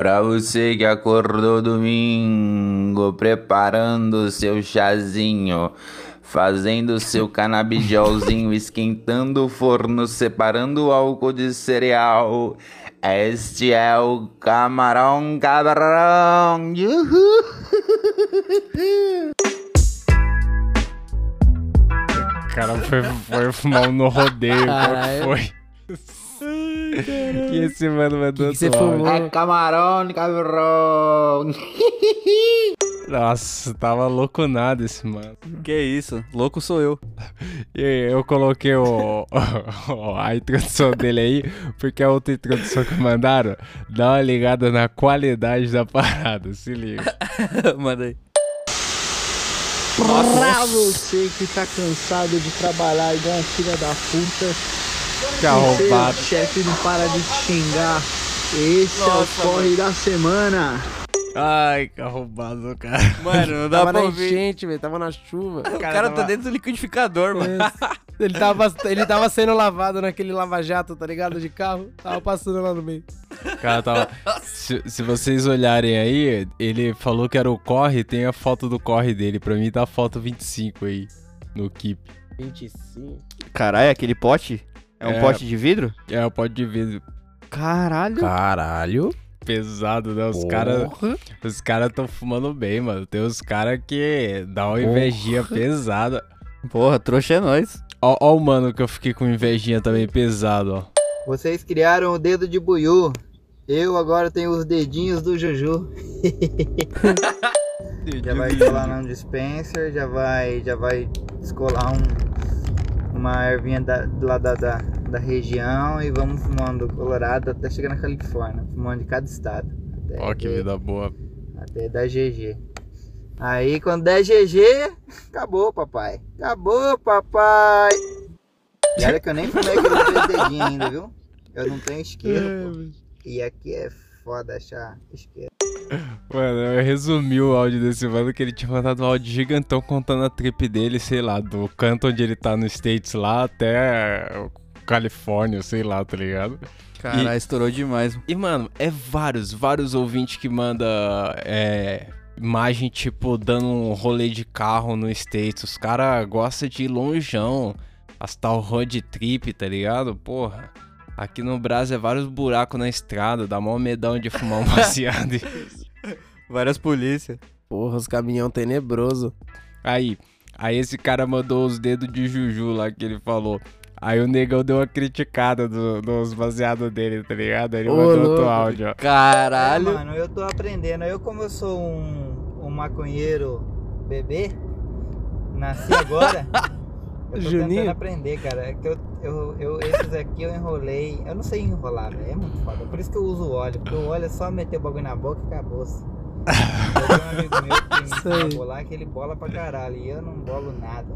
Pra você que acordou domingo, preparando seu chazinho, fazendo seu canabidiolzinho, esquentando o forno, separando o álcool de cereal. Este é o Camarão Cabrão. Uhul. O cara foi, foi fumar um no rodeio, Caralho. foi? E esse mano mandou Que que você fumou? É Camarão Cabrão. Nossa, tava louco nada esse mano. Que isso? Louco sou eu. E eu coloquei o, a introdução dele aí, porque a outra introdução que mandaram dá uma ligada na qualidade da parada, se liga. Manda aí. Pra você que tá cansado de trabalhar igual um filho da puta, Que arrombado. chefe não para de xingar. Esse é o corre da semana. Ai, que arrombado, cara. Mano, não dá Tava pra na ouvir. enchente, velho. Tava na chuva. O cara tá dentro do liquidificador, mano. Ele tava, ele tava sendo lavado naquele lava-jato, tá ligado? De carro. Tava passando lá no meio. O cara tava. Se, se vocês olharem aí, ele falou que era o corre, tem a foto do corre dele. Pra mim tá a foto 25 aí, no Keep. 25. Caralho, aquele pote? É um É. pote de vidro? É, o pote de vidro. Caralho. Caralho. Pesado, né? Os caras os cara tão fumando bem, mano. Tem uns caras que dá uma invejinha pesada. Porra, trouxa é nós. Ó, ó o mano que eu fiquei com invejinha também pesado, ó. Vocês criaram o dedo de buiú. Eu agora tenho os dedinhos do Juju. Já vai colar num dispenser, já vai, já vai descolar um, uma ervinha da, lá da, da, da região e vamos fumando Colorado até chegar na Califórnia, fumando de cada estado. Ó que vida boa. até dar GG. Aí quando der GG, acabou papai. Acabou papai. E olha que eu nem fumei aqueles dois dedinhos ainda, viu? Eu não tenho isqueiro, pô. E aqui é foda achar isqueiro. Mano, eu resumi o áudio desse mano que ele tinha mandado um áudio gigantão contando a trip dele, sei lá, do canto onde ele tá no States lá até Califórnia, sei lá, tá ligado? Caralho, estourou demais. E, mano, é vários, vários ouvintes que manda é, imagem, tipo, dando um rolê de carro no States. Os caras gostam de ir longeão, as tal road trip, tá ligado? Porra, aqui no Brasil é vários buracos na estrada, dá mó medão de fumar um baseado. Várias polícias. Porra, os caminhão tenebroso. Aí, aí esse cara mandou os dedos de Juju lá que ele falou. Aí o negão deu uma criticada do- dos baseados dele, tá ligado? Aí Ele Ô, mandou outro louco. áudio, ó. Caralho. É, mano, eu tô aprendendo. Eu, como eu sou um, um maconheiro bebê, nasci agora. Eu tô Juninho? tentando aprender, cara. É que eu, eu, eu- esses aqui eu enrolei. Eu não sei enrolar, velho. É muito foda. Por isso que eu uso o óleo. Porque o óleo é só meter o bagulho na boca e acabou-se. Eu tenho um amigo meu que ensina a bolar que ele bola pra caralho. E eu não bolo nada.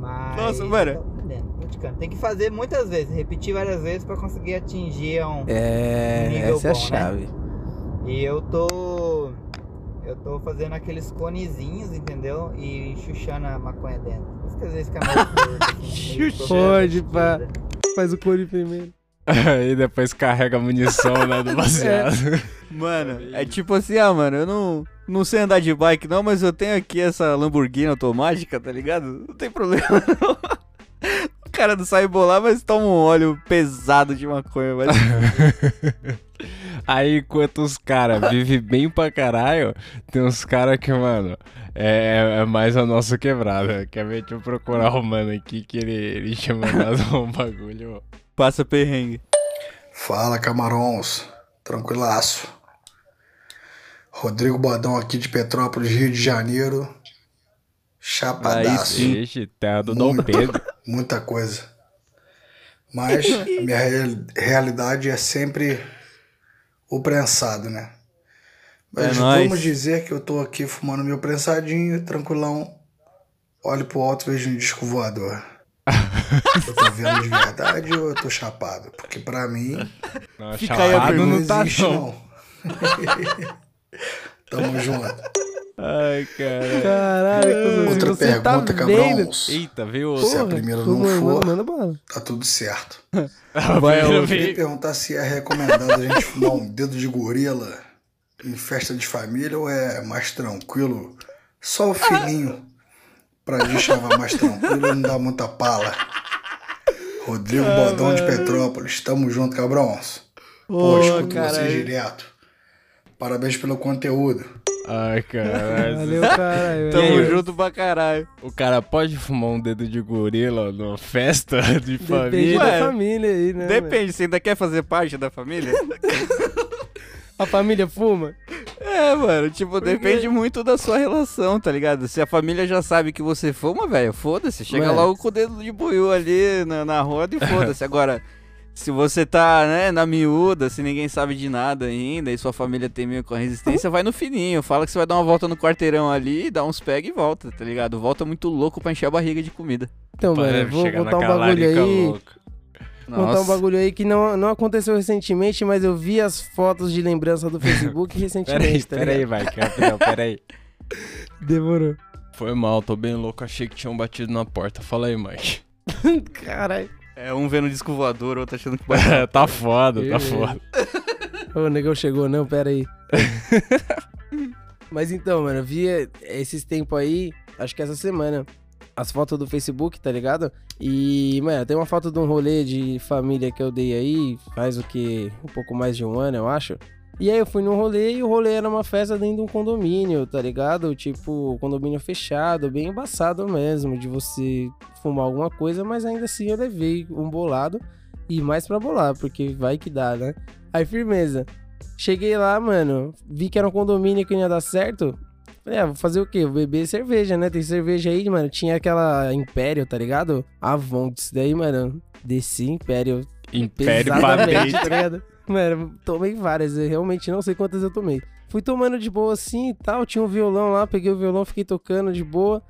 Mas. Nossa, mano. eu tô aprendendo, praticando. Tem que fazer muitas vezes, repetir várias vezes pra conseguir atingir um. É, Nível essa é a bom, né? chave. E eu tô. Eu tô fazendo aqueles conezinhos, entendeu? E chuchando a maconha dentro. Que às vezes fica meio assim, torto, Pode, pá. Faz o cone primeiro. Aí depois carrega a munição, né, do baseado. Mano, é tipo assim, ah, mano, eu não, não sei andar de bike não, mas eu tenho aqui essa Lamborghini automática, tá ligado? Não tem problema não. O cara não sabe bolar, mas toma um óleo pesado de maconha, mas... Aí enquanto os caras vivem bem pra caralho, tem uns caras que, mano, é, é mais a nossa quebrada. Quer ver? Deixa eu procurar o mano aqui que ele, ele tinha mandado um bagulho. Passa perrengue. Fala, camarões. Tranquilaço. Rodrigo Badão aqui de Petrópolis, Rio de Janeiro. Chapadaço. Sim. Ixi, terra do Dom. Pedro. Muita coisa. Mas a minha real- realidade é sempre o prensado, né? Mas É nóis. vamos dizer que eu tô aqui fumando meu prensadinho, tranquilão. Olho pro alto e vejo um disco voador. eu tô vendo de verdade ou eu tô chapado? Porque pra mim Não, Fica aí a chapado não, não tá existe, não. não. Tamo junto. Ai, cara. Caralho, Outra você pergunta, tá vendo? cabrões. Eita, viu? Se a primeira manda- não for, tá tudo certo. Vai, Eu eu queria perguntar se é recomendado a gente fumar um dedo de gorila em festa de família ou é mais tranquilo? Só o fininho pra deschavar mais tranquilo e não dar muita pala. Rodrigo Bodão de Petrópolis, tamo junto, cabrões. Pô, Ô, escuto caralho. vocês direto. Parabéns pelo conteúdo. Ai, caralho. Valeu, caralho. Tamo aí? junto pra caralho. O cara pode fumar um dedo de gorila numa festa de Depende família? da Ué, família aí, né? mano? Depende, você ainda quer fazer parte da família? A família fuma? É, mano, tipo, depende muito da sua relação, tá ligado? Se a família já sabe que você fuma, velho, foda-se. Chega Mano. logo com o dedo de buiú ali na, na roda e foda-se. Agora, se você tá, né, na miúda, se ninguém sabe de nada ainda e sua família tem meio com a resistência, vai no fininho. Fala que você vai dar uma volta no quarteirão ali, dá uns pega e volta, tá ligado? Volta muito louco pra encher a barriga de comida. Então, mano, eu vou contar um naquela bagulho larica aí. louca. Contar um bagulho aí que não, não aconteceu recentemente, mas eu vi as fotos de lembrança do Facebook recentemente, Peraí, tá peraí, vai, rapidão, peraí. Demorou. Foi mal, tô bem louco, achei que tinham batido na porta. Fala aí, Mike. Caralho. É um vendo disco voador, outro achando que vai. tá foda, tá foda. Ô, o negão chegou, não, pera aí. Mas então, mano, eu vi esses tempos aí, acho que essa semana, as fotos do Facebook, tá ligado? E, mano, tem uma foto de um rolê de família que eu dei aí, faz o que? Um pouco mais de um ano, eu acho. E aí eu fui num rolê e o rolê era uma festa dentro de um condomínio, tá ligado? Tipo, condomínio fechado, bem embaçado mesmo, de você fumar alguma coisa, mas ainda assim eu levei um bolado e mais pra bolar, porque vai que dá, né? Aí, firmeza. Cheguei lá, mano, vi que era um condomínio que não ia dar certo. Falei, ah, vou fazer o quê? Vou beber cerveja, né? Tem cerveja aí, mano. Tinha aquela Império, tá ligado? Avontes. Daí, mano, desci Império Império pesadamente, tá ligado? Mano, tomei várias, eu realmente não sei quantas eu tomei. Fui tomando de boa assim e tal, tinha um violão lá, peguei o violão, fiquei tocando de boa.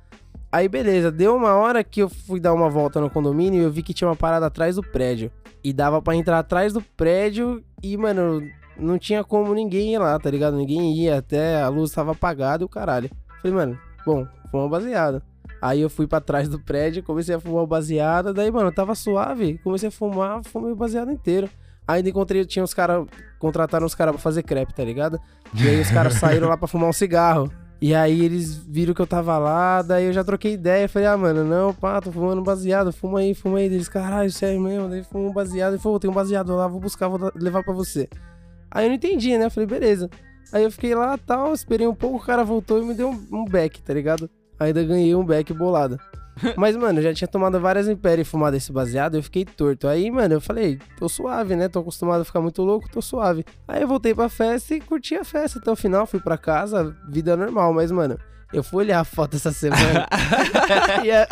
Aí beleza, deu uma hora que eu fui dar uma volta no condomínio e eu vi que tinha uma parada atrás do prédio. E dava pra entrar atrás do prédio e, mano, não tinha como ninguém ir lá, tá ligado? Ninguém ia, até a luz tava apagada e o caralho. Falei, mano, bom, fuma baseado. Aí eu fui pra trás do prédio, comecei a fumar o baseado, daí, mano, tava suave, comecei a fumar, fumei o baseado inteiro. Ainda encontrei, tinha os caras, contrataram os caras pra fazer crepe, tá ligado? E aí os caras saíram lá pra fumar um cigarro. E aí eles viram que eu tava lá, daí eu já troquei ideia, falei, ah, mano, não, pá, tô fumando baseado, fuma aí, fuma aí. Eles, caralho, sério mesmo, daí fumou um baseado. Ele falou, tem um baseado lá, vou buscar, vou levar pra você. Aí eu não entendi, né? Eu falei, beleza. Aí eu fiquei lá, tal, esperei um pouco, o cara voltou e me deu um, um back, tá ligado? Ainda ganhei um back bolado. Mas, mano, eu já tinha tomado várias Império e fumado esse baseado, eu fiquei torto. Aí, mano, eu falei, tô suave, né? Tô acostumado a ficar muito louco, tô suave. Aí eu voltei pra festa e curti a festa até o final, fui pra casa, vida normal. Mas, mano, eu fui olhar a foto essa semana e, a,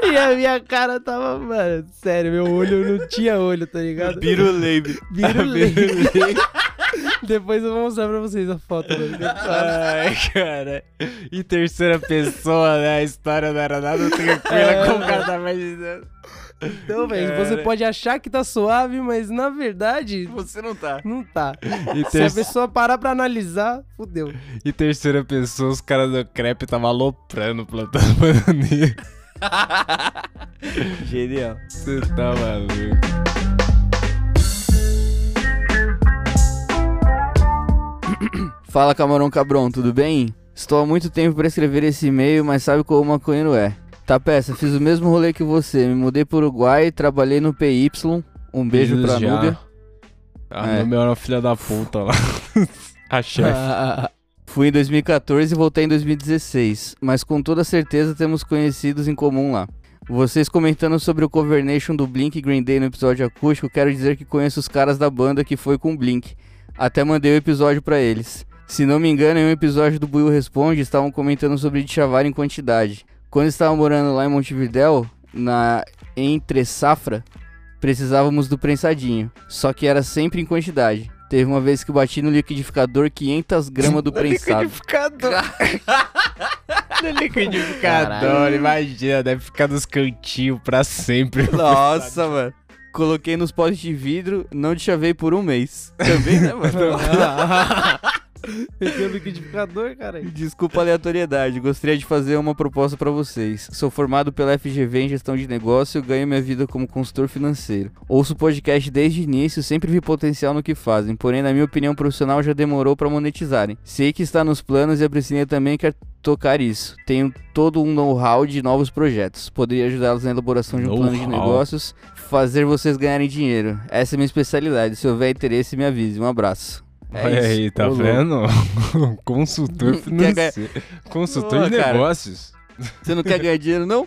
e a minha cara tava, mano, sério, meu olho não tinha olho, tá ligado? Biruleibe. Birulei. Depois eu vou mostrar pra vocês a foto, mano. Ai, cara. Em terceira pessoa, né? A história não era nada tranquila É, como o cara tá imaginando. Então, velho, você pode achar que tá suave, mas na verdade Você não tá. não tá. E, Se ter- a pessoa parar pra analisar, fudeu. em terceira pessoa, os caras do crepe tava aloprando, plantando bananeira. Genial. Você tá maluco. Fala Camarão Cabrão, tudo bem? Estou há muito tempo para escrever esse e-mail, mas sabe como o maconheiro é. Tá peça, fiz o mesmo rolê que você, me mudei pro Uruguai, trabalhei no PY, um beijo pra já. Núbia. A É. Núbia era uma filha da puta lá. A chefe. Fui em 2014 e voltei em 2016, mas com toda certeza temos conhecidos em comum lá. Vocês comentando sobre o Cover Nation do Blink e Green Day no episódio acústico, quero dizer que conheço os caras da banda que foi com o Blink. Até mandei o episódio pra eles. Se não me engano, em um episódio do Buiu Responde, estavam comentando sobre Djavar em quantidade. Quando estava morando lá em Montevidéu, na Entre Safra, precisávamos do prensadinho, só que era sempre em quantidade. Teve uma vez que bati no liquidificador 500 gramas do prensado. Liquidificador. no liquidificador, Caralho. imagina, deve ficar nos cantinhos pra sempre. Nossa, mano. Coloquei nos potes de vidro, não te chavei por um mês. Também, né, mano? Meteu o liquidificador, cara. Desculpa a aleatoriedade, gostaria de fazer uma proposta pra vocês. Sou formado pela FGV em gestão de negócio e ganho minha vida como consultor financeiro. Ouço o podcast desde o início, sempre vi potencial no que fazem, porém, na minha opinião profissional, já demorou pra monetizarem. Sei que está nos planos e a Priscilinha também quer tocar isso. Tenho todo um know-how de novos projetos. Poderia ajudá-los na elaboração de um plano de negócios, fazer vocês ganharem dinheiro. Essa é a minha especialidade. Se houver interesse, me avise. Um abraço. É Olha isso. aí, tá Ô, louco. vendo? Consultor financeiro. Consultor de cara. negócios. Você não quer ganhar dinheiro, não?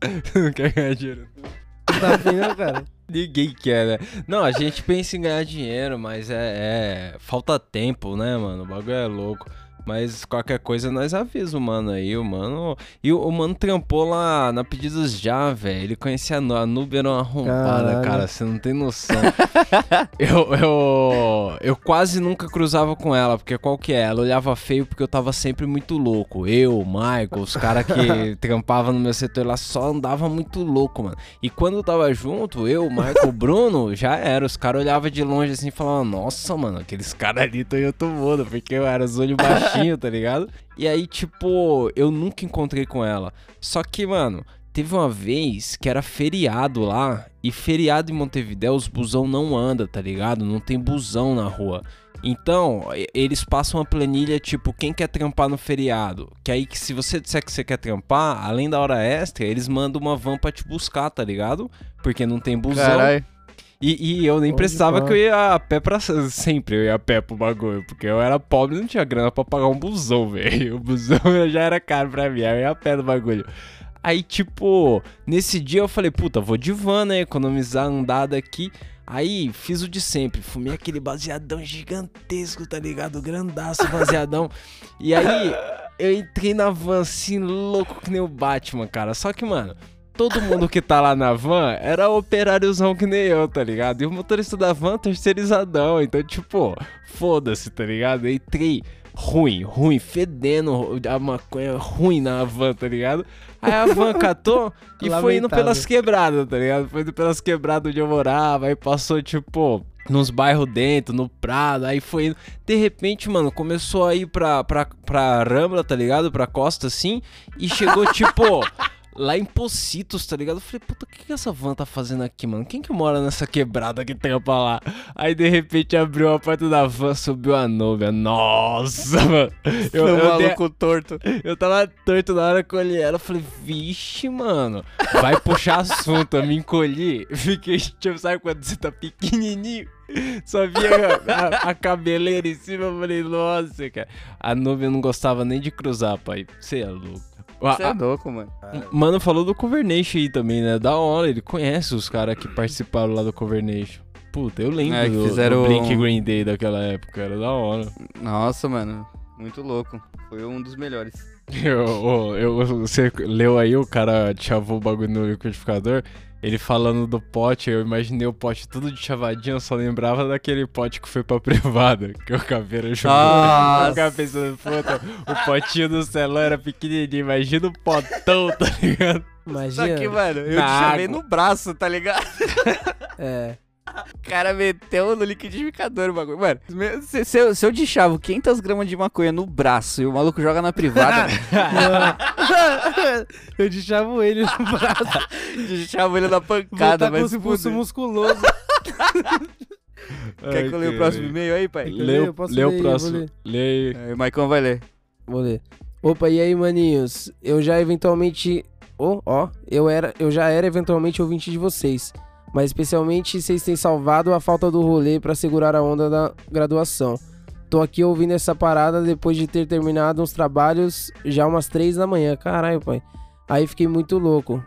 Não quer ganhar dinheiro. Tá afim, não, cara? Ninguém quer, né? Não, a gente pensa em ganhar dinheiro, mas é, é- Falta tempo, né, mano? O bagulho é louco. Mas qualquer coisa nós avisa o mano aí, o mano. E o, o mano trampou lá na Pedidos Já, velho. Ele conhecia a, Nu- a era uma arrombada, Caralho. cara. Você não tem noção. eu, eu, eu quase nunca cruzava com ela, porque qual que é? Ela olhava feio porque eu tava sempre muito louco. Eu, o Michael, os caras que trampavam no meu setor lá só andava muito louco, mano. E quando eu tava junto, eu, o Michael, o Bruno, já era. Os caras olhavam de longe assim e falavam, nossa, mano, aqueles caras ali estão em outro mundo, porque eu era os olhos baixinhos, tá ligado? E aí, tipo, eu nunca encontrei com ela. Só que, mano, teve uma vez que era feriado lá, e feriado em Montevidéu, os busão não anda, tá ligado? Não tem busão na rua. Então, eles passam uma planilha tipo, quem quer trampar no feriado? Que aí, que se você disser que você quer trampar, além da hora extra, eles mandam uma van pra te buscar, tá ligado? Porque não tem busão. Caralho. E, e eu nem Pode precisava pá. que eu ia a pé pra. Sempre eu ia a pé pro bagulho. Porque eu era pobre e não tinha grana pra pagar um busão, velho. O busão já era caro pra mim. Aí eu ia a pé do bagulho. Aí, tipo, nesse dia eu falei, puta, vou de van, né? Economizar a andada aqui. Aí fiz o de sempre, fumei aquele baseadão gigantesco, tá ligado? Grandaço baseadão. e aí eu entrei na van assim, louco que nem o Batman, cara. Só que, mano, todo mundo que tá lá na van era operáriozão que nem eu, tá ligado? E o motorista da van terceirizadão. Então, tipo, foda-se, tá ligado? Eu entrei ruim, ruim, fedendo a maconha ruim na van, tá ligado? Aí a van catou e foi indo Lamentável. pelas quebradas, tá ligado? Foi indo pelas quebradas onde eu morava, aí passou, tipo, nos bairros dentro, no Prado, aí foi indo. De repente, mano, começou a ir pra, pra, pra Rambla, tá ligado? Pra costa, assim, e chegou, tipo... Lá em Pocitos, tá ligado? Eu falei, puta, o que, que essa van tá fazendo aqui, mano? Quem que mora nessa quebrada que tem pra lá? Aí de repente abriu a porta da van, subiu a Nubia. Nossa, mano. Eu, Seu eu, dei- maluco torto. eu tava torto na hora que eu olhei ela. Eu falei, vixe, mano. Vai puxar assunto. Eu me encolhi. Fiquei, tipo, sabe quando você tá pequenininho? Só via a, a cabeleira em cima. Eu falei, nossa, cara. A Nubia não gostava nem de cruzar, pai. Você é louco. A- Você é louco, mano. Mano falou do Covernation aí também, né? Da hora, ele conhece os caras que participaram lá do Covernation. Puta, eu lembro É, que do, fizeram do Blink um- Green Day daquela época, era da hora. Nossa, mano. Muito louco. Foi um dos melhores. Eu, eu, eu- você leu aí, o cara chavou o bagulho no liquidificador, ele falando do pote, eu imaginei o pote tudo de chavadinho, eu só lembrava daquele pote que foi pra privada, que o caveira jogou. Nossa. Eu ficava pensando, puta, o potinho do celular era pequenininho, imagina o potão, tá ligado? Só Imagina. que, mano, eu Na te chamei água. no braço, tá ligado? É. O cara meteu no liquidificador o bagulho. Mano, se, se eu, se eu deixava 500 gramas de maconha no braço e o maluco joga na privada, eu deixava ele no braço. deixava ele na pancada, com os se pulsos fuder. musculosos. Quer que eu leia o próximo e-mail aí, pai? Lê, Eu o- posso lê o próximo. Lê aí. É, o Maicon vai ler. Vou ler. Opa, e aí, maninhos? Eu já eventualmente. Ó, ó, eu, era, eu já era eventualmente ouvinte de vocês. Mas especialmente vocês têm salvado a falta do rolê pra segurar a onda da graduação. Tô aqui ouvindo essa parada depois de ter terminado uns trabalhos já umas três da manhã. Caralho, pai. Aí fiquei muito louco.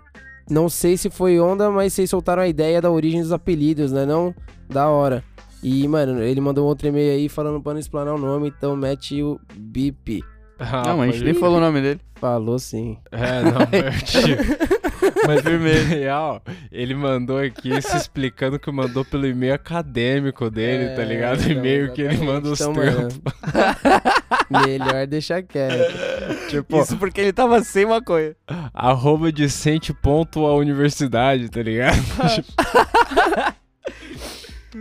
Não sei se foi onda, mas vocês soltaram a ideia da origem dos apelidos, né? Não? Da hora. E, mano, ele mandou outro e-mail aí falando pra não explanar o nome, então mete o bip. Ah, não, a gente nem falou o nome dele. Falou sim. É, não, mas, tipo, mas na real, ele mandou aqui se explicando que mandou pelo e-mail acadêmico dele, tá É, ligado? então, E-mail que ele manda os Então, trampos. Melhor deixar quieto. Tipo, Isso porque ele tava sem maconha. arroba decente ponto a universidade, tá ligado?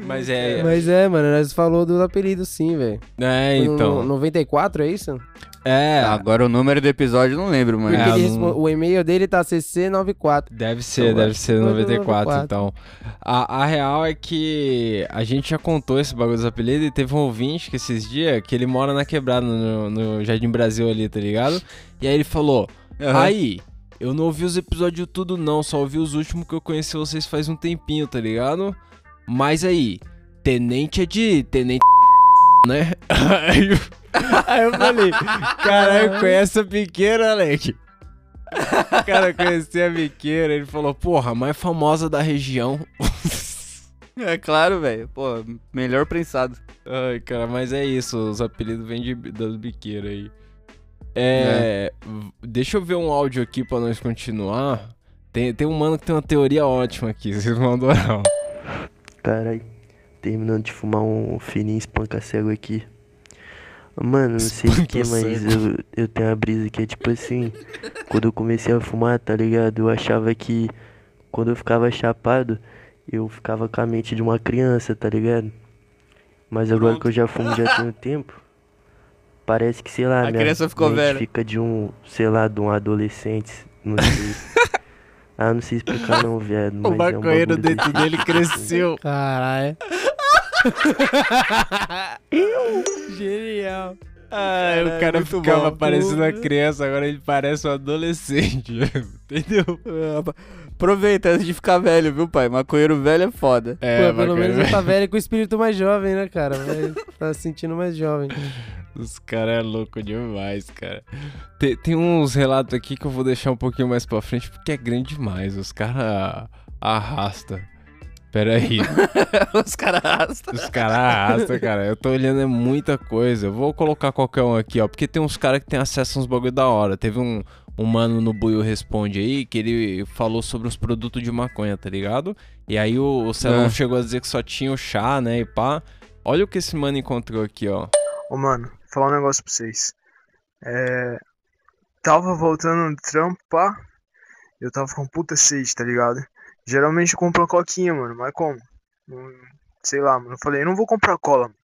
Mas é. Mas é, mano, nós falou do apelido sim, velho. É, então. no 94, é isso? É. Agora o número do episódio eu não lembro, mano. É, não- o e-mail dele tá CC94. Deve ser, deve ser que foi 94, 94. então. A, a real é que a gente já contou esse bagulho dos apelidos e teve um ouvinte que esses dias que ele mora na quebrada no, no Jardim Brasil ali, tá ligado? E aí ele falou: Aham. Aí, eu não ouvi os episódios tudo não, só ouvi os últimos que eu conheci vocês faz um tempinho, tá ligado? Mas aí, tenente é de tenente né? Aí eu, aí eu falei, caralho, conhece a biqueira, Alec? O cara conhecia a biqueira, ele falou, porra, a mais famosa da região. É claro, velho. Pô, melhor prensado. Ai, cara, mas é isso, os apelidos vêm de, das biqueiras aí. É, v- Deixa eu ver um áudio aqui pra nós continuar. Tem, tem um mano que tem uma teoria ótima aqui, vocês vão adorar. Caralho, terminando de fumar um fininho espanca-cego aqui. Mano, não sei porquê, mas Espanca-cego. eu, eu tenho uma brisa que é tipo assim. Quando eu comecei a fumar, tá ligado? Eu achava que quando eu ficava chapado, eu ficava com a mente de uma criança, tá ligado? Mas agora que eu já fumo já tem um tempo, parece que, sei lá, A minha criança ficou mente velha. fica de um, sei lá, de um adolescente, não sei. ah, não sei explicar não, viado. O mas é um maconheiro dentro dele cresceu. Caralho. Genial. Ah, o Caralho, cara muito ficava bom. parecendo uma criança, agora ele parece um adolescente. Entendeu? Aproveita antes de ficar velho, viu, pai? Maconheiro velho é foda. É, Pô, pelo menos ele tá velho com o espírito mais jovem, né, cara? Vai, tá se sentindo mais jovem. Os caras é louco demais, cara. Tem, tem uns relatos aqui que eu vou deixar um pouquinho mais pra frente, porque é grande demais. Os caras arrasta. Pera aí. Os caras arrastam. Os caras arrastam, cara. Eu tô olhando é muita coisa. Eu vou colocar qualquer um aqui, ó. Porque tem uns caras que tem acesso a uns bagulho da hora. Teve um, um mano no Buio Responde aí que ele falou sobre os produtos de maconha, tá ligado? E aí o, o Celão Ah. chegou a dizer que só tinha o chá, né? E pá. Olha o que esse mano encontrou aqui, ó. Ô, mano, vou falar um negócio pra vocês. É. Tava voltando do trampo, pá. Eu tava com puta sede, tá ligado? Geralmente eu compro uma coquinha, mano, mas como? Não- sei lá, mano. Eu falei, não vou comprar cola. mano.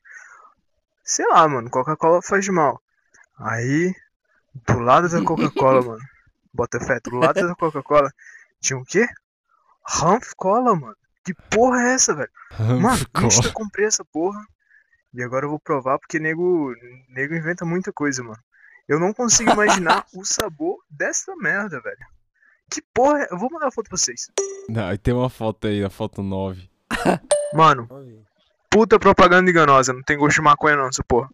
Sei lá, mano, Coca-Cola faz mal. Aí, do lado da Coca-Cola, mano. Bota fé, do lado da Coca-Cola tinha o quê? Ranf Cola, mano. Que porra é essa, velho? Mano, insta comprei essa porra. E agora eu vou provar porque nego, nego inventa muita coisa, mano. Eu não consigo imaginar o sabor dessa merda, velho. Que porra é? Eu vou mandar a foto pra vocês. Não, e tem uma foto aí, a foto 9. Mano, puta propaganda enganosa. Não tem gosto de maconha não, essa porra.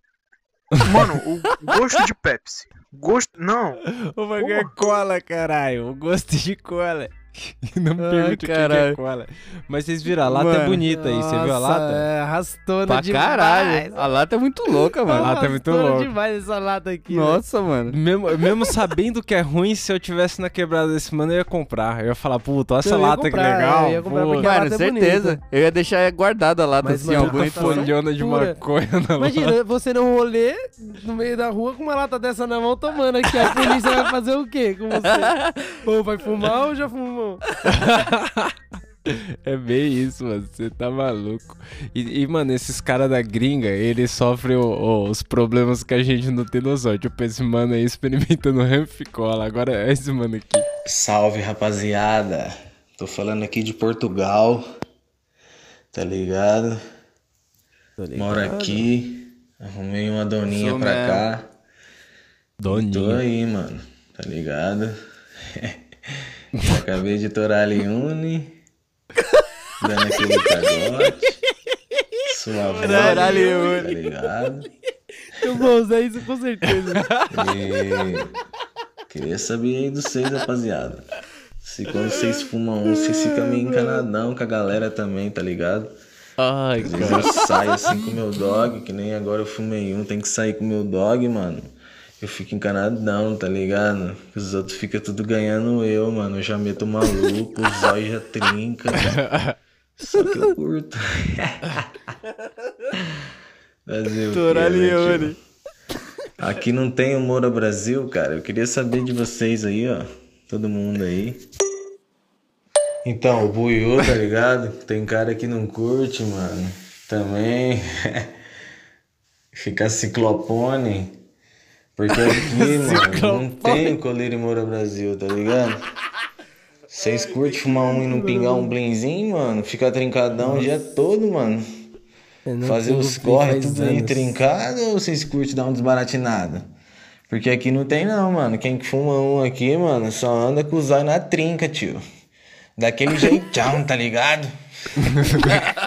Mano, o gosto de Pepsi. Gosto. Não. O bagulho é cola, caralho. O gosto de cola. Não me pergunte o que que é cola. Mas vocês viram, a lata é Mano. bonita aí. Você viu a lata? É, arrastona Pra demais. caralho. A lata é muito louca, mano. lata é muito louca. demais essa lata aqui. velho. Nossa, mano. Mesmo, mesmo sabendo que é ruim, se eu tivesse na quebrada desse mano, eu ia comprar. Eu ia falar, puta, olha essa lata comprar, que legal. eu ia comprar pô. porque a Mano, lata é certeza. bonita. Eu ia deixar guardada a lata Mas, assim, falando- folhona de maconha na lata. Imagina, você num rolê, no meio da rua, com uma lata dessa na mão, tomando aqui. A polícia vai fazer o quê com você? Ou vai fumar ou já fumou? É bem isso, mano. Você tá maluco. E, e, mano, esses caras da gringa, eles sofrem o- o- os problemas que a gente não tem noção. Tipo, esse mano aí experimentando ramficola. Agora é esse mano aqui. Salve rapaziada, tô falando aqui de Portugal, tá ligado? Moro aqui, arrumei uma doninha Sou pra mesmo. cá. Tô Doninha. aí, mano, tá ligado? Acabei de torar ali une, dando aquele cagote. Suave, Caralho, tá ligado? Eu vou usar isso com certeza. E queria saber aí dos seis, rapaziada. Se quando vocês fumam um, vocês ficam meio encanadão com a galera também, tá ligado? Ai, Às vezes cara. eu saio assim com o meu dog, que nem agora eu fumei um, tem que sair com o meu dog, mano. Eu fico encanadão, tá ligado? Os outros ficam tudo ganhando eu, mano. Eu já meto maluco, os zóio já trinca. Só que eu curto. Né, Toralione. tio? Aqui não tem humor ao Brasil, cara. Eu queria saber de vocês aí, ó. Todo mundo aí. Então, o Buiô, tá ligado? Tem cara que não curte, mano. também ficar ciclopone. Porque aqui, mano, não tem colírio Moura Brasil, tá ligado? Vocês curtem fumar um e não pingar um blinzinho, mano? Ficar trincadão o dia todo, mano? Fazer os corre tudo aí trincado ou vocês curtem dar uma desbaratinada? Porque aqui não tem não, mano. Quem que fuma um aqui, mano, só anda com os olhos na trinca, tio. Daquele jeitão, tá ligado?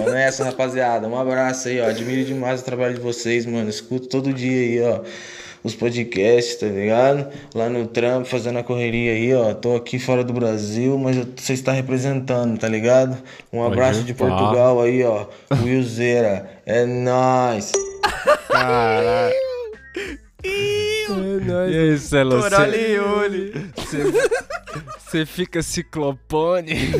Mano, é essa, rapaziada. Um abraço aí, ó. Admiro demais o trabalho de vocês, mano. Escuto todo dia aí, ó. Os podcasts, tá ligado? Lá no trampo, fazendo a correria aí, ó. Tô aqui fora do Brasil, mas você está representando, tá ligado? Um abraço de. Portugal aí, ó. Willzeira. É nóis. Caralho. É nóis. E aí, Celo? Você Toralioli. você fica ciclopone?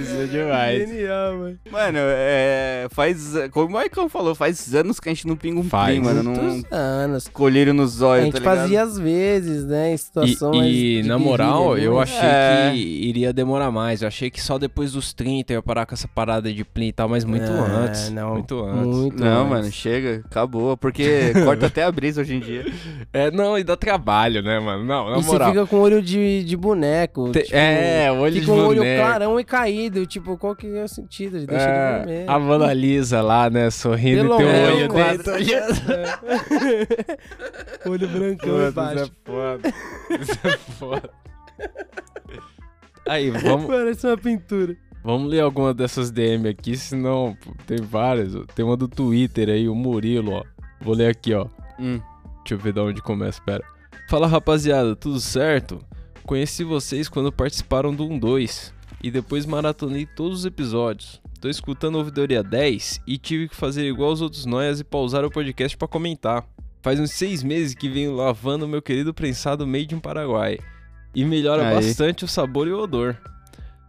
Isso é demais. Genial, mano. Mano, é. Faz. Como o Maicon falou, faz anos que a gente não pinga um Faz. plim, mano. Não anos. colírio nos A olhos, gente tá fazia às vezes, né? Em E, situação mais e, de na moral, guerrilha, eu né? achei É. que iria demorar mais. Eu achei que só depois dos 30 eu ia parar com essa parada de plin e tal, mas muito É, antes. não, muito antes. Muito Não, antes. mano, chega, acabou. Porque corta até a brisa hoje em dia. É, não, e dá trabalho, né, mano? Não, na E você moral. fica com olho de, de boneco. Te- tipo, é, olho de fica um olho boneco. clarão e caído. Tipo, qual que é o sentido de deixar É, ele vermelho? a Mona Lisa lá, né, sorrindo Pelo e um menos, olho quase. dentro. olho brancão Mano, embaixo. Isso é foda. Isso é foda. Aí, vamos, Parece uma pintura. vamos ler alguma dessas DM aqui, senão pô, tem várias. Tem uma do Twitter aí, o Murilo, ó. Vou ler aqui, ó. Hum. Deixa eu ver de onde começa, pera. Fala rapaziada, tudo certo? Conheci vocês quando participaram do 1-2 e depois maratonei todos os episódios. Tô escutando a ouvidoria 10 e tive que fazer igual os outros noias e pausar o podcast pra comentar. Faz uns seis meses que venho lavando meu querido prensado made in Paraguai e melhora bastante o sabor e o odor.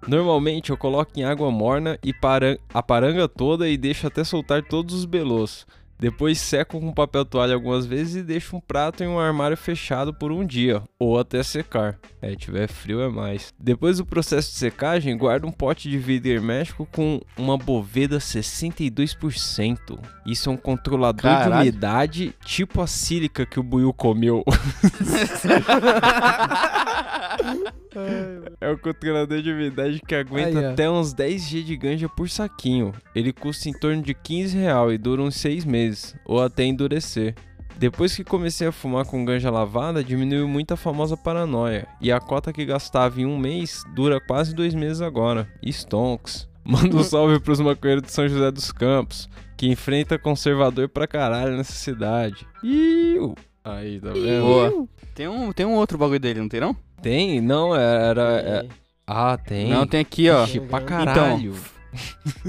Normalmente eu coloco em água morna e paran a paranga toda e deixo até soltar todos os belos. Depois seco com papel toalha algumas vezes e deixo um prato em um armário fechado por um dia, ou até secar. É, tiver frio é mais. Depois do processo de secagem, guardo um pote de vidro hermético com uma boveda 62%. Isso é um controlador Caralho. de umidade, tipo a sílica que o Buiu comeu. É um controlador de umidade que aguenta Aí, até uns 10 G de ganja por saquinho. Ele custa em torno de 15 real e dura uns 6 meses, ou até endurecer. Depois que comecei a fumar com ganja lavada, diminuiu muito a famosa paranoia. E a cota que gastava em um mês dura quase dois meses agora. Stonks. Manda um salve pros maconheiros de São José dos Campos, que enfrenta conservador pra caralho nessa cidade. Iu. Aí, tá vendo? Boa. Tem um, tem um outro bagulho dele, não tem não? Tem? Não, era. é- Ah, tem. Não, tem aqui, ó. Ixi, pra Então, caralho.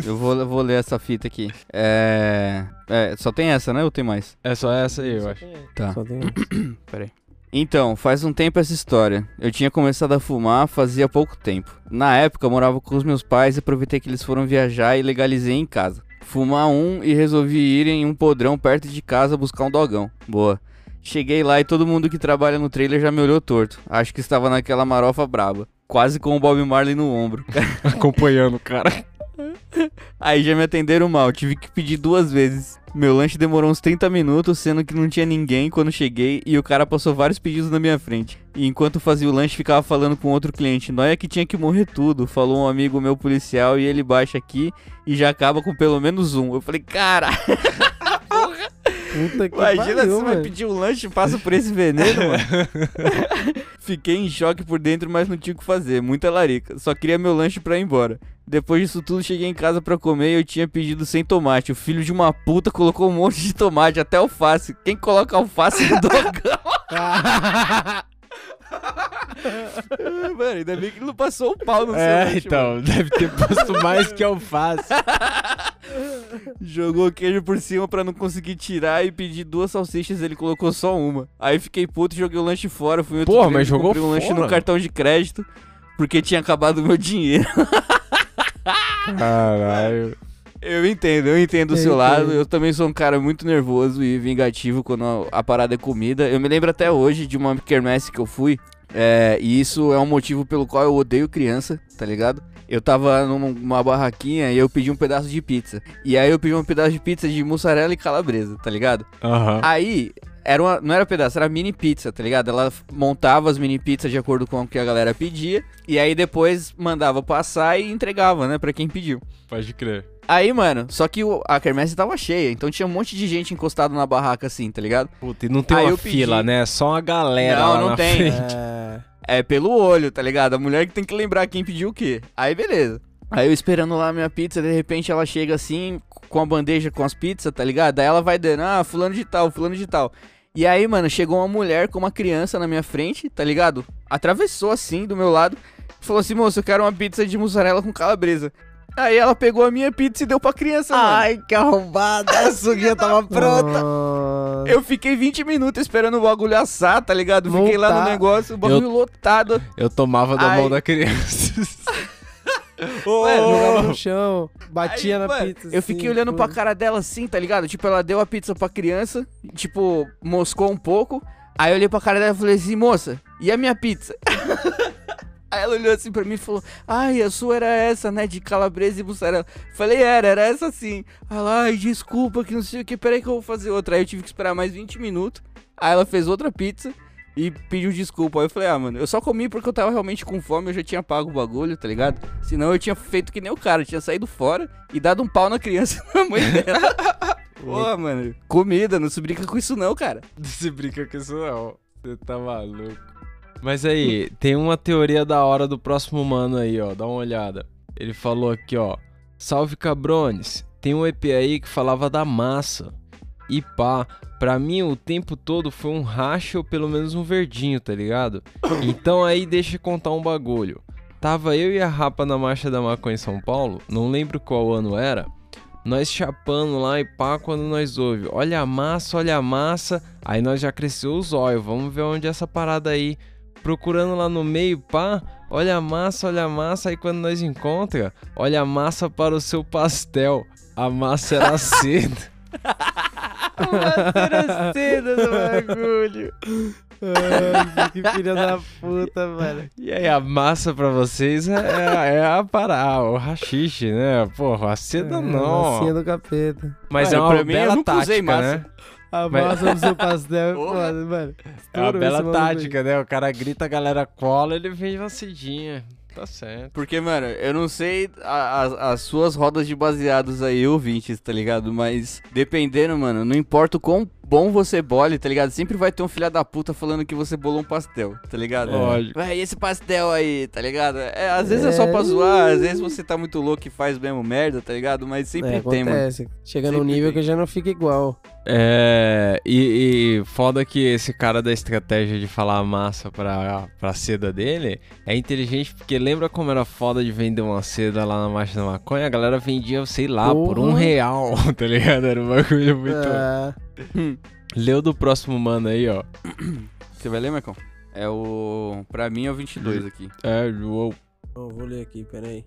Eu vou, vou ler essa fita aqui. É... é. Só tem essa, né? Ou tem mais? É só essa aí, eu acho. Tá. Só tem um. Então, faz um tempo essa história. Eu tinha começado a fumar fazia pouco tempo. Na época, eu morava com os meus pais e aproveitei que eles foram viajar e legalizei em casa. Fumar um e resolvi ir em um podrão perto de casa buscar um dogão. Boa. Cheguei lá e todo mundo que trabalha no trailer já me olhou torto. Acho que estava naquela marofa braba. Quase com o Bob Marley no ombro. Acompanhando o cara. Aí já me atenderam mal, tive que pedir duas vezes. Meu lanche demorou uns 30 minutos, sendo que não tinha ninguém quando cheguei e o cara passou vários pedidos na minha frente. E enquanto fazia o lanche, ficava falando com outro cliente: Nóia que tinha que morrer tudo, falou um amigo meu policial e ele baixa aqui e já acaba com pelo menos um. Eu falei: Cara, Puta que imagina pariu, você vai mano. pedir um lanche e passa por esse veneno, mano. Fiquei em choque por dentro, mas não tinha o que fazer. Muita larica. Só queria meu lanche pra ir embora. Depois disso tudo, cheguei em casa pra comer e eu tinha pedido sem tomate. O filho de uma puta colocou um monte de tomate, até alface. Quem coloca alface no dogão? Mano, ainda bem que não passou o pau no seu É, lanche, então, deve ter posto mais que alface. Jogou queijo por cima pra não conseguir tirar e pedi duas salsichas, ele colocou só uma. Aí fiquei puto e joguei o lanche fora. Fui outro Porra, mas e jogou comprei um lanche no fora? cartão de crédito porque tinha acabado o meu dinheiro. Caralho. Eu entendo, eu entendo o Eu seu lado. Eu também sou um cara muito nervoso e vingativo quando a, parada é comida. Eu me lembro até hoje de uma quermesse que eu fui. É, e isso é um motivo pelo qual eu odeio criança, tá ligado? Eu tava numa barraquinha e eu pedi um pedaço de pizza. E aí eu pedi um pedaço de pizza de mussarela e calabresa, tá ligado? Aham. Aí, era uma, não era pedaço, era mini pizza, tá ligado? Ela montava as mini pizzas de acordo com o que a galera pedia. E aí depois mandava passar e entregava, né, pra quem pediu. Pode crer. Aí, mano, só que o- a quermesse tava cheia, então tinha um monte de gente encostada na barraca assim, tá ligado? Puta, e não tem Aí uma eu pedi- fila, né? Só uma galera Não, lá não na tem. frente. É... É pelo olho, tá ligado? A mulher que tem que lembrar quem pediu o quê. Aí, beleza. Aí eu esperando lá a minha pizza, de repente ela chega assim, com a bandeja com as pizzas, tá ligado? Aí ela vai dando, ah, fulano de tal, fulano de tal. E aí, mano, chegou uma mulher com uma criança na minha frente, tá ligado? Atravessou assim do meu lado, falou assim, moço, eu quero uma pizza de mussarela com calabresa. Aí ela pegou a minha pizza e deu pra criança, mano. que arrombada! A suguinha tava Eu fiquei 20 minutos esperando o bagulho assar, tá ligado? Fiquei lá no negócio, o bagulho lotado. Eu tomava da Ai. mão da criança. Jogava no chão, batia Aí, na mano, pizza. Eu assim, fiquei olhando pô. pra cara dela assim, tá ligado? Tipo, ela deu a pizza pra criança, tipo, moscou um pouco. Aí eu olhei pra cara dela e falei assim, moça, e a minha pizza? Aí ela olhou assim pra mim e falou, ai, a sua era essa, né, de calabresa e mussarela. Falei, era, era essa sim. Ela, ai, desculpa, que não sei o que, peraí que eu vou fazer outra. Aí eu tive que esperar mais 20 minutos. Aí ela fez outra pizza e pediu desculpa. Aí eu falei, ah, mano, eu só comi porque eu tava realmente com fome, eu já tinha pago o bagulho, tá ligado? Senão eu tinha feito que nem o cara, tinha saído fora e dado um pau na criança na mãe dela. Porra, mano, comida, não se brinca com isso não, cara. Se brinca com isso não. Você tá maluco. Mas aí, tem uma teoria da hora do próximo mano aí, ó. Dá uma olhada. Ele falou aqui, ó. Salve cabrones. Tem um EP aí que falava da massa. E pá, pra mim o tempo todo foi um racha ou pelo menos um verdinho, tá ligado? Então aí deixa eu contar um bagulho. Tava eu e a Rapa na Marcha da Maconha em São Paulo, não lembro qual ano era. Nós chapando lá e pá, quando nós ouve, olha a massa, olha a massa. Aí nós já cresceu os olhos, vamos ver onde é essa parada aí. Procurando lá no meio, pá, olha a massa, olha a massa. Aí quando nós encontra, olha a massa para o seu pastel. A massa era cedo. Era cedo do bagulho. Ai, que filha da puta, velho. E aí a massa pra vocês é, é, é a parada, o rachixe, né? Porra, a seda não. Massinha do capeta. Mas é uma pra mim, eu bela nunca tática, usei massa. né? A Mas- massa do seu pastel é foda, mano. É uma bela tática, né? O cara grita, a galera cola, ele vem uma cedinha. Tá certo. Porque, mano, eu não sei a- as- as suas rodas de baseados aí, ouvintes, tá ligado? Mas dependendo, mano, não importa o quão bom você bole, tá ligado? Sempre vai ter um filho da puta falando que você bolou um pastel, tá ligado? Lógico. Vai, e esse pastel aí, tá ligado? É, às vezes é só pra É. zoar, às vezes você tá muito louco e faz mesmo merda, tá ligado? Mas sempre É, tem, mano. acontece. Chega num Sempre nível tem. que já não fica igual. É, e, e foda que esse cara da estratégia de falar a massa pra, pra seda dele é inteligente porque lembra como era foda de vender uma seda lá na marcha da maconha? A galera vendia, sei lá, por um Porra. real, tá ligado? Era um bagulho muito. Leu do próximo mano aí, ó. Você vai ler, Marcão? É o. Pra mim é o 22 aqui. É, uou. eu vou ler aqui, peraí.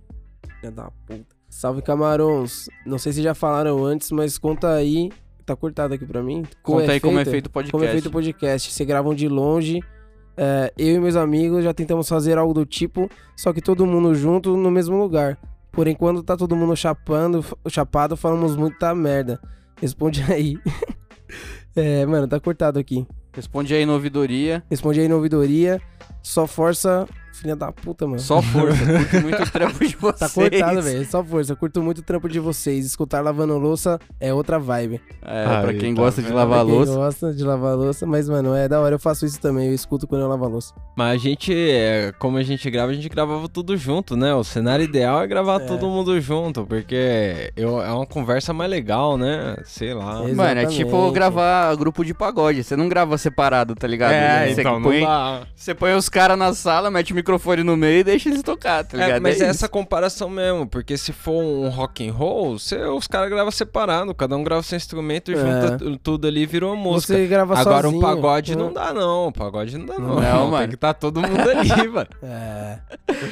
Filha da puta. Salve camarões. Não sei se já falaram antes, mas conta aí. Tá cortado aqui pra mim. Conta aí como é feito o podcast. Como é feito o podcast. Você gravam de longe. É, eu e meus amigos já tentamos fazer algo do tipo, só que todo mundo junto no mesmo lugar. Porém, quando tá todo mundo chapando, chapado, falamos muita merda. Responde aí. É, mano, tá cortado aqui. Responde aí na ouvidoria. Responde aí na ouvidoria. Só força, filha da puta, mano. Só força. Curto muito o trampo de vocês. Tá cortado, velho. Só força. Eu curto muito o trampo de vocês. Escutar lavando louça é outra vibe. É, Aí, pra quem tá gosta de vendo? lavar Pra quem louça. gosta de lavar louça. Mas, mano, é da hora. Eu faço isso também. Eu escuto quando eu lavo a louça. Mas a gente, é, como a gente grava, a gente gravava tudo junto, né? O cenário ideal é gravar É. todo mundo junto, porque eu, é uma conversa mais legal, né? Sei lá. Exato. Mano, é tipo Exatamente. gravar grupo de pagode. Você não grava separado, tá ligado? É, você, então põe, não dá. você põe os caras na sala, mete o microfone no meio e deixa eles tocar, tá ligado? É, mas é é essa comparação mesmo, porque se for um rock and roll, você- os caras gravam separado, cada um grava seu instrumento e É. junta tu- tudo ali e virou uma música. Você grava Agora sozinho. um pagode não dá não, pagode não dá não. Não, Tem mano. que tá todo mundo ali, mano. É.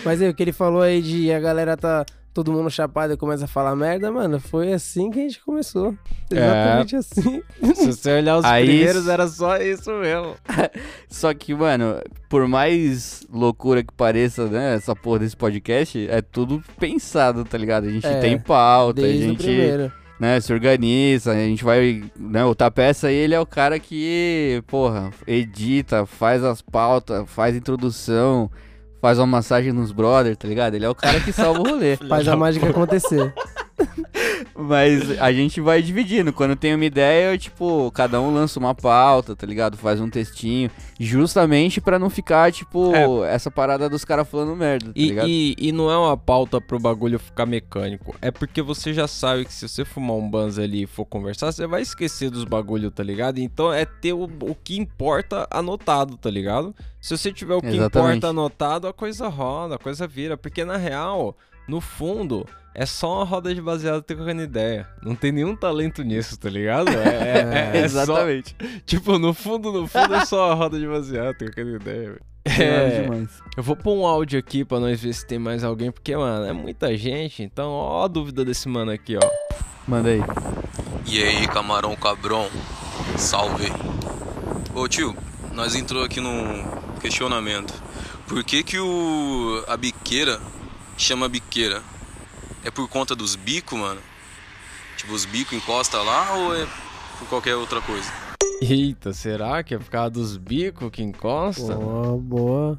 Mas aí, o que ele falou aí de a galera tá todo mundo chapado e começa a falar merda, mano, foi assim que a gente começou. Exatamente assim. Se você olhar os Aí- primeiros, era só isso mesmo. Só que, mano, por mais loucura que pareça, né, essa porra desse podcast, é tudo pensado, tá ligado? A gente É, tem pauta, a gente né, se organiza, a gente vai, né, o Tapeça ele é o cara que, porra, edita, faz as pautas, faz introdução, faz uma massagem nos brothers, tá ligado? Ele é o cara que salva o rolê. Faz a mágica acontecer. Mas a gente vai dividindo. Quando tem uma ideia, tipo, cada um lança uma pauta, tá ligado? Faz um textinho. Justamente pra não ficar, tipo, essa parada dos caras falando merda, tá E, ligado? e, e não é uma pauta pro bagulho ficar mecânico. É porque você já sabe que se você fumar um banz ali e for conversar, você vai esquecer dos bagulho, tá ligado? Então é ter o, o que importa anotado, tá ligado? Se você tiver o que Exatamente. importa anotado, a coisa roda, a coisa vira. Porque na real, no fundo, é só uma roda de baseado trocando ideia. Não tem nenhum talento nisso, tá ligado? É, é- é só- Exatamente. tipo, no fundo, no fundo é só a roda de baseado trocando ideia, velho. É, demais. eu vou pôr um áudio aqui pra nós ver se tem mais alguém, porque, mano, é muita gente. Então, ó a dúvida desse mano aqui, ó. Manda aí. E aí, camarão cabrão, salve. Ô tio, nós entrou aqui num questionamento. Por que que o a biqueira chama biqueira? É por conta dos bicos, mano? Tipo, os bicos encosta lá ou é por qualquer outra coisa? Eita, será que é por causa dos bicos que encosta? Boa, boa.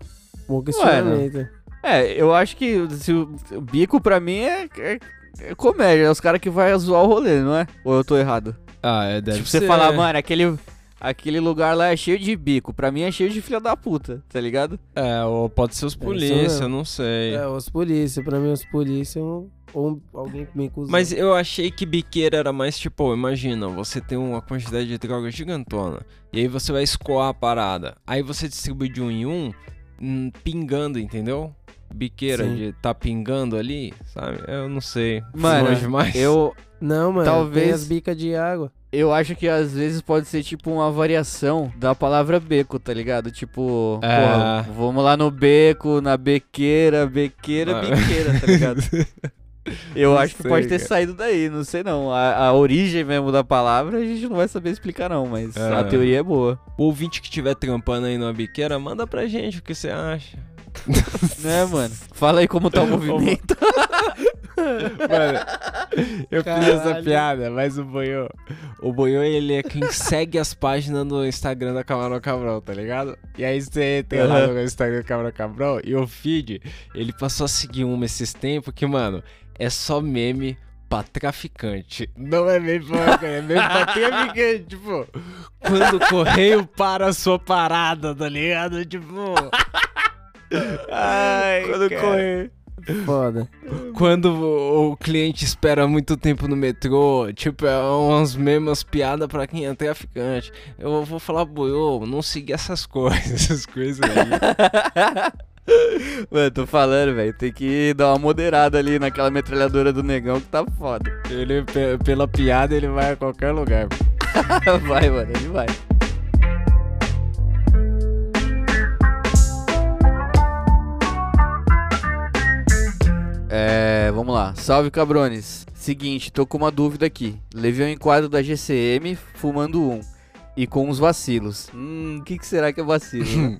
Bom questionamento. É, eu acho que se o, o bico pra mim é, é, é comédia, é os caras que vai zoar o rolê, não é? Ou eu tô errado? Ah, é, deve tipo, você ser. falar, mano, aquele, aquele lugar lá é cheio de bico, pra mim é cheio de filha da puta, tá ligado? É, ou pode ser os isso polícia, eu não sei. É, os polícia. Pra mim, os polícia ou ou alguém que me. Mas eu achei que biqueira era mais tipo, imagina, você tem uma quantidade de droga gigantona. E aí você vai escoar a parada. Aí você distribui de um em um, hum, pingando, entendeu? Biqueira Sim. de tá pingando ali, sabe? Eu não sei. Mano, longe demais. eu, Não, mano. Talvez- Tem as bicas de água. Eu acho que às vezes pode ser tipo uma variação da palavra beco, tá ligado? Tipo, É. porra, vamos lá no beco, na bequeira, bequeira, Ah. biqueira, tá ligado? Eu Não acho que sei, pode ter cara. saído daí, não sei não. A, a origem mesmo da palavra a gente não vai saber explicar não, mas É. a teoria é boa. O ouvinte que estiver trampando aí numa biqueira, manda pra gente o que você acha. Né, mano? Fala aí como tá o movimento. Mano, eu fiz essa Caralho. piada, mas o Boiô. O Boiô, ele é quem segue as páginas no Instagram da Camarão Cabrão, tá ligado? E aí você entra lá no Instagram da Camarão Cabrão e o feed, ele passou a seguir uma esses tempos que, mano, é só meme pra traficante. Não é meme pra é meme pra traficante. Tipo, quando o correio para a sua parada, tá ligado? Tipo. Ai, Quando cara. correr. Foda. Quando o, o cliente espera muito tempo no metrô, tipo, é umas mesmas piadas pra quem é traficante. Eu vou falar, boiô, não siga essas coisas, essas coisas aí. Mano, tô falando, velho. Tem que dar uma moderada ali naquela metralhadora do negão que tá foda. Ele, pe- pela piada, ele vai a qualquer lugar. vai, mano, ele vai. É, vamos lá. Salve, cabrones. Seguinte, tô com uma dúvida aqui. Levei um enquadro da GCM fumando um. E com uns vacilos. Hum, o que, que será que é vacilo? né?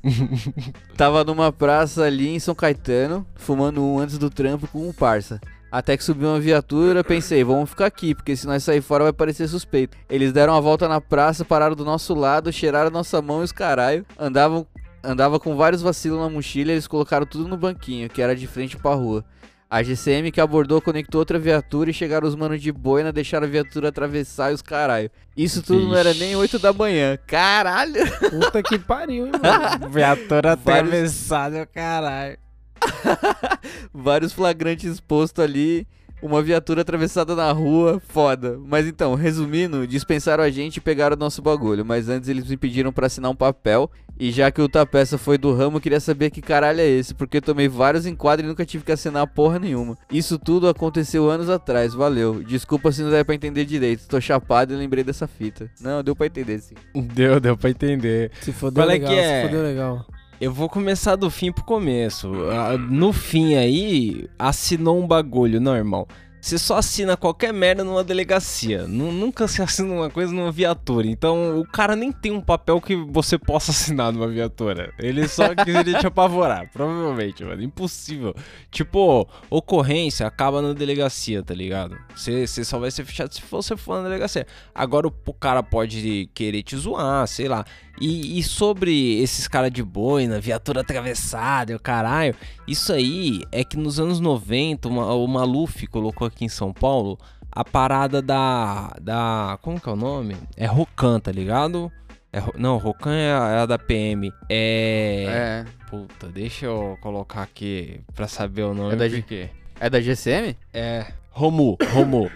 Tava numa praça ali em São Caetano, fumando um antes do trampo com um parça. Até que subiu uma viatura, pensei, vamos ficar aqui, porque se nós sair fora vai parecer suspeito. Eles deram a volta na praça, pararam do nosso lado, cheiraram nossa mão e os caralho. Andavam, andava com vários vacilos na mochila, eles colocaram tudo no banquinho, que era de frente pra rua. A GCM que abordou conectou outra viatura e chegaram os manos de boina, deixaram a viatura atravessar e os caralho. Isso tudo não era nem 8 da manhã. Caralho! Puta que pariu, hein, mano. Viatura Vários- atravessada, caralho. Vários flagrantes postos ali, uma viatura atravessada na rua, foda. Mas então, resumindo, dispensaram a gente e pegaram o nosso bagulho. Mas antes eles me pediram pra assinar um papel. E já que o Tapeça foi do ramo, eu queria saber que caralho é esse. Porque eu tomei vários enquadros e nunca tive que assinar porra nenhuma. Isso tudo aconteceu anos atrás, valeu. Desculpa se não der pra entender direito. Tô chapado e lembrei dessa fita. Não, deu pra entender sim. Deu, deu pra entender. Se fodeu Qual é legal, que é? se fodeu legal. Eu vou começar do fim pro começo. Ah, No fim aí, assinou um bagulho, não, irmão. Você só assina qualquer merda numa delegacia. Nu- Nunca se assina uma coisa numa viatura. Então, o cara nem tem um papel que você possa assinar numa viatura. Ele só queria te apavorar, provavelmente, mano. Impossível. Tipo, ocorrência acaba na delegacia, tá ligado? Você só vai ser fechado se você for na delegacia. Agora o cara pode querer te zoar, sei lá. E, e sobre esses caras de boina, viatura atravessada e o caralho, isso aí é que nos anos 90 uma- o Maluf colocou aqui em São Paulo a parada da. da como que é o nome? É Rocan, tá ligado? É, não, Rocan é a, é a da PM. É. É. Puta, deixa eu colocar aqui pra saber o nome. É da G- porque... É da GCM? É. Romu, Romu.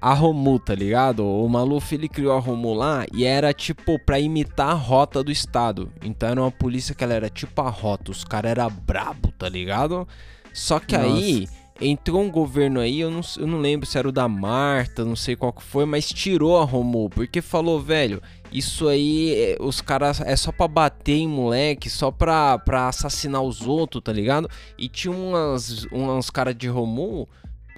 A Romu, tá ligado? O Maluf ele criou a Romu lá e era tipo pra imitar a rota do estado. Então era uma polícia que ela era tipo a rota. Os caras eram brabo, tá ligado? Só que aí entrou um governo aí, eu não, eu não lembro se era o da Marta, não sei qual que foi, mas tirou a Romu. Porque falou, velho, isso aí, é, os caras é só pra bater em moleque, só pra, pra assassinar os outros, tá ligado? E tinha umas, uns caras de Romu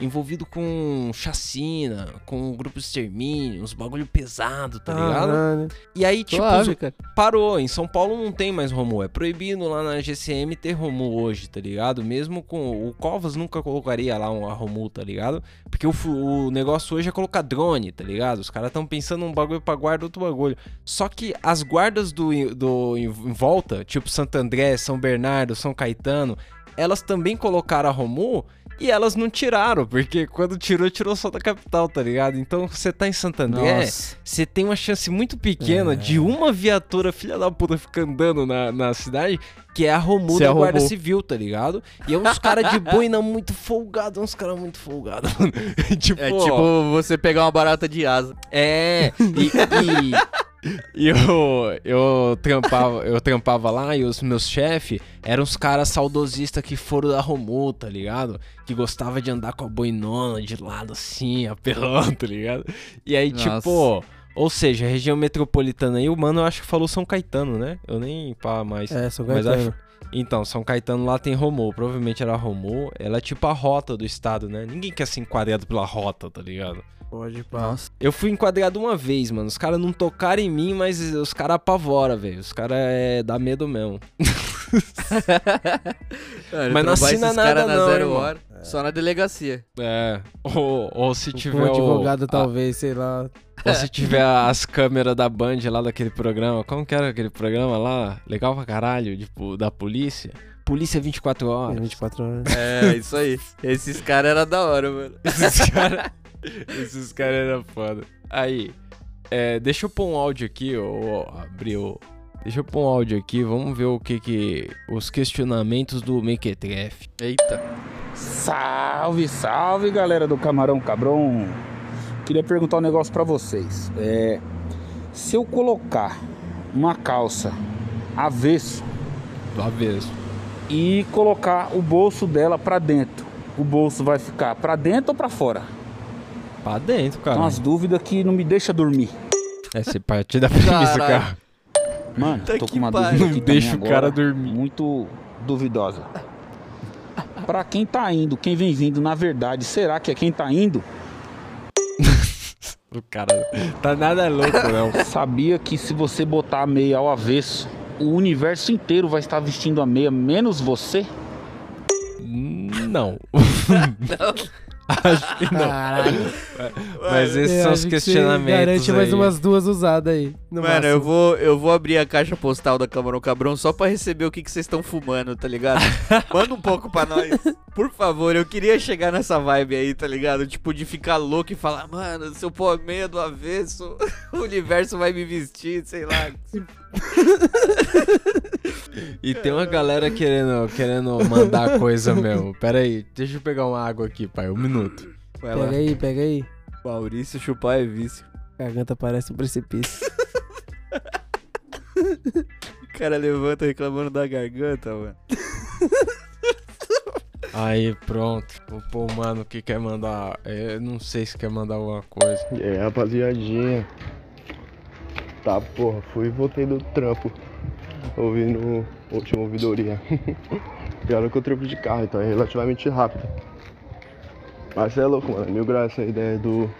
envolvido com chacina, com grupo de extermínio, uns bagulho pesado, tá ligado? Caralho. E aí, tipo, Suave, parou. Em São Paulo não tem mais Romu. É proibido lá na GCM ter Romu hoje, tá ligado? Mesmo com. O Covas nunca colocaria lá uma Romu, tá ligado? Porque o, o negócio hoje é colocar drone, tá ligado? Os caras estão pensando um bagulho pra guarda, outro bagulho. Só que as guardas do, do em em volta, tipo Santo André, São Bernardo, São Caetano, elas também colocaram a Romu. E elas não tiraram, porque quando tirou, tirou só da capital, tá ligado? Então você tá em Santo André, Nossa. você tem uma chance muito pequena de uma viatura filha da puta ficar andando na, na cidade, que é a Romu é da Guarda. Civil, tá ligado? E é uns caras de boina muito folgados, uns caras muito folgados. tipo, É tipo você pegar uma barata de asa. é, e, e- e eu, eu, trampava, eu trampava lá e os meus chefes eram os caras saudosistas que foram da Romu, tá ligado? Que gostava de andar com a boinona de lado assim, apelão, tá ligado? E aí, Nossa. tipo, ou seja, a região metropolitana aí, o mano eu acho que falou São Caetano, né? Eu nem pá mais. É, São Caetano. acho- Então, São Caetano lá tem Romu, provavelmente era Romu. Ela é tipo a rota do estado, né? Ninguém quer ser enquadrado pela rota, tá ligado? Pode pá. Nossa. Eu fui enquadrado uma vez, mano. Os caras não tocaram em mim, mas os caras apavoram, velho. Os caras é dá medo mesmo. Mas não assina nada não, zero irmão. hora, só na delegacia. É. Ou, ou se Com tiver um o- advogado, a- talvez, sei lá. ou se tiver as câmeras da Band lá daquele programa. Como que era aquele programa lá? Legal pra caralho, tipo, da polícia. Polícia 24 horas. 24 horas. É, isso aí. Esses caras eram da hora, mano. Esses caras. Esses caras eram foda. Aí, é, deixa eu pôr um áudio aqui, ô, abriu. Deixa eu pôr um áudio aqui, vamos ver o que que. Os questionamentos do Mequetrefe. Eita. Salve, salve galera do Camarão Cabron. Queria perguntar um negócio pra vocês. É, se eu colocar uma calça avesso Do avesso. e colocar o bolso dela pra dentro, o bolso vai ficar pra dentro ou pra fora? Pra dentro, cara. Umas dúvidas que não me deixa dormir. É, você partir da premissa, Caralho. cara. Mano, Tá tô com uma pariu. dúvida Não aqui deixa também o cara agora, dormir. Muito duvidosa. Pra quem tá indo, quem vem vindo, na verdade, será que é quem tá indo? O cara tá nada louco, não. Sabia que se você botar a meia ao avesso, o universo inteiro vai estar vestindo a meia, menos você? Não. Acho que não. Caralho. Mas esses Eu são os questionamentos. Garante mais aí. umas duas usadas aí. no Mano, máximo. eu vou, eu vou abrir a caixa postal da Camarão Cabrão só pra receber o que que vocês estão fumando, tá ligado? Manda um pouco pra nós. Por favor, eu queria chegar nessa vibe aí, tá ligado? Tipo, de ficar louco e falar, mano, se eu pôr a meia do avesso, o universo vai me vestir, sei lá. E tem uma galera querendo, querendo mandar coisa mesmo. Pera aí, deixa eu pegar uma água aqui, pai. Um minuto. Vai lá. Pega aí, pega aí. Maurício chupar é vício. Garganta parece um precipício. O cara levanta reclamando da garganta, mano. Aí, pronto. O pô, mano, que quer mandar. Eu não sei se quer mandar alguma coisa. É, rapaziadinha. Tá, porra, fui e voltei do trampo. ouvindo a última ouvidoria. e olha que eu triplo de carro, então é relativamente rápido. Mas é louco, mano. Mil graças a ideia do,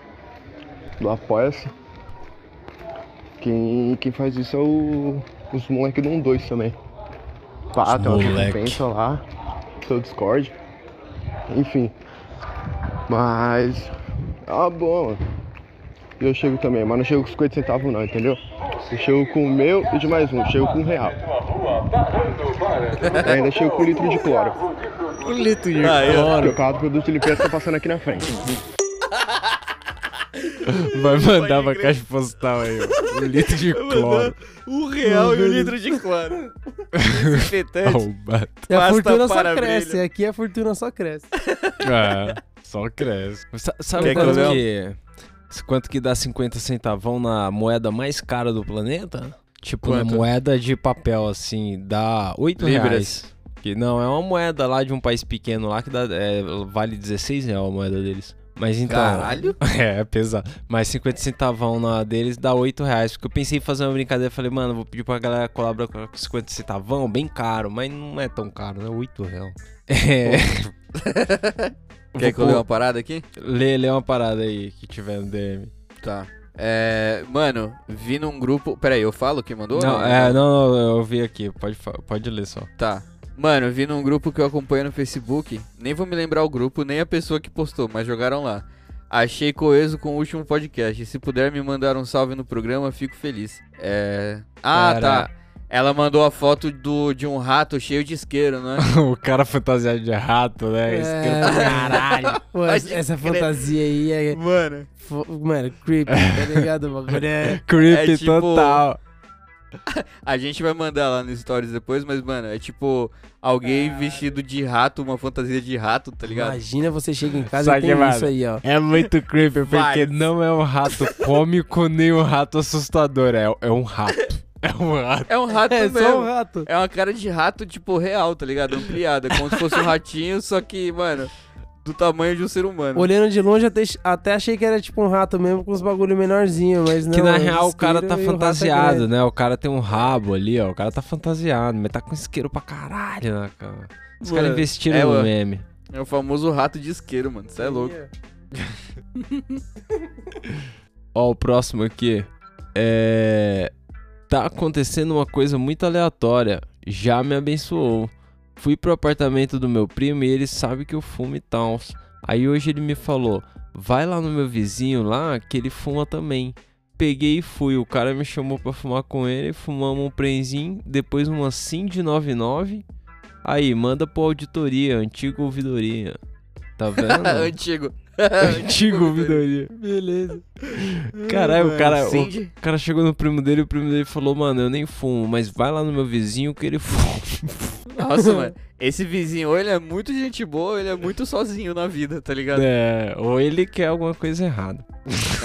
do Apoia-se. Quem, quem faz isso é o, os moleques do 1-2 também. Pá, Os tem uma recompensa lá, seu Discord. Enfim. Mas. É uma boa, mano. E eu chego também, mas não chego com 50 centavos não, entendeu? Eu chego com o meu e de mais um, eu chego com um real. E ainda chego com um litro de cloro. Um litro de ó, cloro. Porque o carro do produto de limpeza tá passando aqui na frente. Vai mandar pra caixa postal aí, ó. Um litro de cloro. Um real e um litro de cloro. Desinfetante. E a fortuna só para cresce. brilho. Aqui a fortuna só cresce. É, só cresce. Sa- Sabe Quer que que, quanto que dá 50 centavão na moeda mais cara do planeta? Tipo, Quanto? na moeda de papel, assim, dá 8 Libras. reais. Que não, é uma moeda lá de um país pequeno lá que dá, é, vale 16 reais a moeda deles. Mas então. Caralho. É, é pesado. Mas 50 centavão na deles dá 8 reais. Porque eu pensei em fazer uma brincadeira. Falei, mano, vou pedir pra galera colaborar com 50 centavão, bem caro. Mas não é tão caro, né? 8 reais. É. Quer que eu leia uma parada aqui? Lê, lê uma parada aí que tiver no DM. Tá. É. Mano, vi num grupo. Pera aí, eu falo quem mandou? Não, é, não, não, eu vi aqui. Pode, pode ler só. Tá. Mano, vi num grupo que eu acompanho no Facebook. Nem vou me lembrar o grupo, nem a pessoa que postou, mas jogaram lá. Achei coeso com o último podcast. Se puder me mandar um salve no programa, fico feliz. É. Ah, Cara. tá. Ela mandou a foto do, de um rato cheio de isqueiro, né? o cara fantasiado de rato, né? Isqueiro pra caralho. Pô, essa crer. fantasia aí é. Mano. fo- Mano, creepy, tá ligado? O bagulho é. Creepy É tipo- total. A gente vai mandar lá nos stories depois, mas, mano, é tipo alguém vestido de rato, uma fantasia de rato, tá ligado? Imagina você chega em casa Só e que, tem mano, isso aí, ó. É muito creepy, porque Vai. não é um rato cômico nem um rato assustador. É, é um rato. É um rato. É um rato É mesmo. só um rato. É uma cara de rato, tipo, real, tá ligado? Ampliada. Como se fosse um ratinho, só que, mano, do tamanho de um ser humano. Olhando de longe, até, até achei que era tipo um rato mesmo, com os bagulho menorzinho, mas não. Que na é real o cara tá e o é fantasiado, né? O cara tem um rabo ali, ó. O cara tá fantasiado, mas tá com isqueiro pra caralho, né, cara? Os caras investiram é, no mano. meme. É o famoso rato de isqueiro, mano. Você é louco. Ó, o próximo aqui. É. Tá acontecendo uma coisa muito aleatória. Já me abençoou. Fui pro apartamento do meu primo e ele sabe que eu fumo e tal. Aí hoje ele me falou: vai lá no meu vizinho lá que ele fuma também. Peguei e fui. O cara me chamou pra fumar com ele. Fumamos um prenzinho. Depois uma SIM de 99. Aí, manda pro auditoria, antiga ouvidoria. Tá vendo? Antigo. Antigo ouvidoria. Beleza. Caralho, o cara, o cara chegou no primo dele e o primo dele falou, mano, eu nem fumo, mas vai lá no meu vizinho que ele fuma. Nossa, mano. Esse vizinho, ou ele é muito gente boa, ou ele é muito sozinho na vida, tá ligado? É, ou ele quer alguma coisa errada.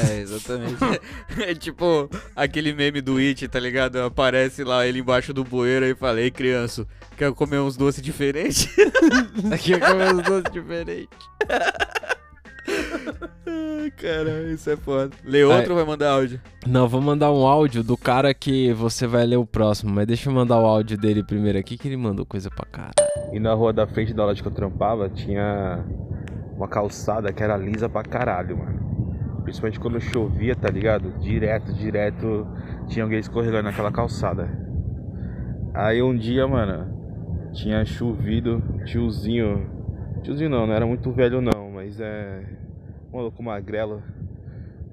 É, exatamente. é tipo aquele meme do It, tá ligado? Aparece lá ele embaixo do bueiro e fala, ei criança, quer comer uns doces diferentes? É comer uns doces diferentes. Ai, Caralho, isso é foda. Lê outro ou vai mandar áudio? Não, vou mandar um áudio do cara que você vai ler o próximo, mas deixa eu mandar o áudio dele primeiro aqui, que ele mandou coisa pra caralho. E na rua da frente da loja que eu trampava tinha uma calçada que era lisa pra caralho, mano. Principalmente quando chovia, tá ligado? Direto, direto tinha alguém escorregando naquela calçada. Aí um dia, mano, tinha chovido, tiozinho. Tiozinho não, não era muito velho não, mas é. Louco magrelo.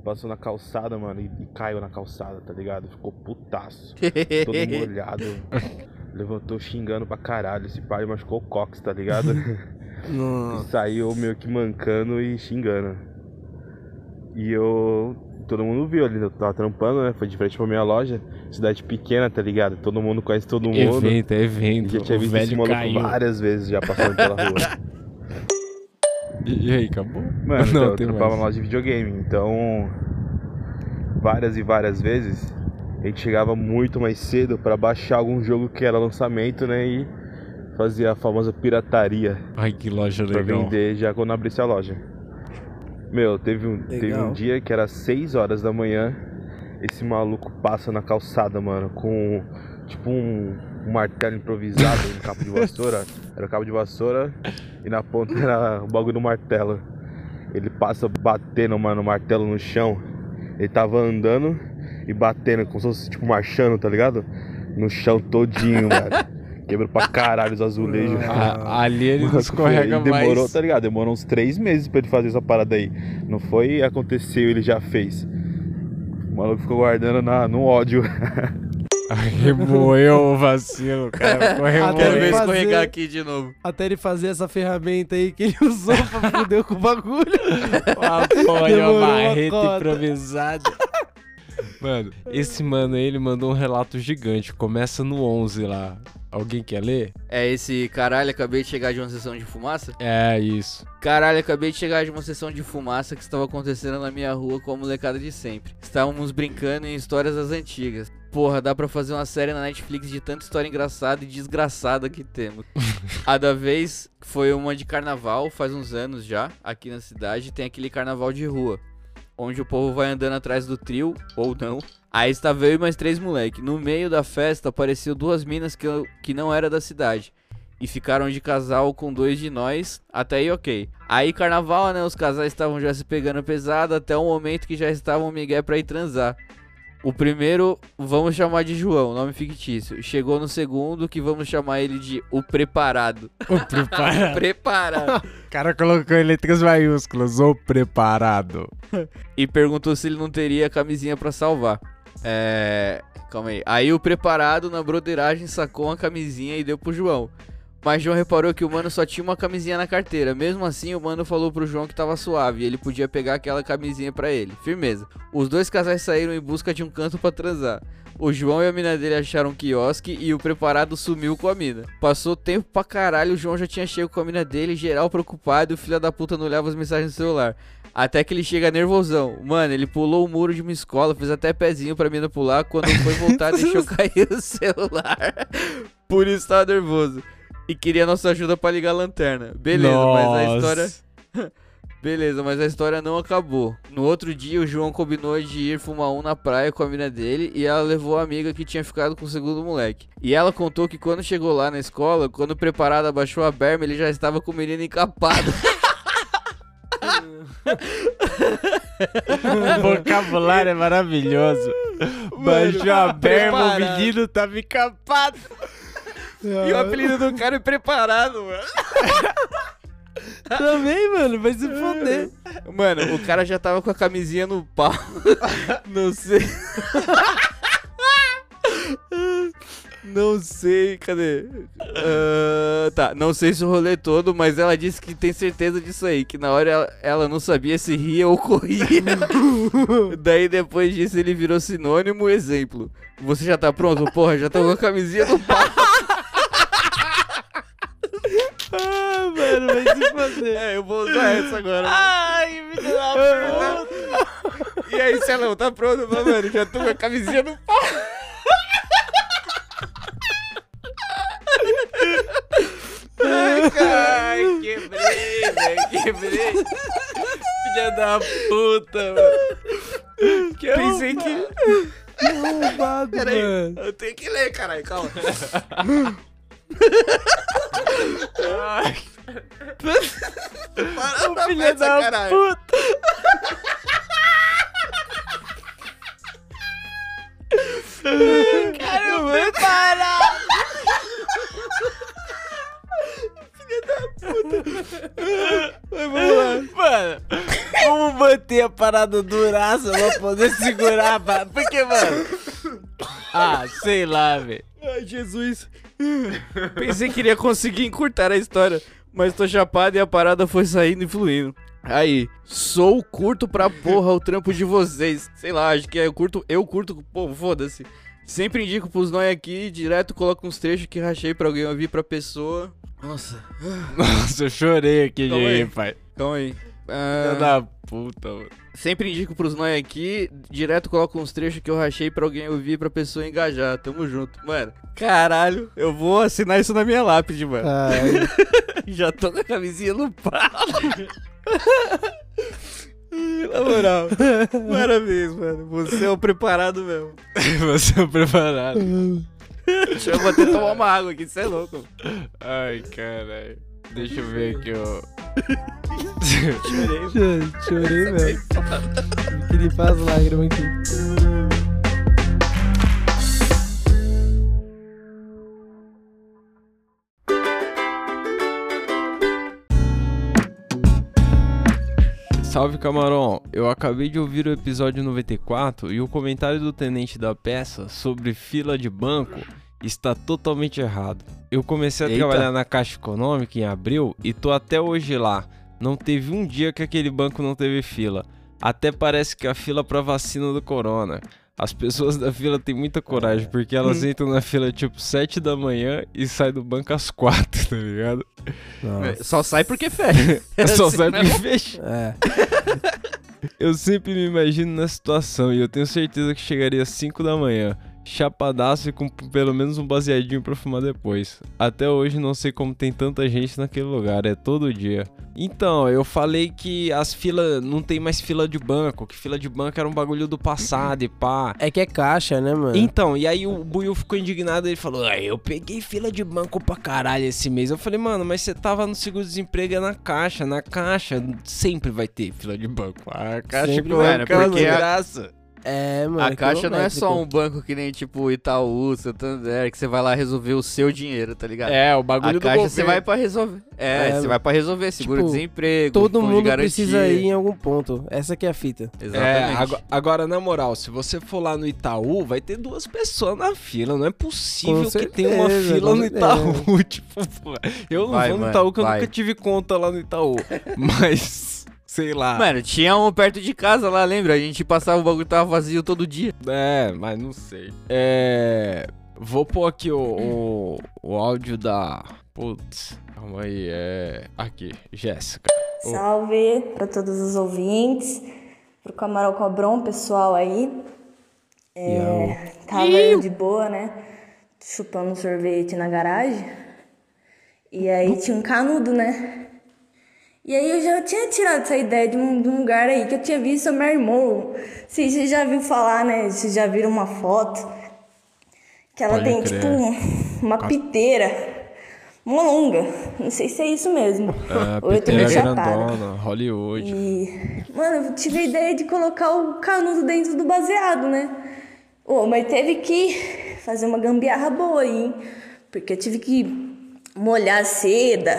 Passou na calçada, mano, e, e caiu na calçada, tá ligado? Ficou putaço. todo molhado. Levantou xingando pra caralho. Esse pai machucou o cox, tá ligado? e saiu meio que mancando e xingando. E eu. Todo mundo viu ali, eu tava trampando, né? Foi de frente pra minha loja. Cidade pequena, tá ligado? Todo mundo conhece todo mundo. Evento, evento. Já tinha visto esse maluco caiu. várias vezes já passando pela rua. E aí, acabou? Mano, então, não, eu tem trampava mais. na loja de videogame, então várias e várias vezes a gente chegava muito mais cedo pra baixar algum jogo que era lançamento, né? E fazia a famosa pirataria Ai, que loja pra legal. vender já quando abrisse a loja. Meu, teve um, teve um dia que era 6 horas da manhã, esse maluco passa na calçada, mano, com tipo um, um martelo improvisado no cabo de vassoura. Era o cabo de vassoura e na ponta era o bagulho do martelo. Ele passa batendo, mano, o martelo no chão. Ele tava andando e batendo, como se fosse tipo marchando, tá ligado? No chão todinho, mano. Quebrou pra caralho os azulejos. A- ali ele Mano, escorrega aí demorou, mais. tá ligado? Demorou uns três meses pra ele fazer essa parada aí. Não foi aconteceu, ele já fez. O maluco ficou guardando na, no ódio. Remoeu o vacilo, cara. Até ele Quero ver fazer- escorregar aqui de novo. Até ele fazer essa ferramenta aí que ele usou pra fuder com o bagulho. Uma marreta cota. improvisada. Mano, esse mano aí, ele mandou um relato gigante. Começa no 11 lá. Alguém quer ler? É esse caralho, acabei de chegar de uma sessão de fumaça? É, isso. Caralho, acabei de chegar de uma sessão de fumaça que estava acontecendo na minha rua com a molecada de sempre. Estávamos brincando em histórias das antigas. Porra, dá pra fazer uma série na Netflix de tanta história engraçada e desgraçada que temos. a da vez foi uma de carnaval, faz uns anos já, aqui na cidade, tem aquele carnaval de rua. Onde o povo vai andando atrás do trio, ou não. Aí estava eu e mais três moleque. No meio da festa apareceu duas minas que, eu- que não era da cidade e ficaram de casal com dois de nós, até aí ok. Aí carnaval, né, os casais estavam já se pegando pesado até o momento que já estavam migué pra ir transar. O primeiro, vamos chamar de João, nome fictício. Chegou no segundo, que vamos chamar ele de o preparado. O preparado. preparado. O cara colocou em letras maiúsculas, o preparado. e perguntou se ele não teria camisinha pra salvar. É. Calma aí. Aí o preparado na broderagem sacou uma camisinha e deu pro João. Mas João reparou que o mano só tinha uma camisinha na carteira. Mesmo assim, o mano falou pro João que tava suave e ele podia pegar aquela camisinha pra ele. Firmeza. Os dois casais saíram em busca de um canto pra transar. O João e a mina dele acharam um quiosque e o preparado sumiu com a mina. Passou tempo pra caralho, o João já tinha chego com a mina dele, geral preocupado e o filho da puta não olhava as mensagens no celular. Até que ele chega nervosão. Mano, ele pulou o muro de uma escola, fez até pezinho pra mina pular. Quando foi voltar, deixou cair o celular. Por isso tava nervoso. E queria nossa ajuda pra ligar a lanterna. Beleza, mas a Nossa. história. Beleza, mas a história não acabou. No outro dia, o João combinou de ir fumar um na praia com a mina dele e ela levou a amiga que tinha ficado com o segundo moleque. E ela contou que quando chegou lá na escola, quando o preparado abaixou a berma, ele já estava com o menino encapado. O vocabulário é maravilhoso. Baixou a berma, o menino tava encapado. E o apelido do cara é preparado, mano. Também, mano, vai se foder. Mano, o cara já tava com a camisinha no pau. Não sei. Não sei, cadê? Ah, tá, não sei se o rolê todo, mas ela disse que tem certeza disso aí, que na hora ela, ela não sabia se ria ou corria. Daí depois disso ele virou sinônimo exemplo. Você já tá pronto? Porra, já tá com a camisinha no pau. Ah, mano, vai se foder. É, eu vou usar essa agora. Ai, me deu uma puta. E aí, Celão, tá pronto? Mas, mano, já tô com a camisinha no pau. Ai, cara, quebrei, velho, quebrei. Filha da puta, mano. Que Pensei que... Que arrombado, Peraí, mano. eu tenho que ler, caralho, calma. Ai, Para filha festa, da caralho. puta. Caramba, para! Vai, vamos lá. Mano, vamos manter a parada duraça pra poder segurar a parada. Porque, mano... Ah, sei lá, velho. Ai, Jesus. Pensei que iria conseguir encurtar a história, mas tô chapado e a parada foi saindo e fluindo. Aí, sou curto pra porra o trampo de vocês. Sei lá, acho que é eu curto, eu curto, pô, foda-se. Sempre indico pros nós aqui, direto coloco uns trechos que rachei pra alguém ouvir pra pessoa. Nossa, Nossa, eu chorei aqui de Calma aí. pai. calma aí. Ah, da puta, mano. Sempre indico pros nós aqui, direto coloco uns trechos que eu rachei pra alguém ouvir pra pessoa engajar. Tamo junto. Mano, caralho, eu vou assinar isso na minha lápide, mano. Já tô com a camisinha no pau. Na moral. Parabéns, mano. Você é o preparado mesmo. Você é preparado. Deixa eu até tomar uma água aqui, você é louco. Ai, caralho. Deixa eu ver aqui, ó. Chorei. Chorei, chorei velho. Tive que limpar as lágrimas aqui. Salve camarão, eu acabei de ouvir o episódio 94 e o comentário do tenente da peça sobre fila de banco está totalmente errado. Eu comecei a Eita. trabalhar na Caixa Econômica em abril e tô até hoje lá. Não teve um dia que aquele banco não teve fila. Até parece que a fila para vacina do corona. As pessoas da fila têm muita coragem, porque elas Hum. entram na fila tipo 7 da manhã e saem do banco às 4, tá ligado? Só sai porque fecha. Só Assim sai mesmo. porque fecha. É. Eu sempre me imagino na situação e eu tenho certeza que chegaria às 5 da manhã, chapadaço e com pelo menos um baseadinho pra fumar depois. Até hoje não sei como tem tanta gente naquele lugar, é todo dia. Então, eu falei que as filas, não tem mais fila de banco, que fila de banco era um bagulho do passado e pá. É que é caixa, né, mano? Então, e aí o Buiu ficou indignado, ele falou, ah, eu peguei fila de banco pra caralho esse mês. Eu falei, mano, mas você tava no seguro-desemprego é na caixa, na caixa sempre vai ter fila de banco. A caixa Sempre Mano, ficar porque a- graça. É, mano. A caixa não é só um banco que nem tipo Itaú, Santander, que você vai lá resolver o seu dinheiro, tá ligado? É, o bagulho a do caixa você vai pra resolver. É, É, você vai pra resolver seguro-desemprego, Todo mundo precisa ir em algum ponto. Essa que é a fita. É, Exatamente. ago- agora, na moral, se você for lá no Itaú, vai ter duas pessoas na fila. Não é possível Com que tenha uma certeza, fila no certeza. Itaú. tipo, pô, eu não Vai, vou no mano, Itaú, que eu vai. nunca tive conta lá no Itaú. Mas, sei lá. Mano, tinha um perto de casa lá, lembra? A gente passava, o bagulho tava vazio todo dia. É, mas não sei. É. Vou pôr aqui o, o, o áudio da. Putz, calma aí, é. Aqui, Jéssica. Ô, Salve para todos os ouvintes, pro Camarão Cobrão, pessoal aí. É, tava eu de boa, né? Chupando um sorvete na garagem. E aí tinha um canudo, né? E aí eu já tinha tirado essa ideia de um, de um lugar aí que eu tinha visto meu irmão. Se você já viu falar, né? Vocês já viram uma foto que ela Pode tem crer. tipo uma piteira. Uma longa. Não sei se é isso mesmo. É, Ou eu tô meio grandona, Hollywood. E, mano, eu tive a ideia de colocar o canudo dentro do baseado, né? Ô, mas teve que fazer uma gambiarra boa aí, hein? Porque eu tive que molhar a seda,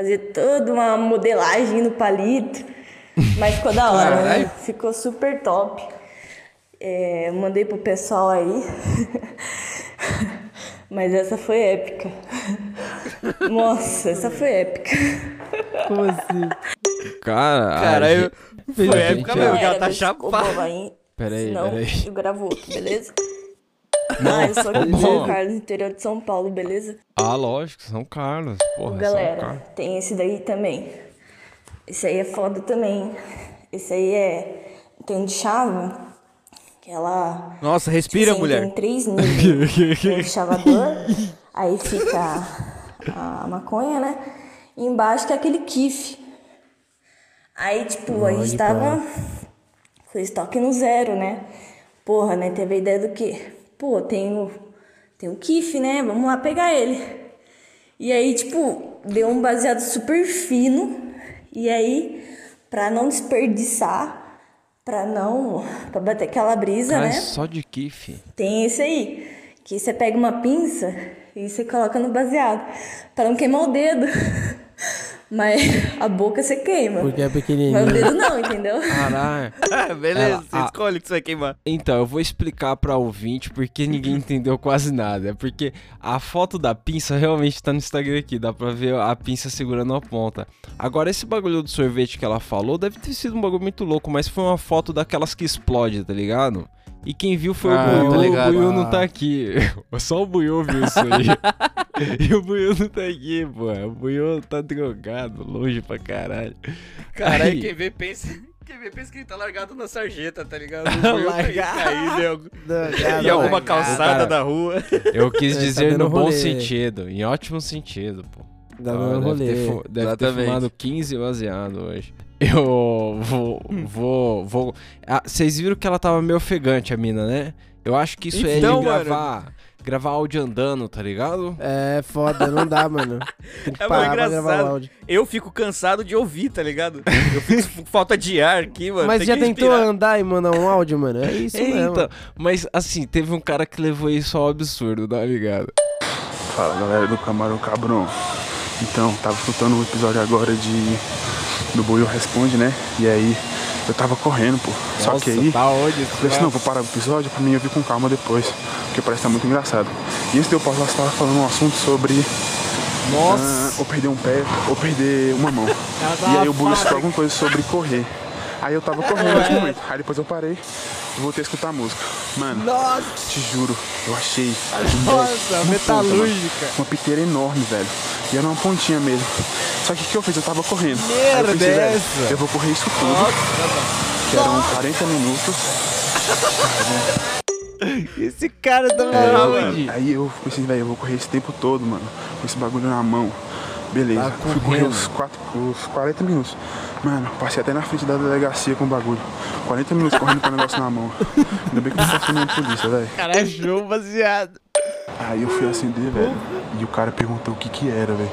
fazer toda uma modelagem no palito. Mas ficou da hora, né? Ficou super top. É, mandei pro pessoal aí. Mas essa foi épica. Nossa, essa foi épica. Como assim? Cara, Cara, eu... Foi a época gente- mesmo, que ela tá chapada. Peraí, Senão peraí. eu gravo outro, beleza? Ah, eu sou aqui de. São Carlos, interior de São Paulo, beleza? Ah, lógico, São Carlos. Porra, São Galera, Carlos. tem esse daí também. Esse aí é foda também. Esse aí é. Tem de chava. Que ela. Nossa, respira, assim, mulher. Tem três níveis. tem chavador. aí fica a maconha, né? E embaixo que é aquele kiff. Aí, tipo, a gente Pode tava com o estoque no zero, né? Porra, né? Teve a ideia do quê? Pô, tem o, tem o kiff, né? Vamos lá pegar ele. E aí, tipo, deu um baseado super fino. E aí, pra não desperdiçar, pra não. pra bater aquela brisa, Cara, né? é só de kiff. Tem esse aí, que você pega uma pinça e você coloca no baseado, pra não queimar o dedo. Mas a boca você queima. Porque é Mas o pequenininho. dedo não, entendeu? Caralho. Ah, beleza, Ela- você ah. escolhe o que você vai queimar. Então, eu vou explicar pra ouvinte porque ninguém entendeu quase nada. É porque a foto da pinça realmente tá no Instagram aqui, dá pra ver a pinça segurando a ponta. Agora, esse bagulho do sorvete que ela falou deve ter sido um bagulho muito louco, mas foi uma foto daquelas que explode, tá ligado? E quem viu foi Ah, o Buiu, tá o ligado. Buiu não Ah. tá aqui. Só o Buiu viu isso aí. e o Buiu não tá aqui, pô. O Buiu tá drogado, longe pra caralho. Caralho, Aí- quem vê pensa. Quem vê pensa que ele tá largado na sarjeta, tá ligado? Largado. Caído em algum- Largado, em alguma largado. calçada Cara, da rua. Eu quis tá dizer dando no bom sentido, em ótimo sentido, pô. Dá Ó, no deve ter, fu- deve ter fumado 15 baseado hoje. Eu vou. vou. vou. Ah, vocês viram que ela tava meio ofegante, a mina, né? Eu acho que isso é Então, de mano. gravar. Gravar áudio andando, tá ligado? É foda, não dá, mano. Tem que É parar pra gravar áudio. Eu fico cansado de ouvir, tá ligado? Eu fico com falta de ar aqui, mano. Mas tem já que tentou respirar. andar e mandar um áudio, mano? É isso É, mesmo. então, mas assim, teve um cara que levou isso ao absurdo, tá ligado? Fala galera do Camarão Cabrão. Então, tava escutando um episódio agora de. Do Buiu Responde, né? E aí eu tava correndo, pô. Só que Nossa, aí. tá onde Eu esse não, vou parar o episódio pra mim ouvir com calma depois. Porque parece que tá muito engraçado. E antes de eu pausar, você tava falando um assunto sobre. Nossa! ah, ou perder um pé, ou perder uma mão. E aí o Buiu citou alguma coisa sobre correr. Aí eu tava correndo nesse momento. Aí depois eu parei e voltei a escutar a música. Mano, te juro, eu achei. Nossa, uma metalúrgica. Uma piteira enorme, velho. E era uma pontinha mesmo. Só que o que eu fiz? Eu tava correndo. Aí eu Merda pensei, velho? Eu vou correr isso tudo. Que eram 40 minutos. Esse cara tá É, onde? aí eu pensei, velho, eu vou correr esse tempo todo, mano. Com esse bagulho na mão. Beleza. Tá Fui correr os, quatro, os 40 minutos. Mano, passei até na frente da delegacia com o bagulho. 40 minutos correndo com o negócio na mão. Ainda bem que não passou nenhuma polícia, velho. Cara, é show baseado. Aí eu fui acender, velho. E o cara perguntou o que que era, velho.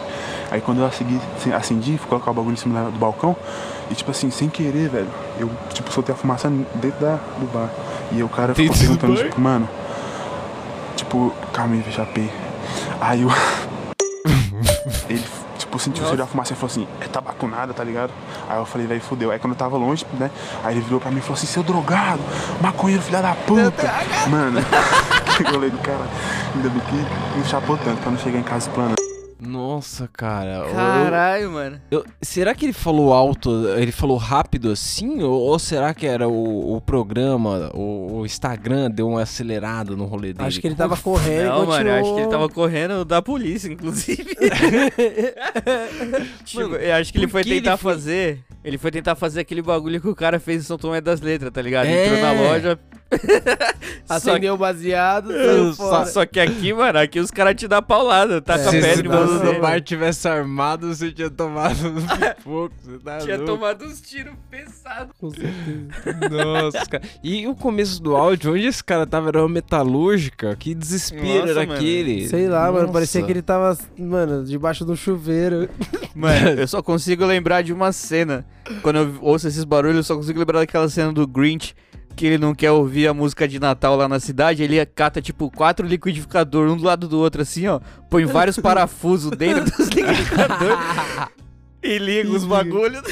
Aí quando eu acendi, acendi, fui colocar o bagulho em cima do balcão. E tipo assim, sem querer, velho. Eu, tipo, soltei a fumaça dentro da, do bar. E aí o cara ficou Dentro perguntando, tipo, mano. Tipo, calma aí, VJP. Aí eu. Ele, tipo, sentiu o cheiro da fumaça e falou assim, é tabaco nada, tá ligado? Aí eu falei, velho, fudeu. Aí quando eu tava longe, né? Aí ele virou pra mim e falou assim, seu drogado, maconheiro, filha da puta. Mano, rolê do cara. Ainda bem que não chapou tanto pra não chegar em casa plana. Nossa, cara. eu- Caralho, mano. eu- será que ele falou alto, ele falou rápido assim? Ou, ou será que era o, o programa, o, o Instagram deu um acelerado no rolê dele? Acho que ele tava correndo Não, mano, eu acho que ele tava correndo da polícia, inclusive. tipo, Mano, eu acho que ele foi que ele tentar foi- fazer. Ele foi tentar fazer aquele bagulho que o cara fez em São Tomé das Letras, tá ligado? É. Entrou na loja. Acendeu o baseado, saiu só, só que aqui, mano, aqui os caras te dão paulada, tá com a Se pedra dono você. do bar tivesse armado, você tinha tomado pipoco, você tá Tinha louco. tomado uns tiros pesados. Com certeza. Nossa, cara. E o começo do áudio, onde esse cara tava? Era uma metalúrgica? Que desespero Nossa, era mano. aquele? Sei lá, mano, parecia Nossa. que ele tava, mano, debaixo do chuveiro. Mano, eu só consigo lembrar de uma cena. Quando eu ouço esses barulhos, eu só consigo lembrar daquela cena do Grinch. Que ele não quer ouvir a música de Natal lá na cidade, ele cata, tipo, quatro liquidificadores, um do lado do outro, assim, ó. Põe vários parafusos dentro dos liquidificadores e liga os bagulhos.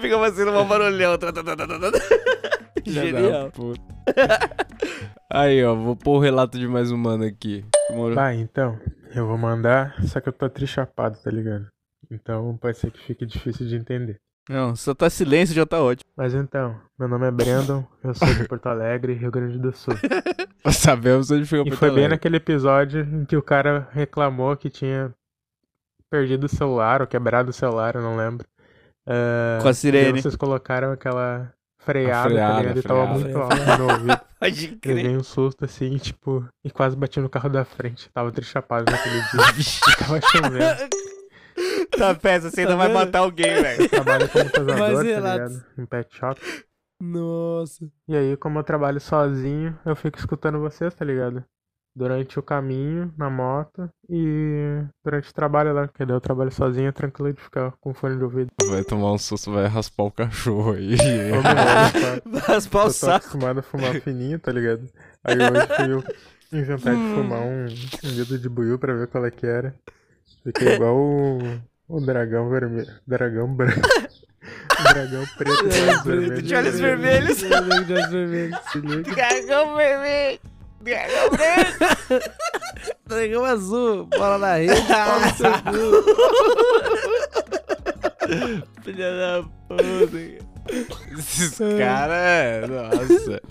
Fica fazendo uma barulhão. Tá, tá, tá, tá, tá, tá. Genial. Aí, ó, vou pôr o relato de mais um mano aqui. Demorou. Bah, então, eu vou mandar, só que eu tô trichapado, tá ligado? Então pode ser que fique difícil de entender. Não, só tá silêncio já tá ótimo. Mas então, meu nome é Brandon, eu sou de Porto Alegre, Rio Grande do Sul. Sabemos onde fica o E Porto foi bem naquele episódio em que o cara reclamou que tinha perdido o celular ou quebrado o celar, eu não lembro. É, Com a sirene. vocês colocaram aquela freada, freada, tá ligado? E tava muito alto no ouvido. Pode Eu dei um susto assim, tipo, e quase bati no carro da frente. Tava trichapado naquele dia. e tava chovendo. Tá peça, você ainda vai matar alguém, velho. Eu trabalho como pesador, tá relatos. ligado? Em pet shop. Nossa. E aí, como eu trabalho sozinho, eu fico escutando vocês, tá ligado? Durante o caminho, na moto e durante o trabalho lá, porque daí eu trabalho sozinho, é tranquilo de ficar com fone de ouvido. Vai tomar um susto, vai raspar o cachorro aí. Eu Raspar o eu tô saco. acostumado a fumar fininho, tá ligado? Aí hoje fui eu inventar de fumar um, um dedo de buiu pra ver qual é que era. Fiquei igual o, o dragão vermelho. Dragão branco. Dragão preto de olhos vermelhos. De olhos vermelhos. De olhos vermelhos. Dragão vermelho. Dragão branco. Dragão azul, bola na rede, pau no seu cu. Filha da puta. Esses caras, nossa,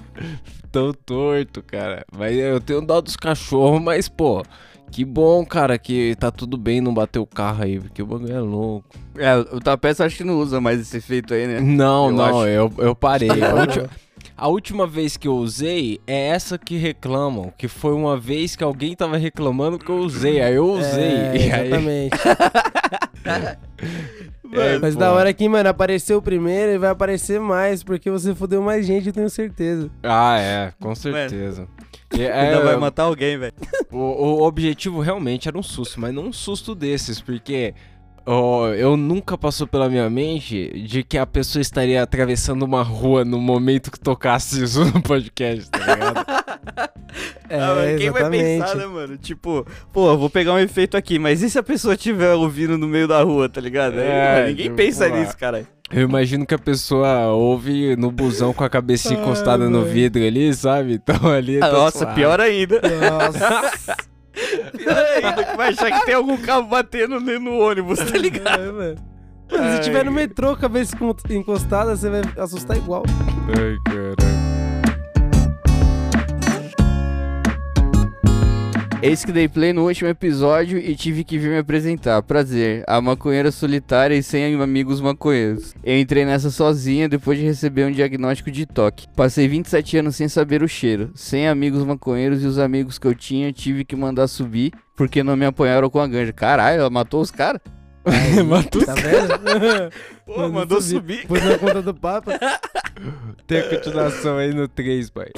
tão torto, cara. Mas eu tenho dó dos cachorros, mas, pô, que bom, cara, que tá tudo bem não bater o carro aí, porque o bagulho é louco. É, o Tapeça acho que não usa mais esse efeito aí, né? Não, Eu não, acho. eu, eu parei. A última, A última vez que eu usei é essa que reclamam, que foi uma vez que alguém tava reclamando que eu usei, aí eu usei. É, aí... exatamente. É, Mas pô. da hora que, mano, apareceu primeiro e vai aparecer mais, porque você fudeu mais gente, eu tenho certeza. Ah, é, com certeza. E, é, Ainda vai matar alguém, velho. O, o objetivo realmente era um susto, mas não um susto desses, porque ó, eu nunca passou pela minha mente de que a pessoa estaria atravessando uma rua no momento que tocasse isso no podcast, tá ligado? É, Ah, mano, quem vai pensar, né, mano? Tipo, pô, vou pegar um efeito aqui, mas e se a pessoa estiver ouvindo no meio da rua, tá ligado? É, ninguém tipo, pensa pô, nisso, cara. Eu imagino que a pessoa ouve no busão com a cabecinha encostada no vidro ali, sabe? Então ali. Ah, tá nossa, suave. pior ainda. Nossa. pior ainda, que vai achar que tem algum carro batendo no no ônibus, tá ligado? É, mano. Mano, se tiver no metrô, cabeça encostada, você vai assustar igual. Ai, caralho. Eis que dei play no último episódio e tive que vir me apresentar. Prazer, a maconheira solitária e sem amigos maconheiros. Eu entrei nessa sozinha depois de receber um diagnóstico de toque. Passei 27 anos sem saber o cheiro, sem amigos maconheiros e os amigos que eu tinha tive que mandar subir porque não me apoiaram com a ganja. Caralho, ela matou os caras? matou Tá vendo? Pô, mandou subir. Pôs na conta do Papa. Tem a continuação aí no 3, pai.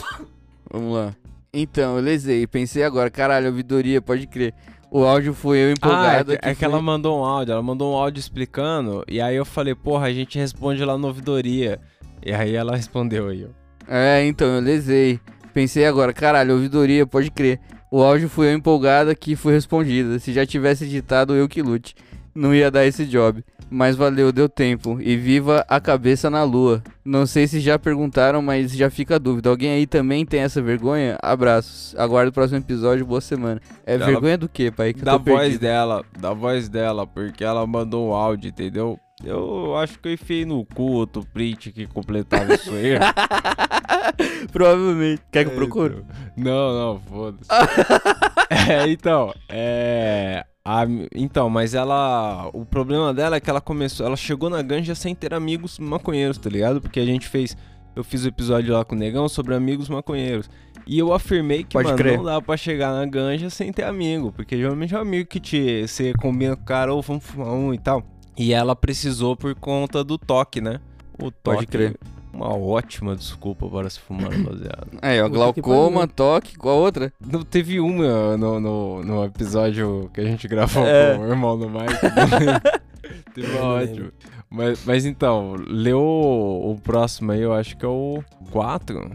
Vamos lá. Então, eu lesei. Pensei agora, caralho, ouvidoria, pode crer. O áudio foi eu empolgado. Ah, é que, é que ela mandou um áudio, ela mandou um áudio explicando, e aí eu falei, porra, a gente responde lá no ouvidoria. E aí ela respondeu aí, ó. É, então, eu lesei. Pensei agora, caralho, ouvidoria, pode crer. O áudio foi eu empolgada que foi respondida. Se já tivesse editado, eu que lute. Não ia dar esse job. Mas valeu, deu tempo. E viva a cabeça na lua. Não sei se já perguntaram, mas já fica a dúvida. Alguém aí também tem essa vergonha? Abraços. Aguardo o próximo episódio, boa semana. É Ela- vergonha do quê, pai? Que Da voz perdido. dela, da voz dela, porque ela mandou um áudio, entendeu? Eu acho que eu enfiei no cu outro print que completava isso aí. Provavelmente. Quer que eu É, procure? então. Não, não, foda-se. é, então, é. A- então, mas ela. O problema dela é que ela começou. Ela chegou na ganja sem ter amigos maconheiros, tá ligado? Porque a gente fez. Eu fiz o episódio lá com o Negão sobre amigos maconheiros. E eu afirmei que, Pode mano, crer. não dá pra chegar na ganja sem ter amigo. Porque geralmente é um amigo que te, você combina com o cara, ou vamos fumar um e tal. E ela precisou por conta do toque, né? O toque. Pode crer. Uma ótima desculpa para se fumar no baseado. Aí, ó, Puta que glaucoma, toque, qual outra? Não, teve uma no, no, no episódio que a gente gravou É. com o irmão do Mike. teve uma ótima. Mas, mas então, leu o, o próximo aí, eu acho que é o 4.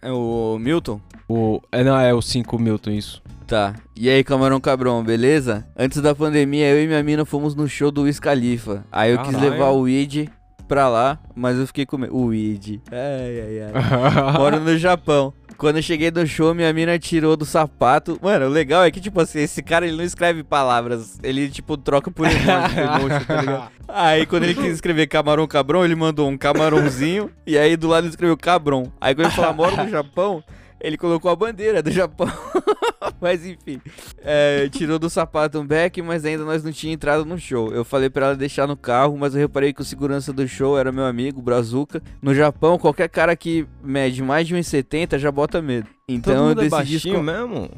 É o Milton? O, é, não, é o 5 Milton, isso. Tá. E aí, Camarão Cabrão, beleza? Antes da pandemia, eu e minha mina fomos no show do Wiz Khalifa. Aí eu quis Caralho. levar o Weed pra lá, mas eu fiquei com medo. O Weed. Ai, ai, ai. Moro no Japão. Quando eu cheguei no show, minha mina tirou do sapato. Mano, o legal é que, tipo assim, esse cara ele não escreve palavras. Ele, tipo, troca por emoji, emoji tá ligado? Aí, quando ele quis escrever camarão cabrão, ele mandou um camarãozinho. e aí, do lado, ele escreveu cabrão. Aí, quando ele falou, moro no Japão, ele colocou a bandeira do Japão. mas, enfim. É, tirou do sapato um back, mas ainda nós não tinha entrado no show. Eu falei pra ela deixar no carro, mas eu reparei que o segurança do show era meu amigo, Brazuca. No Japão, qualquer cara que mede mais de 1,70 já bota medo. Então Todo mundo eu é decidi baixinho esco- mesmo?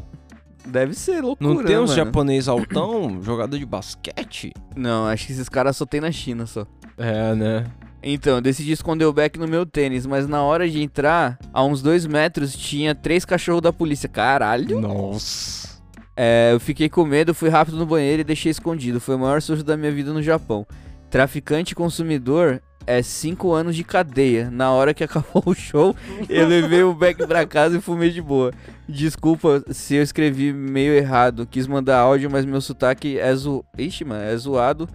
Deve ser loucura, Não tem uns mano? japonês altão, jogador de basquete? Não, acho que esses caras só tem na China só. É, né? Então, eu decidi esconder o back no meu tênis, mas na hora de entrar, a uns dois metros, tinha três cachorros da polícia. Caralho! Nossa! É, eu fiquei com medo, fui rápido no banheiro e deixei escondido. Foi o maior susto da minha vida no Japão. Traficante e consumidor é cinco anos de cadeia. Na hora que acabou o show, eu levei o back pra casa e fumei de boa. Desculpa se eu escrevi meio errado. Quis mandar áudio, mas meu sotaque é zo... Ixi, mano, é zoado.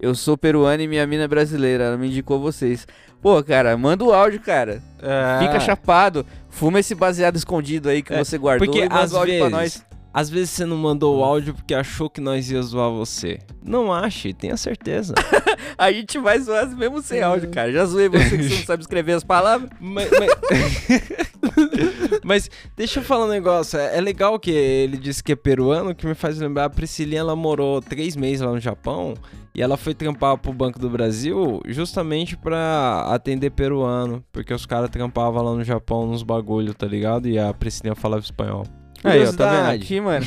Eu sou peruano e minha mina é brasileira. Ela me indicou vocês. Pô, cara, manda o áudio, cara. É. Fica chapado. Fuma esse baseado escondido aí que É, você guardou Porque e manda às o áudio vezes, pra nós. Às vezes você não mandou o áudio porque achou que nós ia zoar você. Não ache, tenha certeza. A gente vai zoar mesmo sem áudio, cara. Já zoei você que você não sabe escrever as palavras. Mas, mas- Mas deixa eu falar um negócio. É é legal que ele disse que é peruano, que me faz lembrar. A Priscilinha, ela morou três meses lá no Japão. E ela foi trampar pro Banco do Brasil justamente pra atender peruano. Porque os caras trampavam lá no Japão nos bagulho, tá ligado? E a Priscilinha falava espanhol. Aí, ó, tá vendo? Aqui, mano.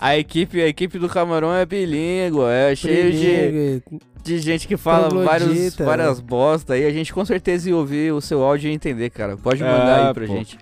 A equipe, a equipe do Camarão é bilíngue, é cheio de, de gente que fala vários, várias bosta aí. A gente com certeza ia ouvir o seu áudio e entender, cara. Pode mandar É, aí pra pô. gente.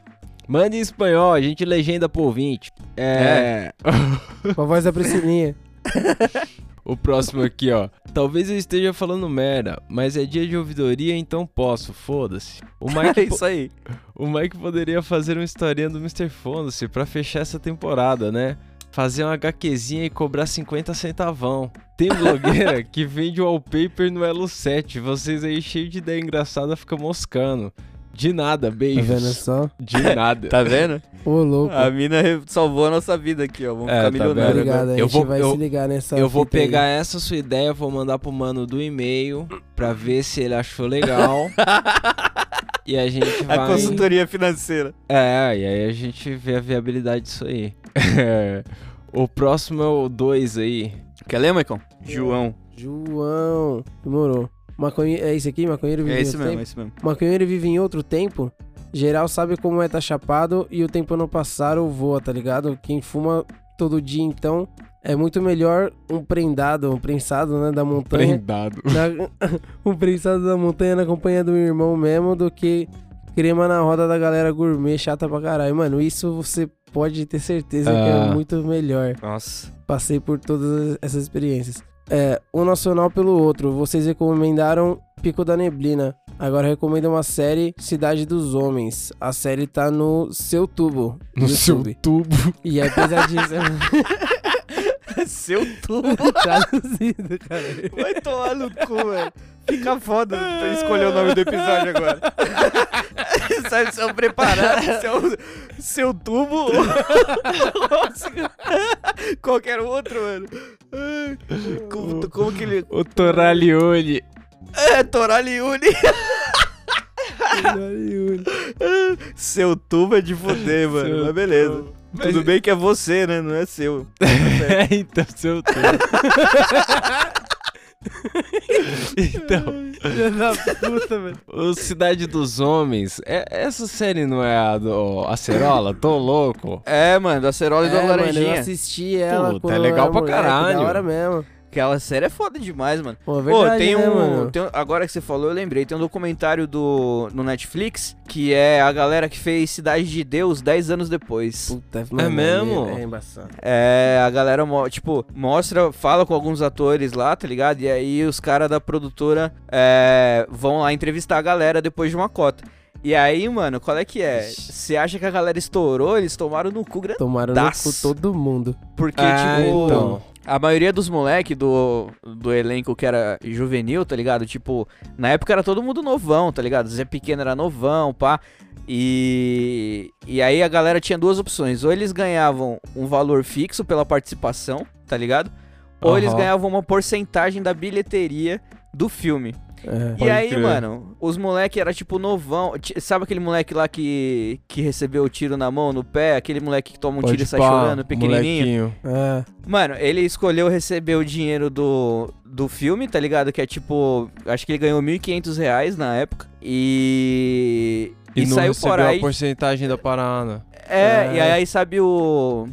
Manda em espanhol, a gente legenda pro ouvinte. É. Com a voz da Priscilinha. o próximo aqui, ó. Talvez eu esteja falando merda, mas é dia de ouvidoria, então posso, foda-se. O Mike É isso aí. O Mike poderia fazer uma historinha do Mr. Foda-se pra fechar essa temporada, né? Fazer uma HQzinha e cobrar 50 centavão. Tem blogueira que vende wallpaper no Elo 7. Vocês aí cheio de ideia engraçada fica moscando. De nada, beijos. Tá vendo só? De nada. Tá vendo? Ô, louco. A mina salvou a nossa vida aqui, ó. Vamos É, ficar tá milionários vendo? Obrigado, a gente vai se ligar nessa Eu vou fita aí. pegar essa sua ideia, vou mandar pro mano do e-mail pra ver se ele achou legal. e a gente vai. A consultoria financeira. É, e aí a gente vê a viabilidade disso aí. o próximo é o 2 aí. Quer ler, Maicon? João. João. Demorou. Maconhe... É esse aqui? Maconheiro vive É em outro mesmo, tempo? é esse mesmo. Maconheiro vive em outro tempo? Geral sabe como é tá chapado e o tempo não passar ou voa, tá ligado? Quem fuma todo dia, então, é muito melhor um prendado, um prensado, né, da montanha. Prendado. Na- um prensado da montanha na companhia do irmão mesmo do que crema na roda da galera gourmet chata pra caralho. Mano, isso você pode ter certeza que Ah. é muito melhor. Nossa. Passei por todas essas experiências. É, um nacional pelo outro. Vocês recomendaram Pico da Neblina. Agora recomendo uma série Cidade dos Homens. A série tá no seu tubo. No seu tubo. E é pesadíssimo. Seu tubo. Traduzido, cara. Vai tomar no cu, velho. Fica foda escolher o nome do episódio agora. Sabe, seu preparado, seu, seu tubo. Qualquer outro, mano. Como, como que ele. O Toralione. É, Toraliune. Seu tubo é de foder, mano. Seu Mas beleza. tubo. Tudo bem que é você, né? Não é seu. É, então, seu então. Filha da puta, velho. O Cidade dos Homens. É, essa série não é a do Acerola? Tô louco. É, mano, da Cerola e da É, mano, Laranjinha. eu assisti ela Puta, quando é eu legal era pra moleque, caralho. Da hora mesmo. Aquela série é foda demais, mano. Pô, é verdade, tem né, um, mano? tem um- Agora que você falou, eu lembrei. Tem um documentário do, no Netflix que é a galera que fez Cidade de Deus 10 anos depois. Puta, É mesmo? É embaçado. É, a galera, tipo, mostra, fala com alguns atores lá, tá ligado? E aí os caras da produtora é, vão lá entrevistar a galera depois de uma cota. E aí, mano, qual é que é? Você acha que a galera estourou? Eles tomaram no cu grande. Tomaram no cu todo mundo. Porque, Ah, tipo, então. A maioria dos moleque do, do elenco que era juvenil, tá ligado? Tipo, na época era todo mundo novão, tá ligado? Zé Pequeno era novão, pá. E, e aí a galera tinha duas opções. Ou eles ganhavam um valor fixo pela participação, tá ligado? Ou eles Aham. ganhavam uma porcentagem da bilheteria do filme. É. E Pode aí, crer. mano, os moleque era tipo novão. Sabe aquele moleque lá que, que recebeu o tiro na mão, no pé? Aquele moleque que toma um tiro e sai pá, chorando, pequenininho? molequinho. É. Mano, ele escolheu receber o dinheiro do, do filme, tá ligado? Que é tipo, acho que ele ganhou 1.500 reais na época. E. E, não saiu recebeu por aí. a porcentagem da parada. É, e É. aí sabe o.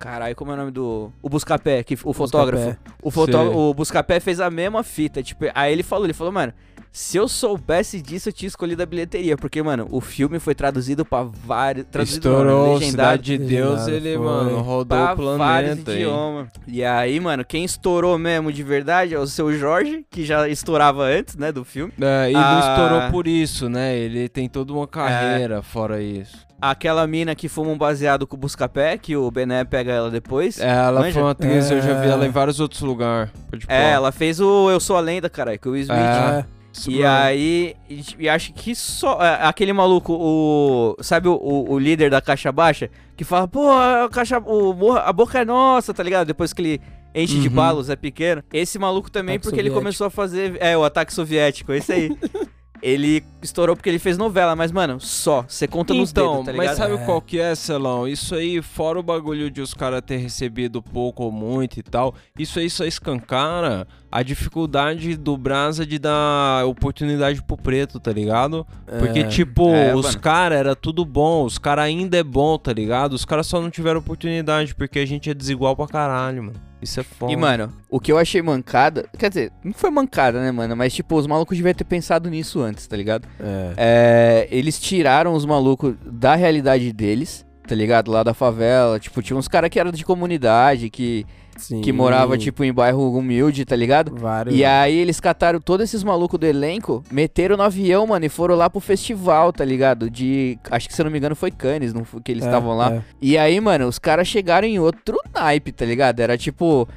Caralho, como é o nome do. O Buscapé, que, o fotógrafo. O, fotó... Sei. o Buscapé fez a mesma fita. Tipo, aí ele falou, ele falou, mano. Se eu soubesse disso, eu tinha escolhido a bilheteria. Porque, mano, o filme foi traduzido pra vários. Traduzido não, né? Estourou, Cidade de Deus, Legendado, ele, foi. mano, rodou pra o vários planeta. idiomas. E aí, mano, quem estourou mesmo de verdade é o seu Jorge, que já estourava antes, né, do filme. É, e não Ah. estourou por isso, né? Ele tem toda uma carreira fora isso. Aquela mina que fuma um baseado com o Buscapé, que o Bené pega ela depois. É, ela Manja? foi uma atriz, eu já vi É. ela em vários outros lugares. É, ela fez o Eu Sou a Lenda, caralho, com o Will Smith. É. E aí, e, e acho que só. é, Aquele maluco, o. Sabe o, o, o líder da caixa baixa? Que fala, pô, a, caixa, o, a boca é nossa, tá ligado? Depois que ele enche de Uhum. balas, é pequeno. Esse maluco também, Ataque porque ele soviético. começou a fazer. É, o ataque soviético, esse aí. ele estourou porque ele fez novela, mas, mano, só. Você conta nos Então, dedos, tá ligado? mas sabe qual que é, Celão? Isso aí, fora o bagulho de os caras ter recebido pouco ou muito e tal, isso aí só escancara a dificuldade do Brasa de dar oportunidade pro preto, tá ligado? Porque, É. tipo, É, os caras era tudo bom, os caras ainda é bom, tá ligado? Os caras só não tiveram oportunidade porque a gente é desigual pra caralho, mano. Isso é foda. E, mano, o que eu achei mancada. Quer dizer, não foi mancada, né, mano? Mas, tipo, os malucos deviam ter pensado nisso antes, tá ligado? É. eles tiraram os malucos da realidade deles, tá ligado? Lá da favela. Tipo, tinha uns caras que eram de comunidade, que. Sim. Que morava, tipo, em bairro humilde, tá ligado? Vários. E aí eles cataram todos esses malucos do elenco, meteram no avião, mano, e foram lá pro festival, tá ligado? De. Acho que se eu não me engano foi Cannes, não foi que eles É, estavam lá. é. E aí, mano, os caras chegaram em outro naipe, tá ligado? Era tipo.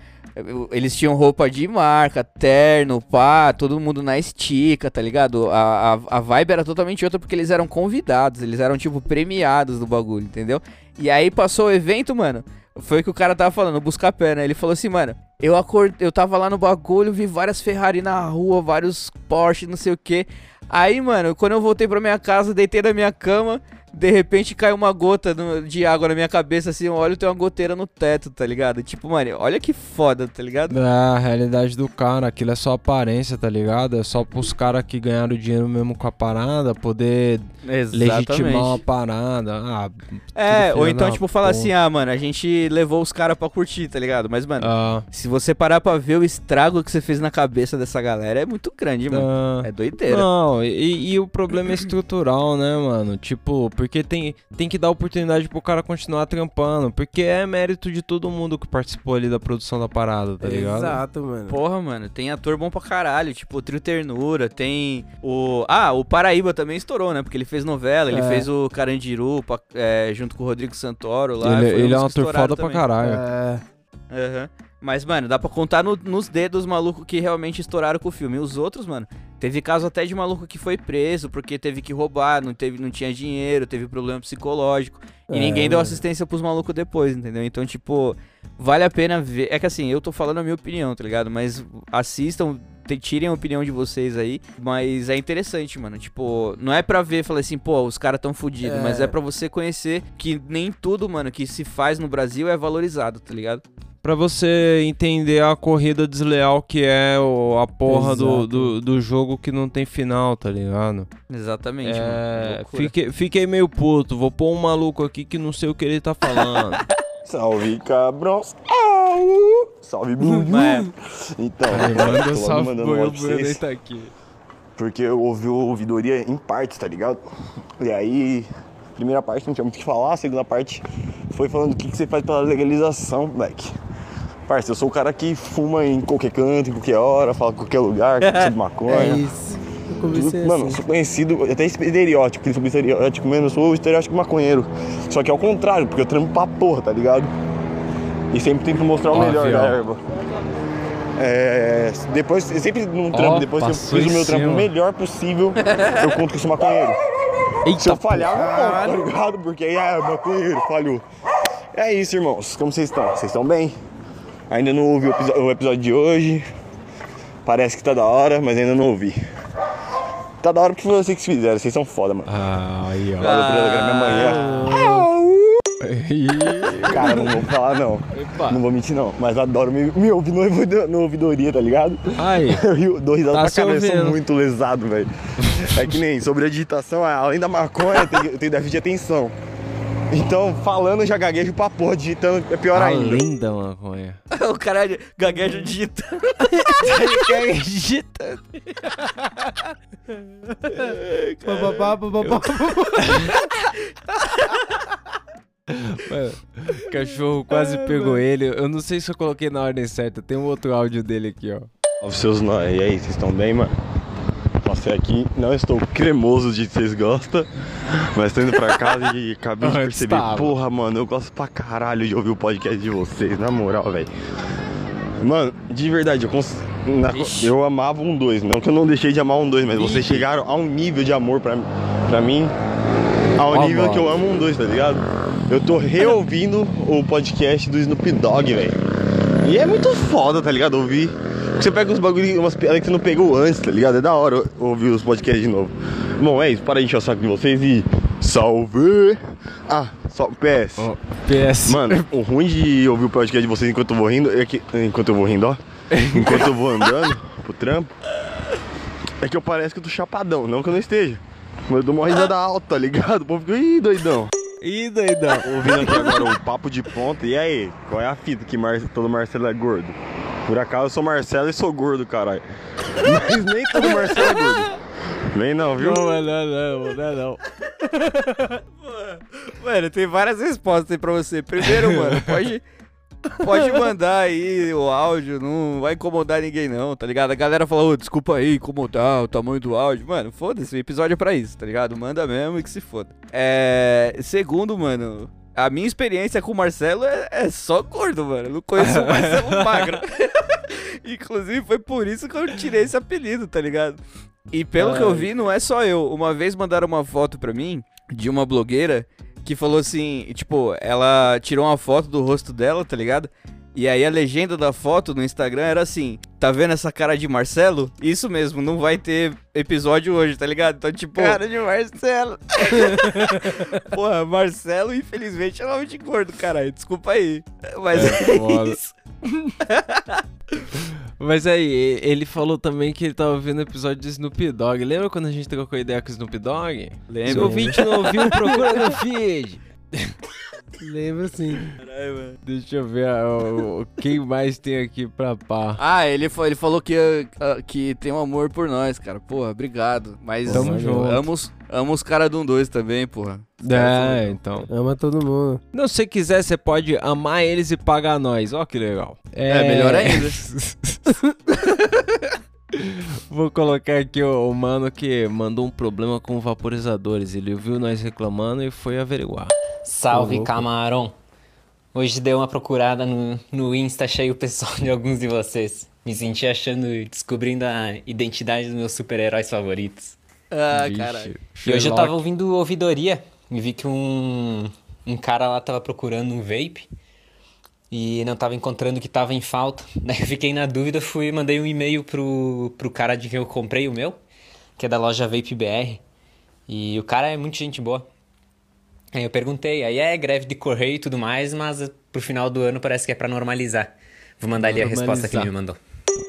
Eles tinham roupa de marca, terno, pá, todo mundo na estica, tá ligado? A, a, a vibe era totalmente outra porque eles eram convidados, eles eram, tipo, premiados do bagulho, entendeu? E aí passou o evento, mano. Foi o que o cara tava falando, buscar pé, né? Ele falou assim, mano, eu acordei, eu tava lá no bagulho, vi várias Ferrari na rua, vários Porsche, não sei o que. Aí, mano, quando eu voltei pra minha casa, deitei na minha cama, de repente caiu uma gota de água na minha cabeça, assim, eu olho tem uma goteira no teto, tá ligado? Tipo, mano, olha que foda, tá ligado? É a realidade do cara, aquilo é só aparência, tá ligado? É só pros caras que ganharam dinheiro mesmo com a parada poder Exatamente. legitimar uma parada. Ah, É, ou então, tipo, falar assim, ah, mano, a gente levou os caras pra curtir, tá ligado? Mas, mano, Ah. se você parar pra ver o estrago que você fez na cabeça dessa galera, é muito grande, mano. Ah. É doideira. Não, e, e o problema é estrutural, né, mano? Tipo, porque tem, tem que dar oportunidade pro cara continuar trampando. Porque é mérito de todo mundo que participou ali da produção da parada, tá ligado? Exato, mano. Porra, mano, tem ator bom pra caralho, tipo o Trio Ternura, tem o... Ah, o Paraíba também estourou, né? Porque ele fez novela, ele É. fez o Carandiru pa- é, junto com o Rodrigo Santoro lá. Ele- ele é um ator foda pra também. caralho. É. Aham. Mas, mano, dá pra contar no- nos dedos os malucos que realmente estouraram com o filme. E os outros, mano, teve caso até de maluco que foi preso porque teve que roubar, não, teve, não tinha dinheiro, teve problema psicológico. E É, ninguém deu assistência pros malucos depois, entendeu? Então, tipo, vale a pena ver. É que assim, eu tô falando a minha opinião, tá ligado? Mas assistam, tirem a opinião de vocês aí. Mas é interessante, mano. Tipo, não é pra ver e falar assim, pô, os caras tão fudidos. É. Mas é pra você conhecer que nem tudo, mano, que se faz no Brasil é valorizado, tá ligado? Pra você entender a corrida desleal que é o- a porra do, do, do jogo que não tem final, tá ligado? Exatamente, mano. É, Loucura. fiquei, fiquei meio puto. Vou pôr um maluco aqui que não sei o que ele tá falando. Salve, cabrões. Au! Salve, Buiu. Então, manda salve, mandando um pra vocês, tá aqui. Porque eu ouvi o ouvidoria em partes, tá ligado? E aí, primeira parte não tinha muito o que falar, a segunda parte foi falando o que, que você faz pela legalização, moleque. Parça, eu sou o cara que fuma em qualquer canto, em qualquer hora, fala em qualquer lugar, que precisa de maconha. É isso. Comecei Mano, eu assim. sou conhecido, até estereótipo, sobre estereótipo mesmo, eu sou o estereótipo maconheiro. Só que é o contrário, porque eu trampo pra porra, tá ligado? E sempre tento mostrar o Ó, melhor fiel. da erva. É, depois, eu sempre num trampo, depois que eu passou fiz o em meu trampo o cima. melhor possível, eu conto que eu sou maconheiro. Se eu falhar, eu não conto, tá ligado? Porque aí é maconheiro, falhou. É isso, irmãos. Como vocês estão? Vocês estão bem? Ainda não ouvi o, episo- o episódio de hoje. Parece que tá da hora, mas ainda não ouvi. Tá da hora porque foi vocês que fizeram, vocês são foda, mano. Ah, aí, ó. Valeu pela minha manhã. Cara, não vou falar não. Não vou mentir não. Mas adoro me, me ouvir no, no ouvidoria, tá ligado? Aí. Eu dou risada Tá pra caralho, eu sou muito lesado, velho. É que nem sobre a digitação, além da maconha, eu tenho déficit de atenção. Então, falando já gaguejo pra porra, digitando é pior ainda. Além da maconha. o cara gagueja digitando. Ele digitando. Papapá, papapá, Mano, o cachorro quase pegou ele. Eu não sei se eu coloquei na ordem certa. Tem um outro áudio dele aqui, ó. Salve seus nós. E aí, vocês estão bem, mano? Passei aqui, não estou cremoso de que vocês gostam, mas tô indo pra casa e acabei de perceber, porra, mano, eu gosto pra caralho de ouvir o podcast de vocês, na moral, velho. Mano, de verdade, eu, cons... na- eu amava um 2, não que eu não deixei de amar um 2, mas vocês chegaram a um nível de amor pra, pra mim, ao Ó, nível que eu mano. amo um 2, tá ligado? Eu tô reouvindo o podcast do Snoop Dogg, velho. E é muito foda, tá ligado? Ouvir Você pega uns bagulho, umas piadas que você não pegou antes, tá ligado? É da hora ouvir os podcasts de novo. Bom, é isso. Para de encher o saco de vocês e. Salve! Ah, só PS. PS. Mano, o ruim de ouvir o podcast de vocês enquanto eu vou rindo é que. Enquanto eu vou rindo, ó. Enquanto eu vou andando pro trampo. É que eu pareço que eu tô chapadão, não que eu não esteja. Mas eu dou uma risada alta, tá ligado? O povo fica, ih, doidão. Ih, doidão. Ouvindo aqui agora o papo de ponta. E aí, qual é a fita que Mar... todo Marcelo é gordo? Por acaso eu sou Marcelo e sou gordo, caralho. Mas nem todo Marcelo é gordo. Vem não, viu? Não, não, não, não, não. Mano, tem várias respostas aí pra você. Primeiro, mano, pode, pode mandar aí o áudio, não vai incomodar ninguém não, tá ligado? A galera fala, ô, desculpa aí, incomodar o tamanho do áudio. Mano, foda-se, o episódio é pra isso, tá ligado? Manda mesmo e que se foda. É... Segundo, mano, a minha experiência com o Marcelo é, é só gordo, mano. Eu não conheço o Marcelo magro. Inclusive, foi por isso que eu tirei esse apelido, tá ligado? E pelo que eu Ai. vi, não é só eu. Uma vez mandaram uma foto pra mim de uma blogueira que falou assim, tipo, ela tirou uma foto do rosto dela, tá ligado? E aí a legenda da foto no Instagram era assim: Tá vendo essa cara de Marcelo? Isso mesmo, não vai ter episódio hoje, tá ligado? Então, tipo. Cara de Marcelo. Porra, Marcelo, infelizmente, é nome de gordo, caralho. Desculpa aí. Mas É é, foda. isso. Mas aí, ele falou também que ele tava ouvindo o episódio do Snoop Dogg. Lembra quando a gente trocou ideia com o Snoop Dogg? Lembro. Se o ouvinte não ouviu, procura no feed. Lembro sim. Deixa eu ver o- o- quem mais tem aqui pra pá. Ah, ele, fa- ele falou que, ah, que tem um amor por nós, cara. Porra, obrigado. Mas Tamo junto. amo, os- amo os caras do 2 também, porra. É, então. Ama todo mundo. Não, se você quiser, você pode amar eles e pagar nós. Ó, que legal. É, melhor ainda. Vou colocar aqui o, o mano que mandou um problema com vaporizadores. Ele viu nós reclamando e foi averiguar. Salve, louco. camarão. Hoje dei uma procurada no, no Insta, achei o pessoal de alguns de vocês. Me senti achando, descobrindo a identidade dos meus super-heróis favoritos. Ah, caralho. E hoje eu tava ouvindo ouvidoria e vi que um, um cara lá tava procurando um vape e não tava encontrando o que tava em falta. Daí eu fiquei na dúvida, fui mandei um e-mail pro, pro cara de quem eu comprei o meu, que é da loja Vape BR. E o cara é muito gente boa. Aí eu perguntei, aí é greve de correio e tudo mais, mas pro final do ano parece que é pra normalizar. Vou mandar ali a resposta que ele me mandou.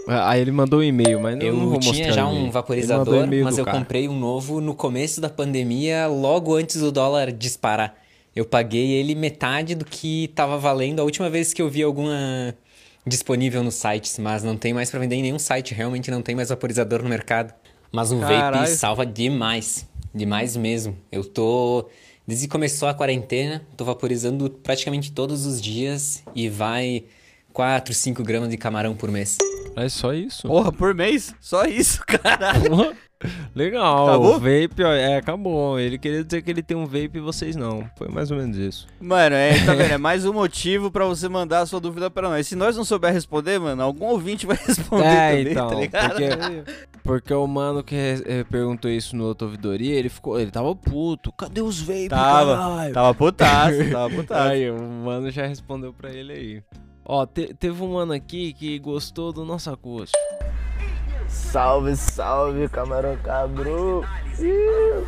Ah, Aí ele mandou um e-mail, mas não, Eu não vou mostrar. tinha já um vaporizador, mas eu cara. comprei um novo no começo da pandemia, logo antes do dólar disparar. Eu paguei ele metade do que tava valendo a última vez que eu vi alguma disponível nos sites, mas não tem mais pra vender em nenhum site, realmente não tem mais vaporizador no mercado. Mas um vape Caralho. salva demais, demais mesmo. Eu tô desde que começou a quarentena, tô vaporizando praticamente todos os dias e vai 4, 5 gramas de camarão por mês. É só isso. Porra, por mês? Só isso, caralho. Legal, Acabou? o vape, ó, é, acabou. Ele queria dizer que ele tem um vape e vocês não. Foi mais ou menos isso. Mano, é, tá vendo? É mais um motivo pra você mandar a sua dúvida pra nós. Se nós não souber responder, mano, algum ouvinte vai responder É, também, então, tá ligado? porque, porque o mano que eh, perguntou isso no outro ouvidoria, ele ficou, ele tava puto. Cadê os vape, Tava, caralho? tava putaço, tava putaço. Aí, o mano já respondeu pra ele aí. Ó, te- teve um mano aqui que gostou do nosso acústico. Salve, salve, camarão cabrão. Ih,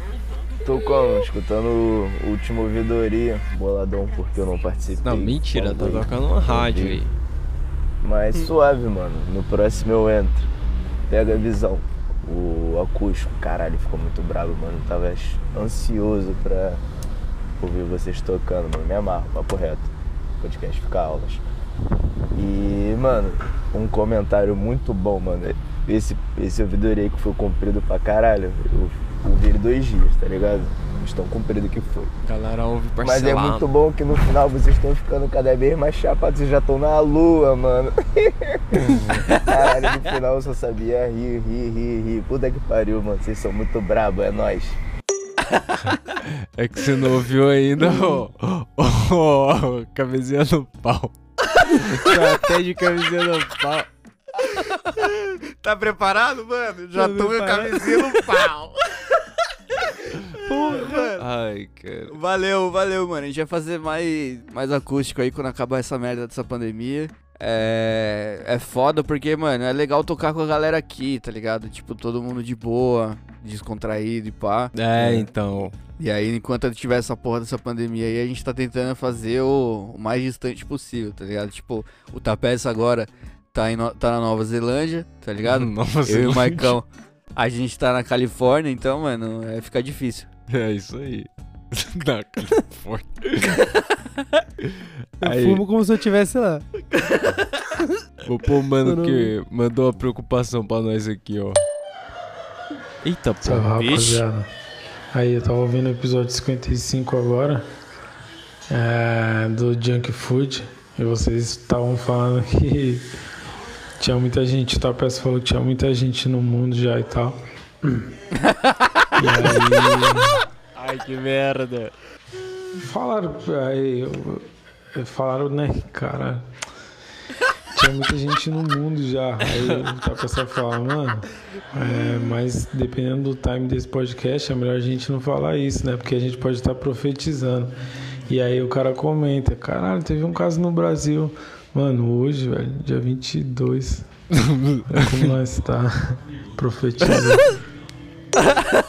Tô como? Escutando o último ouvidoria, boladão porque eu não participei. Não, mentira, tá tocando uma rádio aí. Mas suave, mano. No próximo eu entro. Pega a visão. O acústico, caralho, ficou muito bravo, mano. Tava ansioso pra ouvir vocês tocando, mano. Me amarro, papo reto. Podcast fica aulas. E, mano, um comentário muito bom, mano. Esse, esse ouvidoria aí que foi comprido pra caralho. Eu ouvi ele dois dias, tá ligado? Estão cumprido que foi. Galera ouve Mas parcelado. é muito bom que no final vocês estão ficando cada vez mais chapados, vocês já estão na lua, mano. Caralho, no final eu só sabia rir, rir, rir, rir. Puta que pariu, mano. Vocês são muito brabo, é nóis. É que você não ouviu ainda o, o, o- camisinha no pau. Até de camisinha no pau. Tá preparado, mano? Já Tá tô com a camisinha no pau. Porra, mano. Ai, cara. Valeu, valeu, mano. A gente vai fazer mais, mais acústico aí quando acabar essa merda dessa pandemia. É, é foda porque, mano, é legal tocar com a galera aqui, tá ligado? Tipo, todo mundo de boa, descontraído e pá. É, então. E aí, enquanto tiver essa porra dessa pandemia aí, a gente tá tentando fazer o, o mais distante possível, tá ligado? Tipo, o Tapeça agora tá, em no- tá na Nova Zelândia, tá ligado? Nova Eu e Zelândia. o Maicão, a gente tá na Califórnia, então, mano, é, fica difícil. É isso aí. Na Califórnia. Eu Aí. fumo como se eu estivesse lá. Vou pôr o mano que mandou uma preocupação pra nós aqui, ó. Eita, pô. Salve, rapaziada. Aí, eu tava ouvindo o episódio 55 agora, é, do Junk Food, e vocês estavam falando que tinha muita gente, o Tapeça falou que tinha muita gente no mundo já e tal. E aí... Ai, que merda. Falaram, aí, eu- falaram, né, cara, tinha muita gente no mundo já. Aí o Tapeça fala, mano, é, mas dependendo do time desse podcast, é melhor a gente não falar isso, né? Porque a gente pode estar profetizando. E aí o cara comenta, caralho, teve um caso no Brasil. Mano, hoje, velho, dia 22. Olha como nós tá profetizando.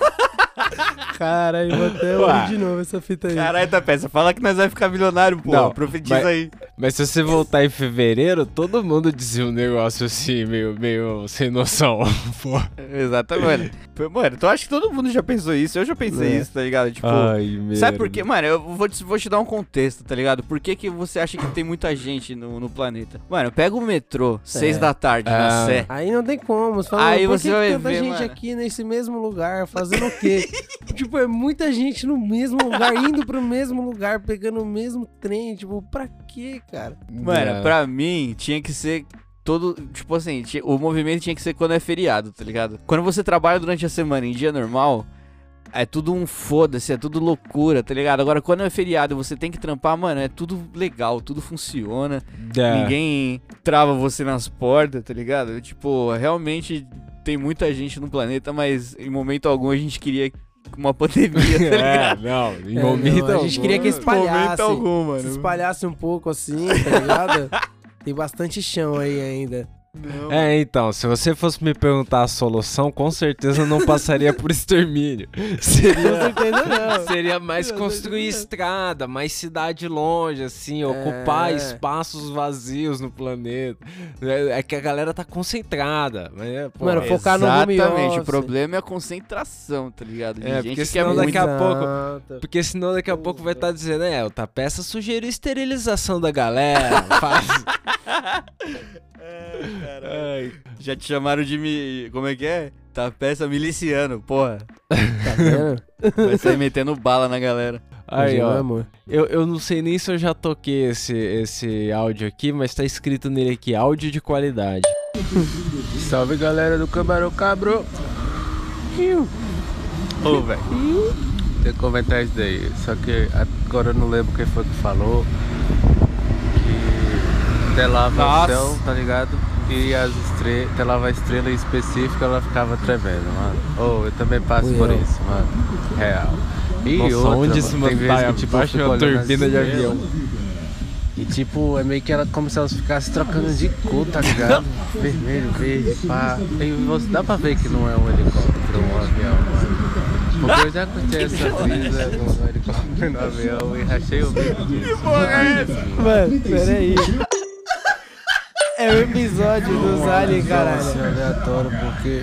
Caralho, vou até ouvir de novo essa fita aí. Caralho, Tapeça, fala que nós vai ficar milionário, pô. Não, Profetiza mas- aí. Mas se você voltar em fevereiro, todo mundo dizia um negócio assim, meio, meio sem noção. Pô. Exatamente. Mano, tu acha que todo mundo já pensou isso? Eu já pensei É. isso, tá ligado? Tipo, Ai, sabe por quê? Mano, eu vou te, vou te dar um contexto, tá ligado? Por que, que você acha que tem muita gente no, no planeta? Mano, pega o metrô, seis É. da tarde, na Ah. Sé. Aí não tem como. Você fala, Aí por você que vai que tanta ver, gente mano. aqui nesse mesmo lugar, fazendo o quê? tipo, é muita gente no mesmo lugar, indo pro mesmo lugar, pegando o mesmo trem. Tipo, pra quê, cara? Mano, É. pra mim, tinha que ser todo. Tipo assim, o movimento tinha que ser quando é feriado, tá ligado? Quando você trabalha durante a semana em dia normal. É tudo um foda-se, é tudo loucura, tá ligado? Agora, quando é feriado e você tem que trampar, mano, é tudo legal, tudo funciona. É. Ninguém trava você nas portas, tá ligado? Tipo, realmente tem muita gente no planeta, mas em momento algum a gente queria uma pandemia, tá É, não, em É, momento não, a gente queria que espalhasse. algum, Se espalhasse um pouco assim, tá ligado? tem bastante chão aí ainda. É, então, se você fosse me perguntar a solução, com certeza não passaria por extermínio. Seria, Com certeza não. seria mais Com construir certeza estrada, mais cidade longe, assim, ocupar É. espaços vazios no planeta. É, é que a galera tá concentrada. Mas é, pô, Mano, focar no home Exatamente, o problema é a concentração, tá ligado? De É, gente porque que é senão daqui muito... a pouco. Porque senão daqui a pouco vai estar dizendo, é, o Tapeça sugeriu esterilização da galera. faz- Ai, já te chamaram de mi... Como é que é? Tá peça miliciano, porra. Tá vendo? Vai sair metendo bala na galera. Aí, não ó. é amor. Eu, eu não sei nem se eu já toquei esse, esse áudio aqui, mas tá escrito nele aqui, áudio de qualidade. Salve galera do Camarão Cabro. Ô, velho. Tem que comentar isso daí. Só que agora eu não lembro quem foi que falou. Telava Nossa. o céu, tá ligado? E as estrelas, telava a estrela em específico, ela ficava tremendo, mano. Oh, eu também passo Fui por isso, mano. Real. E Nossa, outra, onde mano, tem mano vezes tá que, tipo, de uma turbina de avião. E tipo, é meio que ela como se elas ficassem trocando de cor, tá ligado? Vermelho, verde, pá. E você, dá pra ver que não é um helicóptero, um avião, mano. Porque eu já curti essa brisa no helicóptero no avião e rachei o bico disso. Que porra é essa? Mano, peraí. É o episódio dos aliens, caralho. Isso é aleatório, porque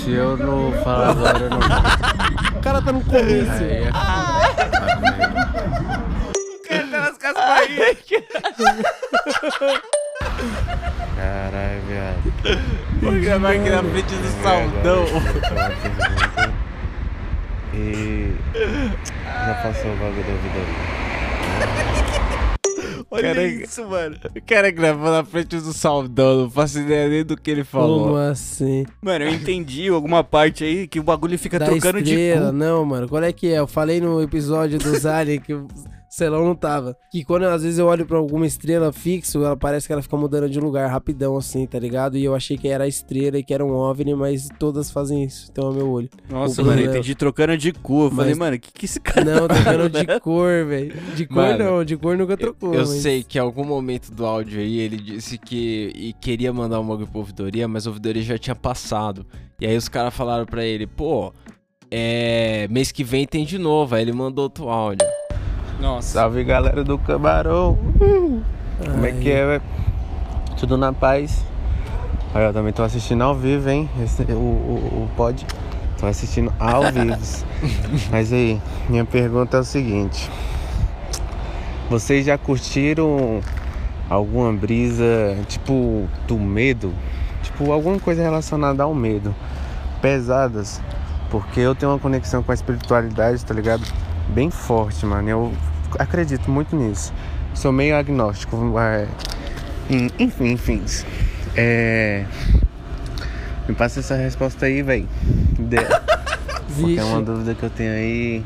se eu não falar agora, eu não O cara tá no começo. Aí é Caralho, viado. Vou gravar aqui na frente do saldão. E já passou o bagulho da vida Olha Cara, isso, mano. O cara gravou na frente do saldão, não faço ideia nem do que ele falou. Como assim? Mano, eu entendi alguma parte aí que o bagulho fica Da trocando de estrela, cu. não, mano. Qual é que é? Eu falei no episódio dos aliens que Celão não tava. Que quando às vezes eu olho pra alguma estrela fixo, ela parece que ela fica mudando de lugar rapidão, assim, tá ligado? E eu achei que era a estrela e que era um OVNI, mas todas fazem isso. Então é meu olho. Nossa, mano, eu é- entendi trocando de cor. Eu falei, mano, o que, que esse cara Não, tá trocando de né? cor, velho. De cor Mano, não, de cor nunca trocou. Eu mas- sei que em algum momento do áudio aí ele disse que e queria mandar um bagulho pra ouvidoria, mas a ouvidoria já tinha passado. E aí os caras falaram pra ele, pô, é. Mês que vem tem de novo. Aí ele mandou outro áudio. Nossa. Salve galera do Camarão. Como é que é, velho? Tudo na paz. Aí eu também tô assistindo ao vivo, hein? Esse, o, o, o pod. Tô assistindo ao vivo. Mas aí, minha pergunta é o seguinte. Vocês já curtiram alguma brisa, tipo, do medo? Tipo, alguma coisa relacionada ao medo? Pesadas? Porque eu tenho uma conexão com a espiritualidade, tá ligado? Bem forte, mano. Eu acredito muito nisso. Sou meio agnóstico. Enfim, enfim. É. Me passa essa resposta aí, velho. Porque é uma dúvida que eu tenho aí.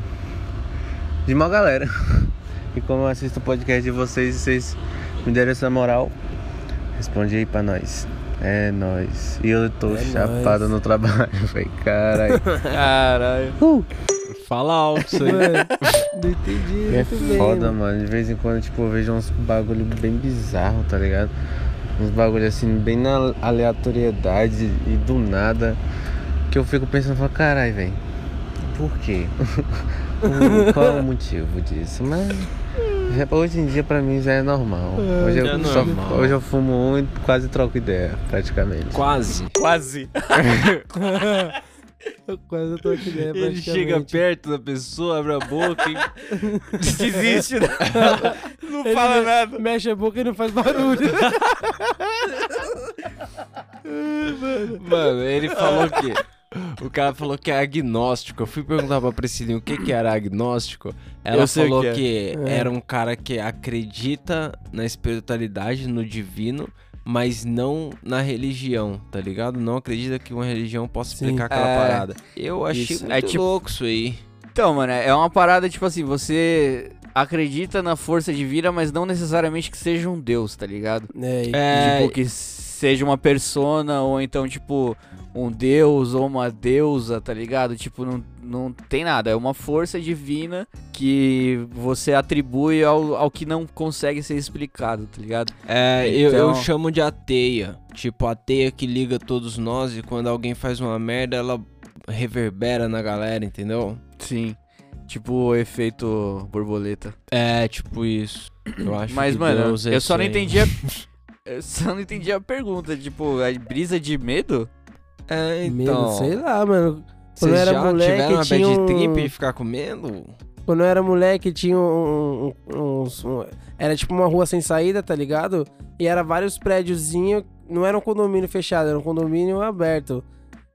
De uma galera. E como eu assisto o podcast de vocês e vocês me deram essa moral, responde aí pra nós. É nóis. E eu tô É chapado nóis. no trabalho, velho. Caralho. Caralho. Fala alto isso aí. Não entendi. É muito bem, foda, mano. mano. De vez em quando, tipo, eu vejo uns bagulho bem bizarro, tá ligado? Uns bagulho assim, bem na aleatoriedade e do nada. Que eu fico pensando, falo, caralho, velho. Por quê? Qual é o motivo disso? Mas já- hoje em dia pra mim já é normal. É, Hoje já eu, é só- normal. hoje eu fumo um e quase troco ideia, praticamente. Quase. Quase. Eu quase tô aqui, né? Ele chega perto da pessoa, abre a boca e. Desiste, né? Não Ele fala me- nada. Mexe a boca e não faz barulho. Mano, ele falou que. O cara falou que é agnóstico. Eu fui perguntar pra Priscilinha o que, que era agnóstico. Ela Eu sei o falou que é. que, É. era um cara que acredita na espiritualidade, no divino, mas não na religião, tá ligado? Não acredita que uma religião possa explicar aquela É. parada. Eu achei Isso. muito É tipo- louco isso aí. Então, mano, é uma parada tipo assim, você acredita na força divina, mas não necessariamente que seja um deus, tá ligado? É, É. Tipo, que seja uma persona, ou então, tipo, um deus ou uma deusa, tá ligado? Tipo, não, não tem nada. É uma força divina que você atribui ao, ao que não consegue ser explicado, tá ligado? É, eu, eu Então- chamo de ateia. Tipo, a teia que liga todos nós e quando alguém faz uma merda, ela reverbera na galera, entendeu? Sim. Tipo o efeito borboleta. É, tipo isso. Eu acho Mas, que mano, Deus é eu só não entendi a. Eu só não entendi a pergunta, tipo, a brisa de medo? É, Medo, então. sei lá, mano. Quando Vocês já moleque, tiveram uma tinha bad um... trip e ficar medo? Quando eu era moleque, tinha um, um- um- Era tipo uma rua sem saída, tá ligado? E era vários prédiozinhos. Não era um condomínio fechado, era um condomínio aberto,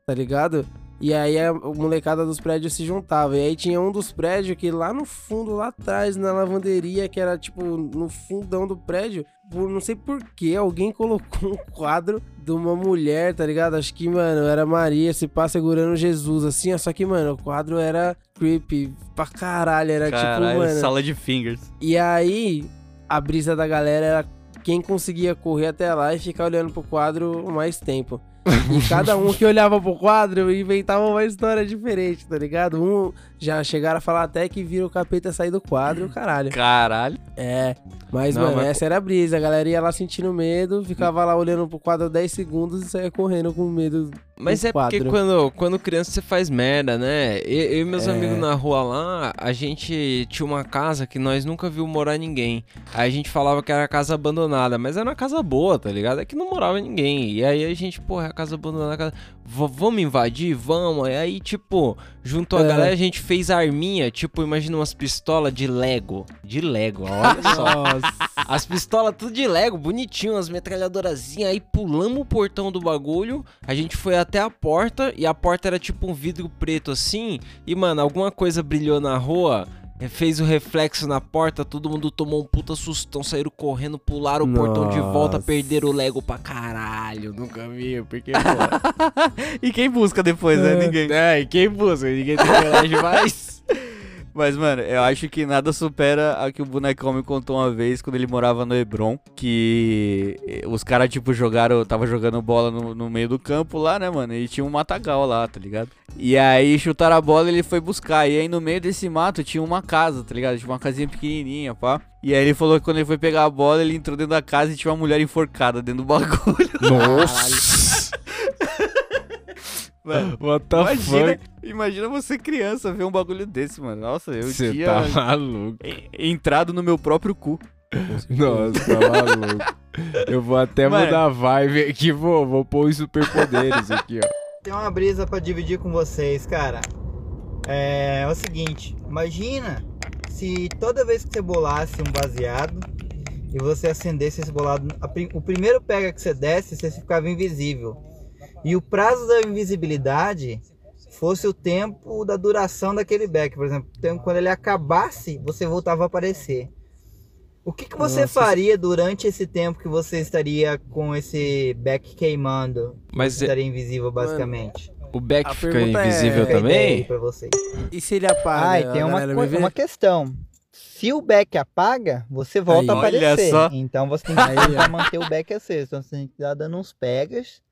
tá ligado? E aí a molecada dos prédios se juntava. E aí tinha um dos prédios que lá no fundo, lá atrás, na lavanderia, que era tipo no fundão do prédio, por não sei por que, alguém colocou um quadro de uma mulher, tá ligado? Acho que, mano, era Maria se pá segurando Jesus, assim, ó. Só que, mano, o quadro era creepy pra caralho. Era tipo, Caralho, mano. sala de fingers. E aí, a brisa da galera era quem conseguia correr até lá e ficar olhando pro quadro mais tempo. E cada um que olhava pro quadro inventava uma história diferente, tá ligado? Um já chegaram a falar até que viram o capeta sair do quadro, caralho. Caralho. É, mas, Não, mano, mas- essa era a brisa. A galera ia lá sentindo medo, ficava lá olhando pro quadro 10 segundos e saía correndo com medo. Mas é porque quadro. quando, quando criança você faz merda, né? Eu, eu e meus É. amigos na rua lá, a gente tinha uma casa que nós nunca viu morar ninguém. Aí a gente falava que era casa abandonada, mas era uma casa boa, tá ligado? É que não morava ninguém. E aí a gente, porra, é a casa abandonada. a Casa... Vamos invadir? Vamos. E aí, tipo, junto a É. galera, a gente fez arminha, tipo, imagina umas pistolas de Lego. De Lego, olha só. As pistolas tudo de Lego, bonitinho, umas metralhadorazinhas. Aí pulamos o portão do bagulho. A gente foi até a porta. E a porta era tipo um vidro preto assim. E, mano, alguma coisa brilhou na rua. Eh, Fez o reflexo na porta, todo mundo tomou um puta sustão, saíram correndo, pularam o portão de volta, Nossa. perderam o Lego pra caralho no caminho, porque, pô, E quem busca depois, né? Ninguém. É, e quem busca? Ninguém tem coragem mais. Mas, mano, eu acho que nada supera a que o bonecão me contou uma vez quando ele morava no Hebron. Que os caras, tipo, jogaram. Tava jogando bola no, no meio do campo lá, né, mano? E tinha um matagal lá, tá ligado? E aí chutaram a bola e ele foi buscar. E aí no meio desse mato tinha uma casa, tá ligado? Tinha uma casinha pequenininha, pá. E aí ele falou que quando ele foi pegar a bola, ele entrou dentro da casa e tinha uma mulher enforcada dentro do bagulho. Nossa! Mano, What the imagina, fuck? imagina você criança ver um bagulho desse, mano. Nossa, eu Cê tinha tá maluco. en- entrado no meu próprio cu. Nossa, tá maluco. Eu vou até Mano. mudar a vibe aqui, vou, vou pôr os superpoderes aqui, ó. Tem uma brisa pra dividir com vocês, cara. É, é o seguinte, imagina se toda vez que você bolasse um baseado e você acendesse esse bolado, a o primeiro pega que você desse, você ficava invisível. E o prazo da invisibilidade fosse o tempo da duração daquele back, por exemplo, o quando ele acabasse, você voltava a aparecer. O que, que você Nossa, faria durante esse tempo que você estaria com esse back queimando? Mas Você é- estaria invisível, basicamente. O Beck A fica é- invisível aí também? pra vocês. E se ele apaga? Ah, e a tem uma, galera co- vai ver? uma questão. Se o back apaga, você volta Aí. a Olha aparecer. só. Então você tem que manter o back aceso. Então você tem que estar dando uns pegas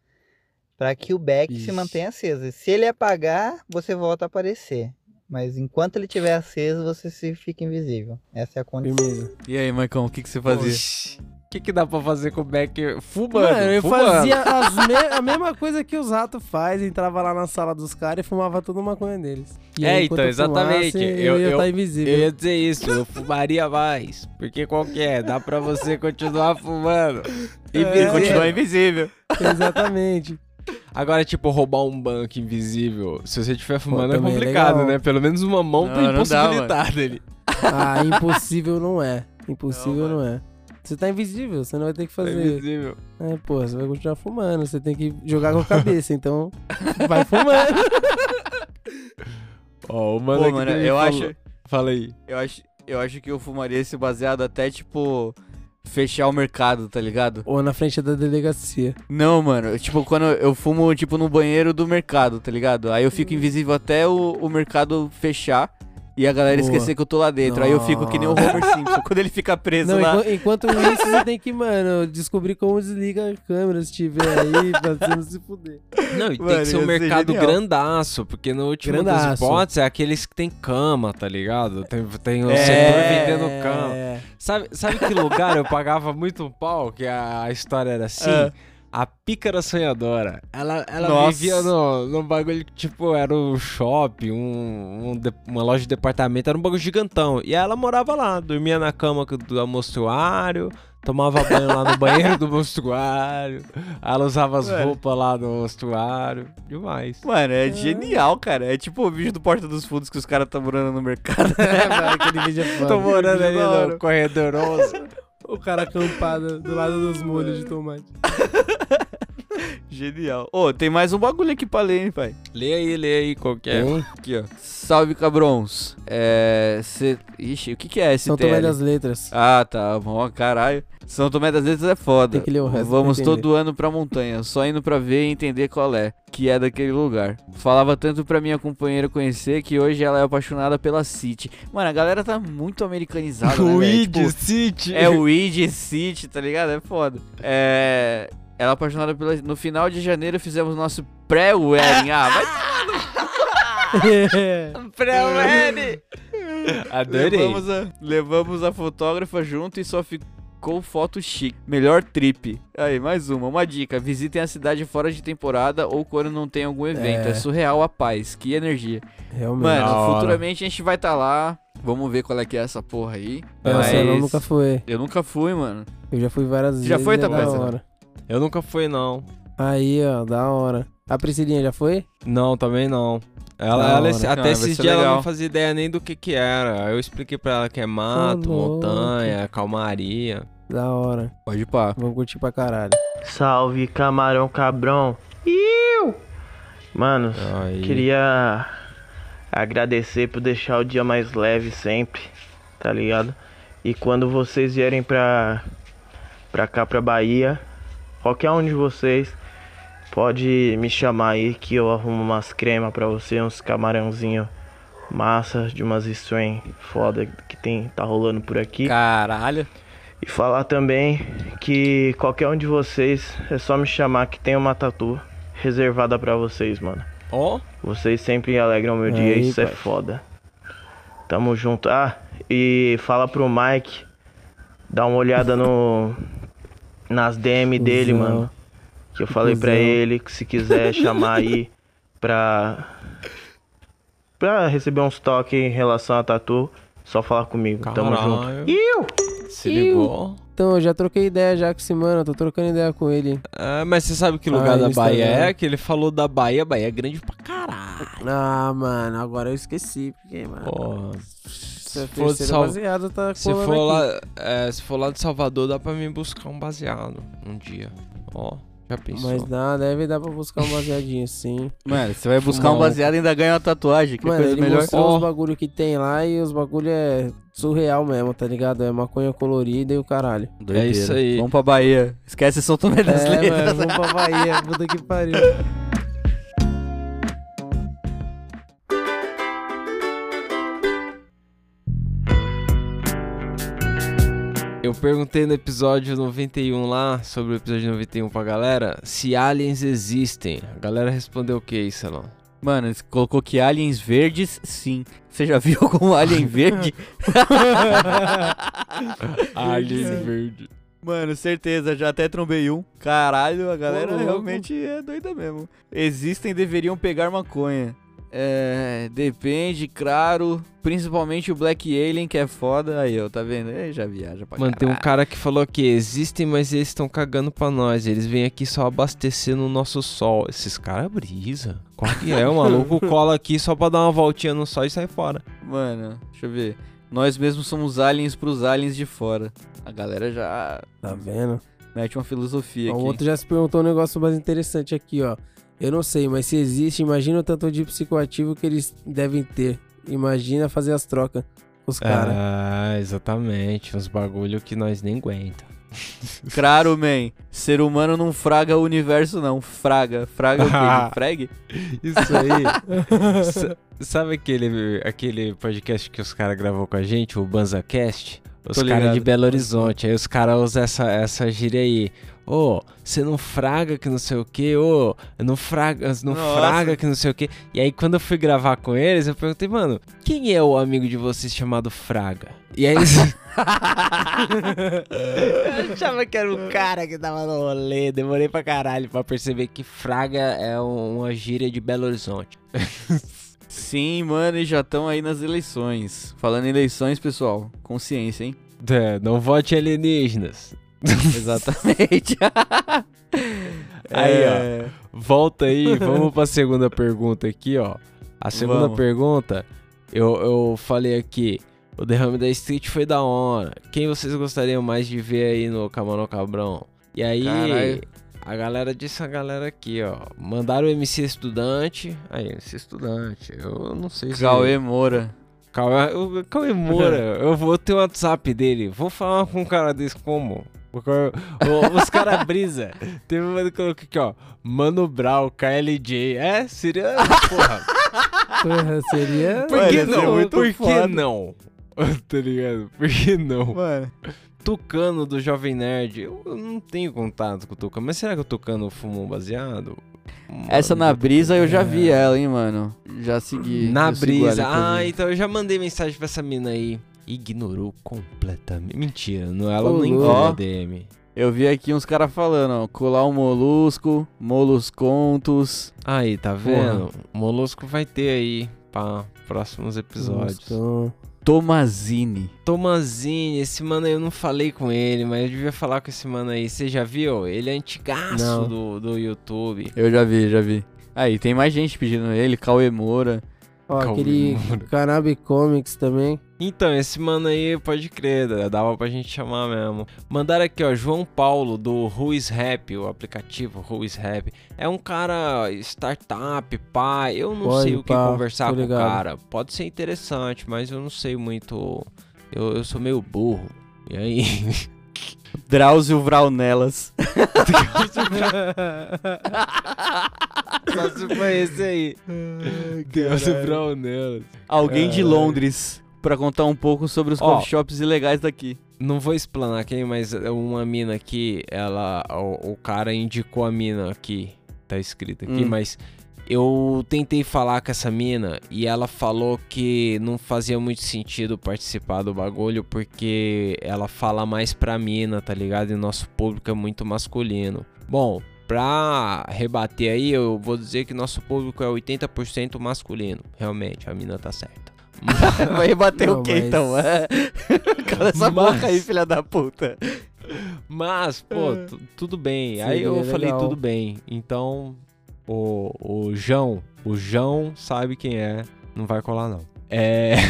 para que o back se mantenha aceso. Se ele apagar, você volta a aparecer. Mas enquanto ele estiver aceso, você se fica invisível. Essa é a condição. Firmeza. E aí, Marcão, o que, que você fazia? Oxi. O que, que dá pra fazer com o Beck fumando? Mano, eu fumando. fazia as me- a mesma coisa que os ratos faz, entrava lá na sala dos caras e fumava toda a maconha deles. E É, aí, então, eu exatamente. fumasse, eu, eu ia eu, estar invisível. eu ia dizer isso, eu fumaria mais. Porque qual que é? Dá pra você continuar fumando. É. Continuar invisível. Exatamente. Agora, tipo, roubar um banco invisível, se você estiver fumando é também é complicado, legal. né? Pelo menos uma mão Não, tá não impossibilitada ali. Ah, impossível não é. Impossível não, é. Você tá invisível, você não vai ter que Tá fazer. invisível. É, pô, você vai continuar fumando, você tem que jogar com a cabeça, então vai fumando. Ó, o mano, Pô, mano, eu falou- acho- Fala aí. Eu acho, eu acho que eu fumaria esse baseado até, tipo, fechar o mercado, tá ligado? Ou na frente da delegacia. Não, mano, tipo, quando eu fumo, tipo, no banheiro do mercado, tá ligado? Aí eu fico invisível até o, o mercado fechar e a galera Boa. esquecer que eu tô lá dentro. Aí eu fico que nem o Homer Simpson, quando ele fica preso Não, lá. enqu- enquanto isso, você tem que, mano, descobrir como desliga a câmera se tiver aí, pra você não se fuder. Não, e tem Mano, que ser um ser mercado genial. grandaço, porque no último dos Grandaço. spots é aqueles que tem cama, tá ligado? Tem, tem o É. setor vendendo cama. É. Sabe, sabe que lugar eu pagava muito pau? Que a, a história era assim? É. A pícara sonhadora. Ela, ela Nossa. vivia no, no bagulho que, tipo, era um shopping, um, um de- uma loja de departamento, era um bagulho gigantão. E ela morava lá, dormia na cama do mostruário, tomava banho lá no banheiro do mostruário. Ela usava as Mano. roupas lá no mostruário. Demais. Mano, é genial, cara. É tipo o vídeo do Porta dos Fundos que os caras estão morando no mercado. É, mano, aquele vídeo é foda. Tô morando ali hora. no corredoroso. O cara acampado do lado dos molhos de tomate. Genial. Ô, tem mais um bagulho aqui pra ler, hein, pai? Lê aí, lê aí, qualquer. Tem? Aqui, ó. Salve, cabrons. É. Cê... Ixi, o que que é esse São Tomé das Letras. Ah, tá bom, caralho. São Tomé das Letras é foda. Tem que ler o resto Vamos todo ano pra montanha, só indo pra ver e entender qual é, que é daquele lugar. Falava tanto pra minha companheira conhecer que hoje ela é apaixonada pela City. Mano, a galera tá muito americanizada, né? Weed Tipo, City. É o Weed City, tá ligado? É foda. É. Ela é apaixonada pela. No final de janeiro fizemos nosso pré-wedding. Ah, vai Pré-wedding. Adorei. Levamos a, levamos a fotógrafa junto e só ficou foto chique. Melhor trip. Aí, mais uma. Uma dica. Visitem a cidade fora de temporada ou quando não tem algum evento. É, É. surreal a paz. Que energia. Realmente. Mano, futuramente a gente vai estar lá. Vamos ver qual é que é essa porra aí. Nossa, eu nunca fui. Eu nunca fui, mano. Eu já fui várias vezes. Já foi, Tapete? hora. Eu nunca fui, não. Aí, ó, da hora. A Priscilinha já foi? Não, também não. Ela, ela- hora. até Ah, vai esses dias ela não fazia ideia nem do que que era. Eu expliquei pra ela que é mato, Ô, louco. montanha, calmaria. Da hora. Pode ir pá. Vamos curtir pra caralho. Salve, camarão cabrão. Iu! Mano, Aí. queria agradecer por deixar o dia mais leve sempre, tá ligado? E quando vocês vierem pra, pra cá, pra Bahia, qualquer um de vocês, pode me chamar aí que eu arrumo umas cremas pra você, uns camarãozinho massa, de umas stream foda que tem, tá rolando por aqui. Caralho. E falar também que qualquer um de vocês é só me chamar que tem uma tatu reservada pra vocês, mano. Ó. Vocês sempre alegram meu dia, Aí, isso é pai. foda. Tamo junto. Ah, e fala pro Mike dar uma olhada no nas DM dele, mano. Que eu falei pra Cusão. ele que se quiser chamar aí pra pra receber uns toques em relação a tatu, só falar comigo. Tamo junto. Caralho. Iu! Se ligou? Então, eu já troquei ideia já com esse mano, eu tô trocando ideia com ele. Ah, mas você sabe que lugar Ah, da Bahia é? Que ele falou da Bahia, Bahia é grande pra caralho. Ah, mano, agora eu esqueci, porque, mano. Porra. Se for, de Sal- baseado tá se, for lá, é, se for lá de Salvador, dá pra mim buscar um baseado um dia. Ó, já pensou? Mas dá, deve dar pra buscar um baseadinho sim. Mano, você vai buscar um Fumar baseado e ainda ganha uma tatuagem. Que Mano, coisa ele melhor. mostrou Ó, os bagulho que tem lá e os bagulho é surreal mesmo, tá ligado? É maconha colorida e o caralho. doideira. É isso aí. Vamos pra Bahia. Esquece São Tomé das É, Letras. mano, vamos pra Bahia, puta que pariu. Eu perguntei no episódio 91 lá, sobre o episódio 91 pra galera, se aliens existem. A galera respondeu o que, Salão? Mano, você colocou que aliens verdes, sim. Você já viu algum alien verde? Alien verde. Mano, certeza, já até trombei um. Caralho, a galera Ô, louco. realmente é doida mesmo. Existem, deveriam pegar maconha. É, depende, claro. Principalmente o Black Alien, que é foda. Aí, ó, tá vendo? Ele já viaja pra Mano, tem um cara que falou que existem, mas eles estão cagando pra nós. Eles vêm aqui só abastecer no nosso sol. Esses caras brisa. Qual que é? O maluco cola aqui só pra dar uma voltinha no sol e sai fora. Mano, deixa eu ver. Nós mesmos somos aliens pros aliens de fora. A galera já Tá vendo? mete uma filosofia Ó, aqui. O outro já se perguntou um negócio mais interessante aqui, ó. Eu não sei, mas se existe, imagina o tanto de psicoativo que eles devem ter. Imagina fazer as trocas com os caras. Ah, exatamente. Uns bagulho que nós nem aguenta. Claro, man. Ser humano não fraga o universo, não. Fraga. Fraga o quê? Frag? Isso aí. Sa- Sabe aquele, aquele podcast que os caras gravou com a gente, o BanzaCast? Os caras de. Belo Horizonte. Aí os caras usam essa, essa gíria aí. Ô, você não fraga que não sei o que, ô, não fraga, não Nossa. fraga que não sei o que. E aí quando eu fui gravar com eles, eu perguntei, mano, quem é o amigo de vocês chamado Fraga? E aí eles. eu achava que era o cara que tava no rolê, demorei pra caralho pra perceber que Fraga é um- uma gíria de Belo Horizonte. Sim, mano, e já estão aí nas eleições. Falando em eleições, pessoal, consciência, hein? É, não vote alienígenas. Exatamente. Aí, É, ó. Volta aí, vamos pra segunda pergunta aqui, ó. A segunda Vamos. pergunta, eu, eu falei aqui. O derrame da Street foi da hora. Quem vocês gostariam mais de ver aí no Camarão Cabrão? E aí, Caralho. A galera disse a galera aqui, ó. Mandaram o MC Estudante. Aí, MC Estudante. Eu não sei se. Cauê Moura. Cauê, o Cauê Moura. eu vou ter o WhatsApp dele. Vou falar com um cara desse como? Os caras brisa. Teve um mano que colocou aqui, ó. Mano Brown, KLJ. É? Seria. Porra. Porra, seria. Por que não? Por que foda. não? tá ligado? Por que não? Mano. Tucano do Jovem Nerd. Eu, eu não tenho contato com o Tucano. Mas será que o Tucano fumou um baseado? Essa na brisa eu já vi ela, hein, mano. Já segui. Na brisa. Ah, então eu já mandei mensagem pra essa mina aí. Ignorou completamente. Mentira, não, ela Ô, nem louco. viu a DM. Eu vi aqui uns caras falando, ó. Colar um molusco, moluscontos. Aí, tá vendo? Molusco vai ter aí pra próximos episódios. Então, Tomazine. Tomazini, esse mano aí eu não falei com ele, mas eu devia falar com esse mano aí. Você já viu? Ele é antigaço Não. do, do YouTube. Eu já vi, já vi. Aí, tem mais gente pedindo ele, Cauê Moura. ó, Cauê aquele Moura. Cannabis Comics também. Então, esse mano aí pode crer, dava pra gente chamar mesmo. Mandaram aqui, ó, João Paulo do Ruiz Rap, o aplicativo Ruiz Rap. É um cara startup, pai. Eu não Pode, sei o que pá, conversar com o cara. Pode ser interessante, mas eu não sei muito. Eu, eu sou meio burro. E aí? Drauzio Vraunelas. Só se foi esse aí. Deus caralho. Brown nelas. Alguém de. Londres, pra contar um pouco sobre os Ó. coffee shops ilegais daqui. Não vou explanar quem, mas uma mina aqui, ela. O, o cara indicou a mina aqui. Tá escrito aqui, Hum. mas eu tentei falar com essa mina e ela falou que não fazia muito sentido participar do bagulho porque ela fala mais pra mina, tá ligado? E nosso público é muito masculino. Bom, pra rebater aí, eu vou dizer que nosso público é 80% masculino. Realmente, a mina tá certa. Vai rebater Não, o quê mas- então? É. Cala essa Mas- boca aí, filha da puta. Mas, pô, É. tu- tudo bem. Aí eu Seria falei legal. tudo bem. Então, o, o João, o João sabe quem é, não vai colar não. É.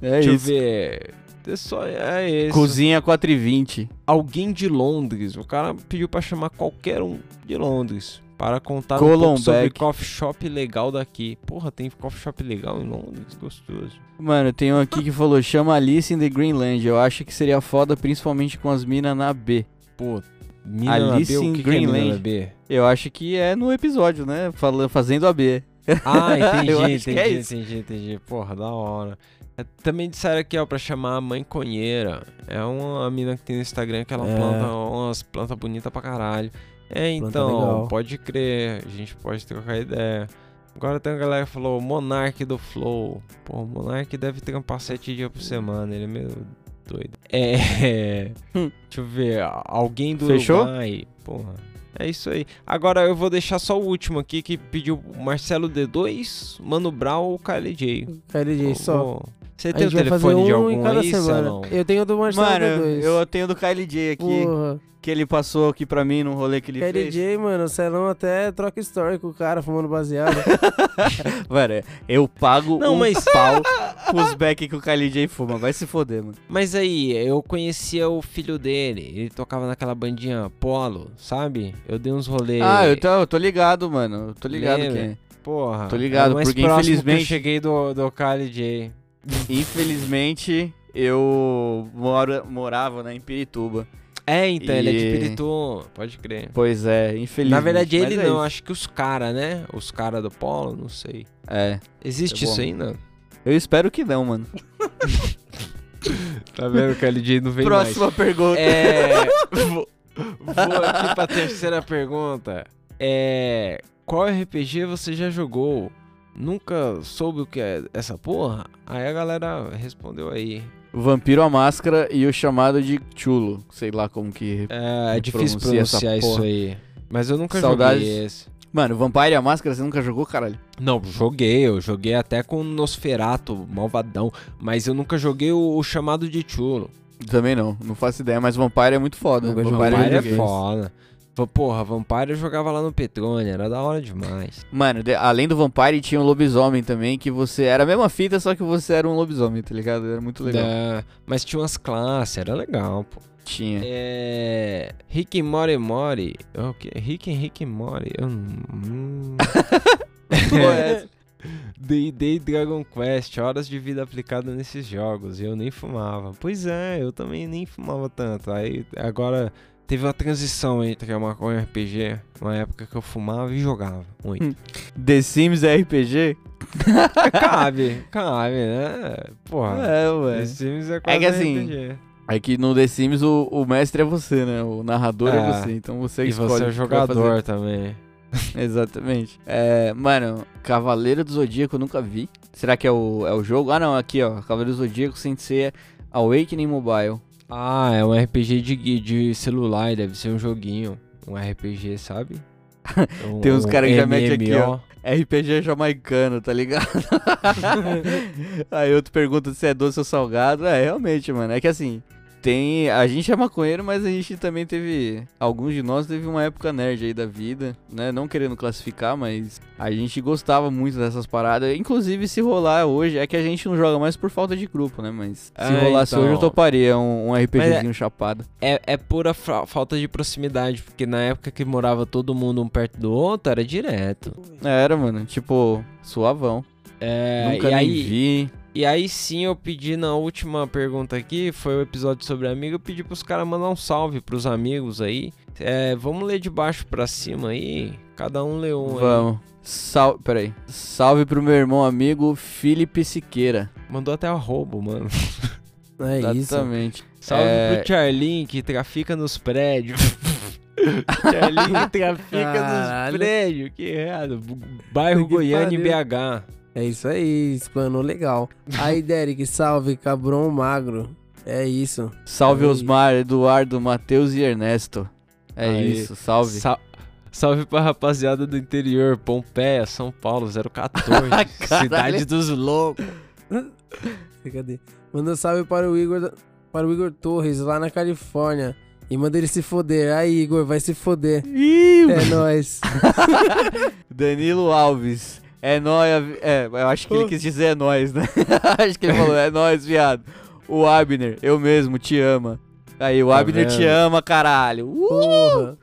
É Deixa isso. eu ver. É só é esse. Cozinha 4,20. Alguém de Londres. O cara pediu pra chamar qualquer um de Londres. Para contar um pouco sobre coffee shop legal daqui. Porra, tem coffee shop legal em Londres, gostoso. Mano, tem um aqui que falou: chama Alice in the Greenland. Eu acho que seria foda, principalmente com as minas na B. Pô, mina na Alice B, o in que que é Greenland. na B? Eu acho que é no episódio, né? Fala- fazendo a B. Ah, entendi, entendi, é entendi, entendi. Porra, da hora. É, Também disseram aqui, ó, pra chamar a mãe conheira. É uma mina que tem no Instagram que ela É. planta umas plantas bonitas pra caralho. É, então, pode crer, a gente pode trocar ideia. Agora tem uma galera que falou, Monark do Flow. Pô, o Monark deve trampar sete dias por semana, ele é meio doido. É. Deixa eu ver, alguém do Fechou? Uruguai. Porra. É isso aí. Agora eu vou deixar só o último aqui que pediu Marcelo D2, Mano Brown ou KLJ. KLJ só. Você tem o telefone de um algum em cada aí, semana. Celão? Eu tenho o do Marcelo Mano, D2. eu tenho do KLJ aqui. Porra. Que ele passou aqui pra mim num rolê que ele fez. KLJ, mano, o Celão até troca story com o cara fumando baseado. Mano, eu pago Não, um mas- pau pros back que o KLJ fuma. Vai se foder, mano. Mas aí, eu conhecia o filho dele. Ele tocava naquela bandinha Polo, sabe? Eu dei uns rolês. Ah, eu tô, eu tô ligado, mano. Eu tô ligado Lembra? quem é. Porra. Tô ligado, é porque infelizmente- eu cheguei do, do KLJ. Infelizmente, eu moro, morava né, em Pirituba. É, então, ele é de E- Pirituba, pode crer. Pois é, infelizmente. Na verdade, ele é não, isso. acho que os caras, né? Os caras do Polo, não sei. É. Existe É isso ainda? Eu espero que não, mano. Tá vendo que o LJ não vem Próxima mais. pergunta. É. Vou, vou aqui pra terceira pergunta. É. Qual RPG você já jogou? Nunca soube o que é essa porra? Aí a galera respondeu aí. Vampiro à Máscara e o chamado de Chulo. Sei lá como que. É, é difícil pronuncia essa pronunciar isso aí. Mas eu nunca Saudades. joguei esse. Mano, Vampire à Máscara você nunca jogou, caralho? Não, joguei, eu joguei até com Nosferato, malvadão, mas eu nunca joguei o, o chamado de Chulo. Também não, não faço ideia, mas Vampire é muito foda. Vampire, Vampire é joguei. foda. Porra, Vampire eu jogava lá no Petrônia, era da hora demais. Mano, de- além do Vampire tinha um lobisomem também, que você era a mesma fita, só que você era um lobisomem, tá ligado? Era muito legal. Da- mas tinha umas classes, era legal, pô. Tinha. É. Rick Mori. O quê? Rick Rick não. Hum. é D&D Dragon Quest, horas de vida aplicada nesses jogos, eu nem fumava. Pois é, eu também nem fumava tanto. Aí agora teve uma transição entre a maconha e o RPG, uma época que eu fumava e jogava muito. The Sims é RPG? cabe, cabe, né? Porra. É, ué. The Sims é É quase que assim, RPG. é que no The Sims o, o mestre é você, né? O narrador é, É. você, então você E escolhe você é o jogador também. Exatamente. É, mano, Cavaleiro do Zodíaco eu nunca vi. Será que é o, é o jogo? Ah, não, aqui ó. Cavaleiro do Zodíaco Sensei Awakening Mobile. Ah, é um RPG de, de celular, deve ser um joguinho. Um RPG, sabe? Um- Tem uns um caras que já metem aqui, ó. RPG jamaicano, tá ligado? Aí outro pergunta se é doce ou salgado. É, realmente, mano. É que assim, tem. A gente é maconheiro, mas a gente também teve. Alguns de nós teve uma época nerd aí da vida, né? Não querendo classificar, mas a gente gostava muito dessas paradas. Inclusive, se rolar hoje, é que a gente não joga mais por falta de grupo, né? Mas se É, rolasse então. hoje, eu toparia um, um RPGzinho é- chapado. É, é pura falta de proximidade, porque na época que morava todo mundo um perto do outro, era direto. Era, mano. Tipo, suavão. É, Nunca e nem aí, vi. E aí sim eu pedi na última pergunta aqui, foi o episódio sobre amigo, eu pedi pros caras mandar um salve pros amigos aí. É, vamos ler de baixo pra cima aí, cada um lê um aí. Vamos. Sal... Peraí. Salve pro meu irmão amigo Felipe Siqueira. Mandou até arrobo, mano. É isso. Exatamente. Salve É, pro Charlin que trafica nos prédios. Charlin que trafica Caralho. nos prédios, que errado. Bairro Que Goiânia e. BH. É isso aí, explanou legal. Aí, Derek, salve, Cabron Magro. É isso. Salve Aí. Osmar, Eduardo, Matheus e Ernesto. É Aí. isso, salve. Sa- salve pra rapaziada do interior, Pompeia, São Paulo, 014. Cidade dos loucos. Cadê? Manda um salve para o Igor, para o Igor Torres, lá na Califórnia. E manda ele se foder. Aí, Igor, vai se foder. é nóis. Danilo Alves. É nóis. É, eu acho que ele quis dizer é nóis, né? acho que ele falou, é nóis, viado. O Abner, eu mesmo, te ama. Aí, o Tá Abner te vendo? ama, caralho. Uh! Porra.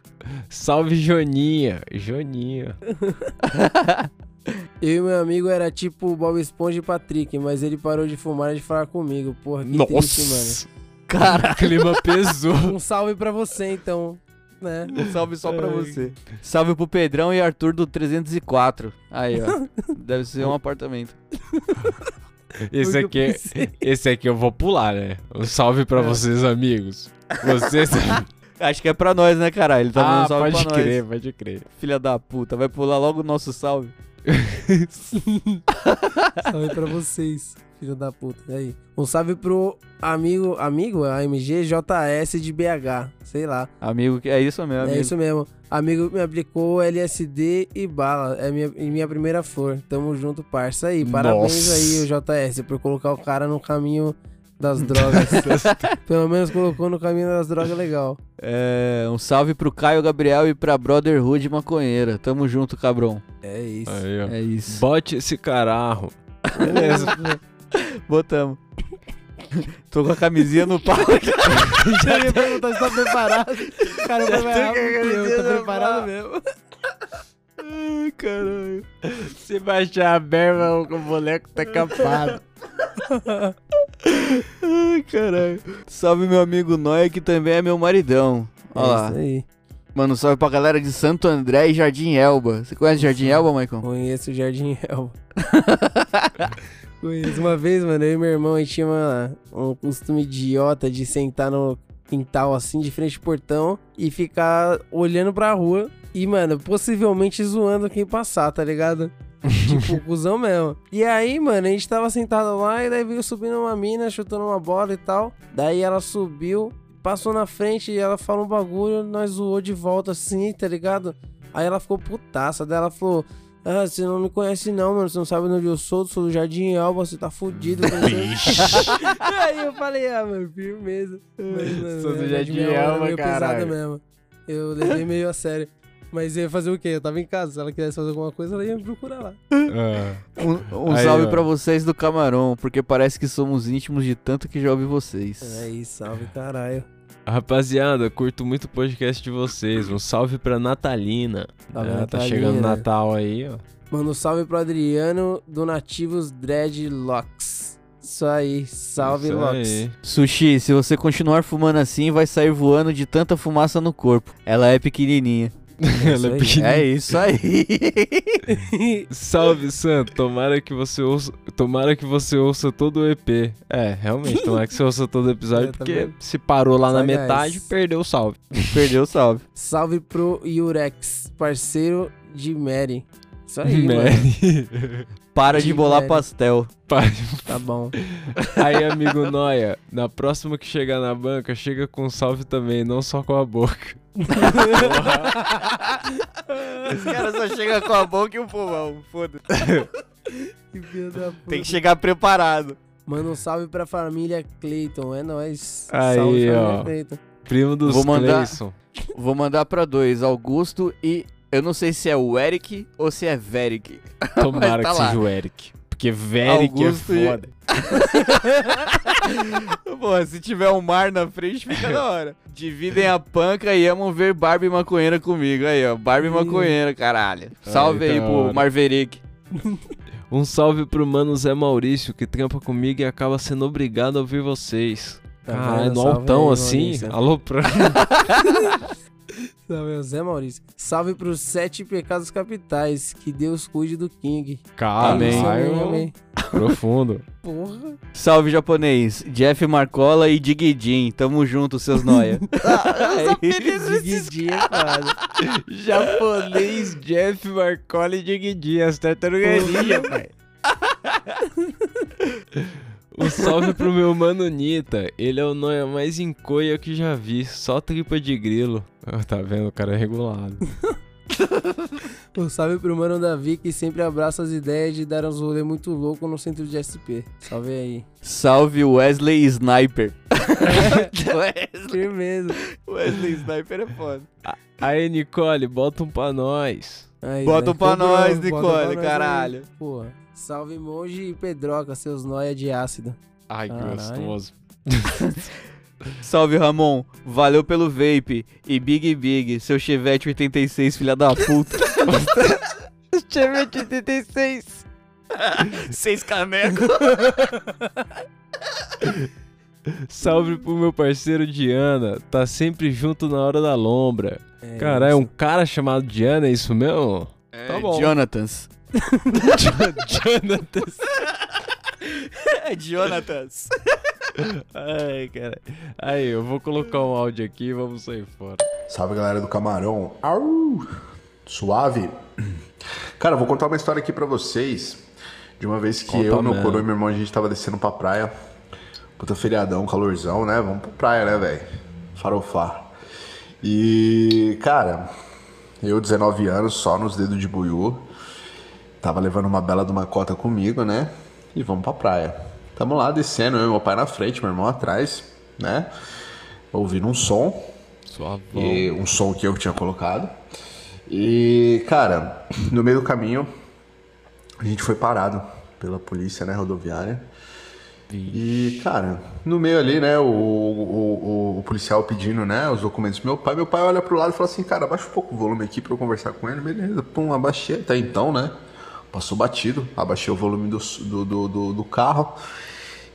Salve Joninha. Joninha. Eu e meu amigo era tipo o Bob Esponja e Patrick, mas ele parou de fumar e de falar comigo. Porra, que triste, Nossa. mano. Cara, clima pesou. Um salve pra você, então. Né? Um salve só pra você. Salve pro Pedrão e Arthur do 304. Aí, ó. Deve ser um apartamento. Esse aqui, eu é- pensei. esse aqui eu vou pular, né? Um salve pra É. vocês, amigos. Vocês. Acho que é pra nós, né, caralho? Ele tá Ah, dando salve pode pra nós. crer, pode crer. Filha da puta, vai pular logo o nosso salve. Salve pra vocês, filho da puta. E aí? Um salve pro amigo, amigo, AMG JS de BH, sei lá. Amigo, que é isso mesmo, É isso mesmo. Amigo me aplicou LSD e bala. É minha, minha primeira flor. Tamo junto, parça. Aí, parabéns Nossa. aí, o JS, por colocar o cara no caminho das drogas. Pelo menos colocou no caminho das drogas legal. É, um salve pro Caio Gabriel e pra Brotherhood Maconheira. Tamo junto, cabrão. É isso. Aí. É isso. Bote esse cararro. Beleza. Botamos. Tô com a camisinha no pau. Já ia perguntar se tá preparado. Cara, que eu. Tá preparado mesmo? Ai, caralho. Se baixar a berma, o boneco tá capado. Ai, caralho. Salve meu amigo Noia, que também é meu maridão. Olha É lá. isso aí. Mano, salve pra galera de Santo André e Jardim Elba. Você conhece Jardim Elba, Maicon? Conheço o Jardim Elba. Uma vez, mano, eu e meu irmão, a gente tinha uma- um costume idiota de sentar no quintal, assim, de frente ao portão e ficar olhando pra rua e, mano, possivelmente zoando quem passar, tá ligado? tipo, cuzão mesmo. E aí, mano, a gente tava sentado lá e daí veio subindo uma mina, chutando uma bola e tal. Daí ela subiu, passou na frente e ela falou um bagulho, nós zoou de volta assim, tá ligado? Aí ela ficou putaça, daí ela falou... Ah, você não me conhece não, mano. Você não sabe onde eu sou, sou do Jardim Elba, você tá fudido. com isso." Aí eu falei, ah, mano, firmeza. Mas, mano, Sou do é, Jardim Elba, meio pesado caralho. mesmo. Eu levei meio a sério. Mas ia fazer o quê? Eu tava em casa. Se ela quisesse fazer alguma coisa, ela ia me procurar lá. Um, um Aí, salve ó. pra vocês do Camarão, porque parece que somos íntimos de tanto que já ouvi vocês. É isso, salve caralho. Rapaziada, curto muito o podcast de vocês. Um salve pra Natalina. Salve, É, Tá Natalina. chegando Natal aí, ó. Manda um salve pro Adriano do Nativos Dreadlocks. Isso aí, salve Isso Locks. aí. Sushi, se você continuar fumando assim, vai sair voando de tanta fumaça no corpo. Ela é pequenininha. É pequenininha. É isso aí. Salve, Sam. Tomara que você ouça, tomara que você ouça todo o EP. É, realmente, tomara que você ouça todo o episódio, tá porque vendo? se parou lá na metade, perdeu o salve. Perdeu o salve. Salve pro Yurex, parceiro de Mary. Isso aí, mano. Mary. Para de De bolar velho. pastel. Para- Tá bom. Aí, amigo Noia, na próxima que chegar na banca, chega com salve também, não só com a boca. Esse cara só chega com a boca e o pulmão. Foda-se. Que filho da puta. Tem que chegar preparado. Manda um salve pra família Clayton, é nóis. Aí, salve ó. Primo dos Vou mandar, Cleison. vou mandar pra dois, Augusto e eu não sei se é o Eric ou se é Veric. Tomara tá que lá. seja o Eric. Porque Veric Augusto e- é foda. Pô, se tiver um mar na frente, fica da hora. Dividem a panca e amam ver Barbie maconheira comigo. Aí, ó. Barbie maconheira, caralho. Salve aí, da pro. Marverick. Um salve pro mano Zé Maurício, que trampa comigo e acaba sendo obrigado a ouvir vocês. Tá Caralho, vendo? no altão aí, assim? Maurício. Alô, pra... Salve, Zé Maurício. Salve pros sete pecados capitais. Que Deus cuide do King. Amém. Isso, amém. Profundo. Porra. Salve japonês, Jeff Marcola e Digidin. Tamo junto, seus noia. Digidinho é foda. Japonês, Jeff Marcoli e Digidi, as tartarugas ninja, pai. Um salve pro meu mano Nita. Ele é o noia mais encoia que já vi. Só tripa de grilo. Ah, Tá vendo? O cara é regulado. Um salve pro mano Davi, que sempre abraça as ideias de dar uns rolê muito louco no centro de SP. Salve aí. Salve Wesley Sniper. Firmeza. Wesley Sniper é foda. Aí, Nicole, bota um pra nós. Aí, Bota né? um pra nós, bota Nicole, pra nós caralho. Porra. Salve Monge e Pedroca, seus noia de ácido. Ai, que Caralho. gostoso. Salve Ramon, valeu pelo vape. E Big Big, seu Chevette 86, filha da puta. Chevette 86. Seis canecos. Salve pro meu parceiro Diana. Tá sempre junto na hora da lombra. É Caralho, é um cara chamado Diana, é isso mesmo? É, Jonathans. Jonathans. É Jonathans. Ai, cara. Aí, eu vou colocar um áudio aqui e vamos sair fora. Salve galera do Camarão. Au! Suave. Cara, vou contar uma história aqui pra vocês. De uma vez que Conta eu, meu coroa e meu irmão, a gente tava descendo pra praia. Puta feriadão, calorzão, né? Vamos pra praia, né, velho? Farofar. E, cara, eu, 19 anos, só nos dedos de buiú. Tava levando uma bela de uma cota comigo, né? E vamos pra praia. Tamo lá descendo, eu e meu pai na frente, meu irmão atrás, né? Ouvindo um som. Suavão. E um som que eu tinha colocado. E, cara, no meio do caminho, a gente foi parado pela polícia, né, rodoviária. E, cara, no meio ali, né, o, o, o- o policial pedindo, né, os documentos do meu pai. Meu pai olha pro lado e fala assim, cara, abaixa um pouco o volume aqui pra eu conversar com ele. Beleza, pum, abaixei até então, né. Passou batido, abaixei o volume do, do, do, do- do carro.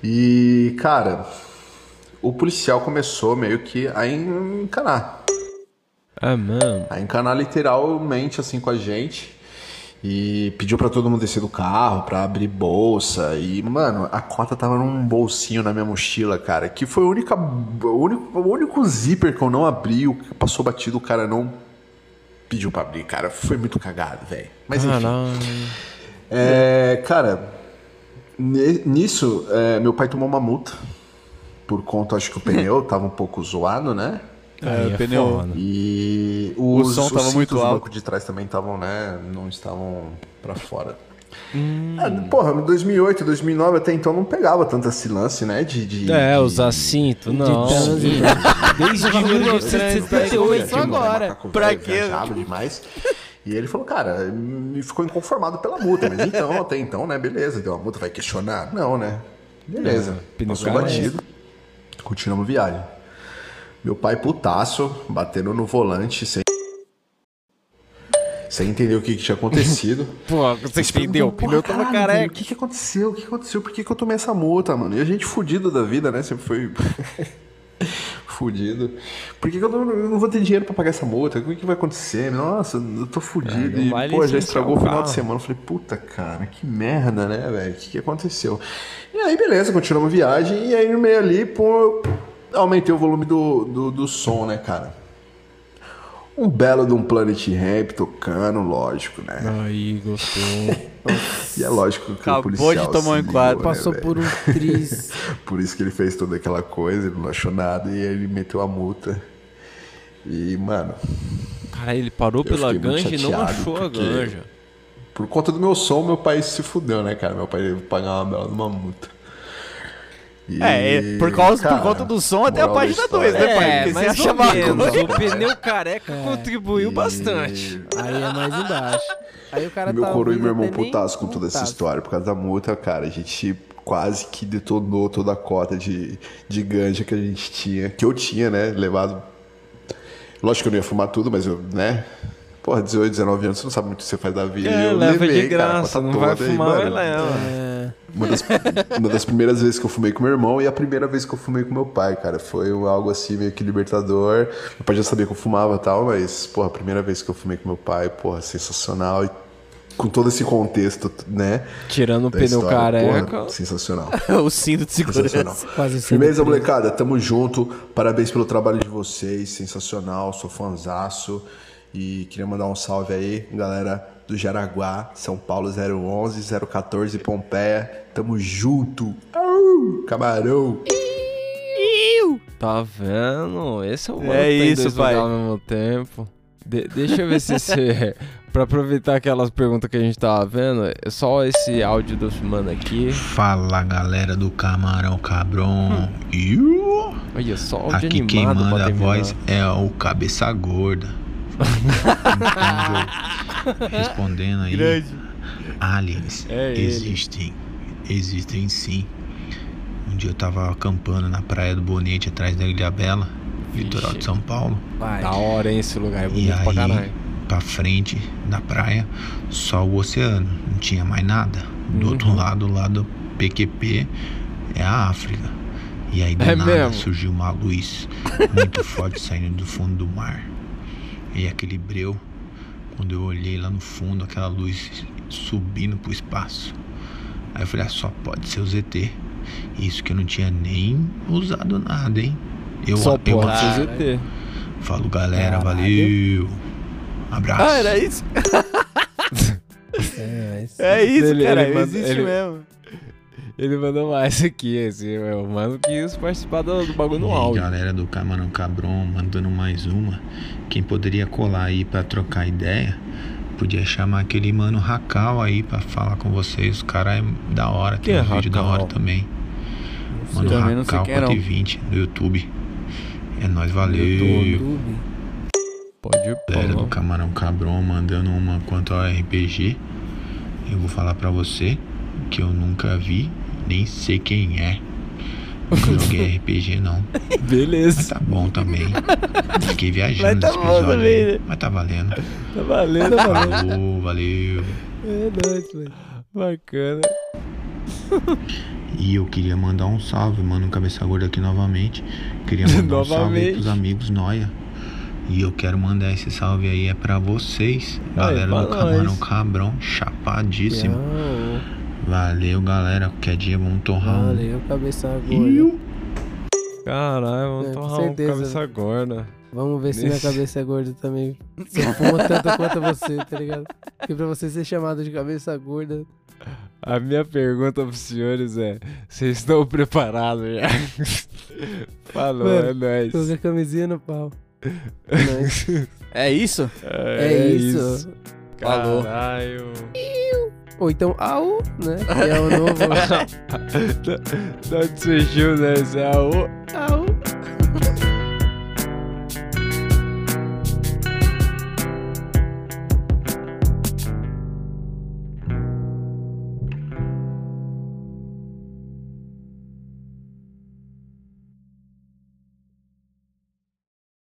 E, cara, o policial começou meio que a encanar. Ah, mano. A encanar literalmente assim com a gente. E pediu pra todo mundo descer do carro, pra abrir bolsa. E, mano, a cota tava num bolsinho na minha mochila, cara. Que foi a única, o, único, o único zíper que eu não abri. O que passou batido, o cara não pediu pra abrir, cara. Foi muito cagado, velho. Mas enfim. É, cara, nisso, é, meu pai tomou uma multa. Por conta, acho que o pneu tava um pouco zoado, né? É, o pneu- foda. E O os, som os tava muito do alto. banco de trás também estavam, né? Não estavam pra fora. Hum. É, porra, em 2008, 2009 até então não pegava tanto esse lance, né? De, de, É, de- usar cinto, não. Sim. Desde 1978. Chegou um agora. Pra quê? demais. E ele falou, cara, me ficou inconformado pela multa. Mas então, até então, né? Beleza, deu uma multa, vai questionar? Não, né? Beleza. É, Passou batido. Continuamos viagem. Meu pai putaço, batendo no volante, sem... Sem entender o que, que tinha acontecido. Pô, você Se entendeu? Perguntando, pneu tava "Porra, caralho, careca." O que, que aconteceu? O que, aconteceu? Por que, que eu tomei essa multa, mano? E a gente fudido da vida, né? Sempre foi fudido. Por que, que eu, não, eu não vou ter dinheiro pra pagar essa multa? O que, que vai acontecer? Nossa, eu tô fudido. É, e, vai pô, já estragou o final de semana. Eu falei, puta, cara, que merda, né, velho? O que, que aconteceu? E aí, beleza, continuamos a viagem. E aí, no meio ali, pô, eu aumentei o volume do, do, do som, né, cara? Um belo de um Planet Ramp tocando, lógico, né? Aí, gostou. E é lógico que Acabou o policial de tomar um enquadro. né, Passou por um tris. Por isso que ele fez toda aquela coisa, ele não achou nada e ele meteu a multa. E, mano. Cara, ele parou pela ganja e não achou a ganja. Por conta do meu som, meu pai se fudeu, né, cara? Meu pai teve que pagar uma bela de uma multa. E, É, por causa- por cara, conta do som até a página história- dois, né, pai? É, Porque mas você acha menos, o pneu careca contribuiu bastante. Aí é mais embaixo. Aí o cara meu tá coroa e meu irmão putaço com toda essa história. Por causa da multa, cara, a gente quase que detonou toda a cota de, de ganja que a gente tinha. Que eu tinha, né? Levado. Lógico que eu não ia fumar tudo, mas eu, né? Porra, 18, 19 anos, você não sabe muito o que você faz da vida. É, E eu leva levei, de cara, graça, cota não vai fumar, mano, mas leva. É. Uma das, uma das primeiras vezes que eu fumei com meu irmão e a primeira vez que eu fumei com meu pai, cara. Foi algo assim meio que libertador. Meu pai já sabia que eu fumava e tal, mas, porra, a primeira vez que eu fumei com meu pai, porra, sensacional. E com todo esse contexto, né? Tirando o pneu história, careca. porra, sensacional. o cinto de segurança. Sensacional. Quase Firmeza, molecada, tamo junto. Parabéns pelo trabalho de vocês, sensacional, sou fãzaço. E queria mandar um salve aí, galera do Jaraguá, São Paulo 011, 014 Pompeia. Tamo junto. Camarão. Tá vendo? Esse é o mano É isso, dois pai. ao mesmo tempo. De- deixa eu ver se você. pra aproveitar aquelas perguntas que a gente tava vendo, é só esse áudio do mano aqui. Fala galera do Camarão Cabron. Iu. Olha só, áudio Aqui quem manda a voz é o Cabeça Gorda. Respondendo aí. Grande. Aliens É existem. Existem sim. Um dia eu tava acampando na praia do Bonete, atrás da Ilha Bela, litoral de São Paulo. Da hora, hein? Esse lugar é E bonito pra caralho. aí, pra frente da praia, só o oceano, não tinha mais nada. Do Uhum. outro lado, lá do PQP, é a África. E aí do É nada mesmo? surgiu uma luz muito forte saindo do fundo do mar. E aquele breu, quando eu olhei lá no fundo, aquela luz subindo pro espaço. Aí eu falei, ah, só pode ser o ZT. Isso que eu não tinha nem usado nada, hein? Eu, Só eu pode ser ZT. Falo, galera, valeu. Abraço. Ah, era isso? É, É isso, Ele- cara. ele manda- existe ele- mesmo. Ele mandou mais aqui, esse é o mano que quis participar do, do bagulho no áudio. galera do Camarão Cabron, mandando mais uma. Quem poderia colar aí pra trocar ideia, podia chamar aquele mano Racal aí pra falar com vocês. O cara é da hora, tem Quem é um vídeo da hora também. Mano Também Racal quem é, não. 420 no YouTube. É nóis, valeu. Pode ir, Galera do. Camarão Cabron mandando uma quanto ao RPG. Eu vou falar pra você que eu nunca vi, nem sei quem é. Nunca joguei RPG não. Beleza. Mas tá bom também. Fiquei viajando Mas tá nesse episódio também, aí, né? Mas tá valendo. Tá valendo, tá valendo. Falou, valeu. É nóis, velho. Bacana. E eu queria mandar um salve, mano, Cabeça Gorda aqui novamente. Queria mandar um salve aí pros amigos Noia. E eu quero mandar esse salve aí é pra vocês, Aí, galera pra do Camarão. Cabrão, chapadíssimo. Tchau. Valeu, galera. Qualquer dia vamos torrar um. Valeu, cabeça gorda. Caralho, vamos É, com tomar um cabeça gorda. Vamos ver se minha Nesse- cabeça é gorda também. Se eu fumo tanto quanto você, tá ligado? Porque pra você ser chamado de cabeça gorda. A minha pergunta pros senhores é: vocês estão preparados já? Falou, Mano, é nóis. Coloca a camisinha no pau. É nóis. É isso? É, isso. Falou. Caralho. Ou então, au, né? Que é o novo. Da onde surgiu, né? Esse é o. au.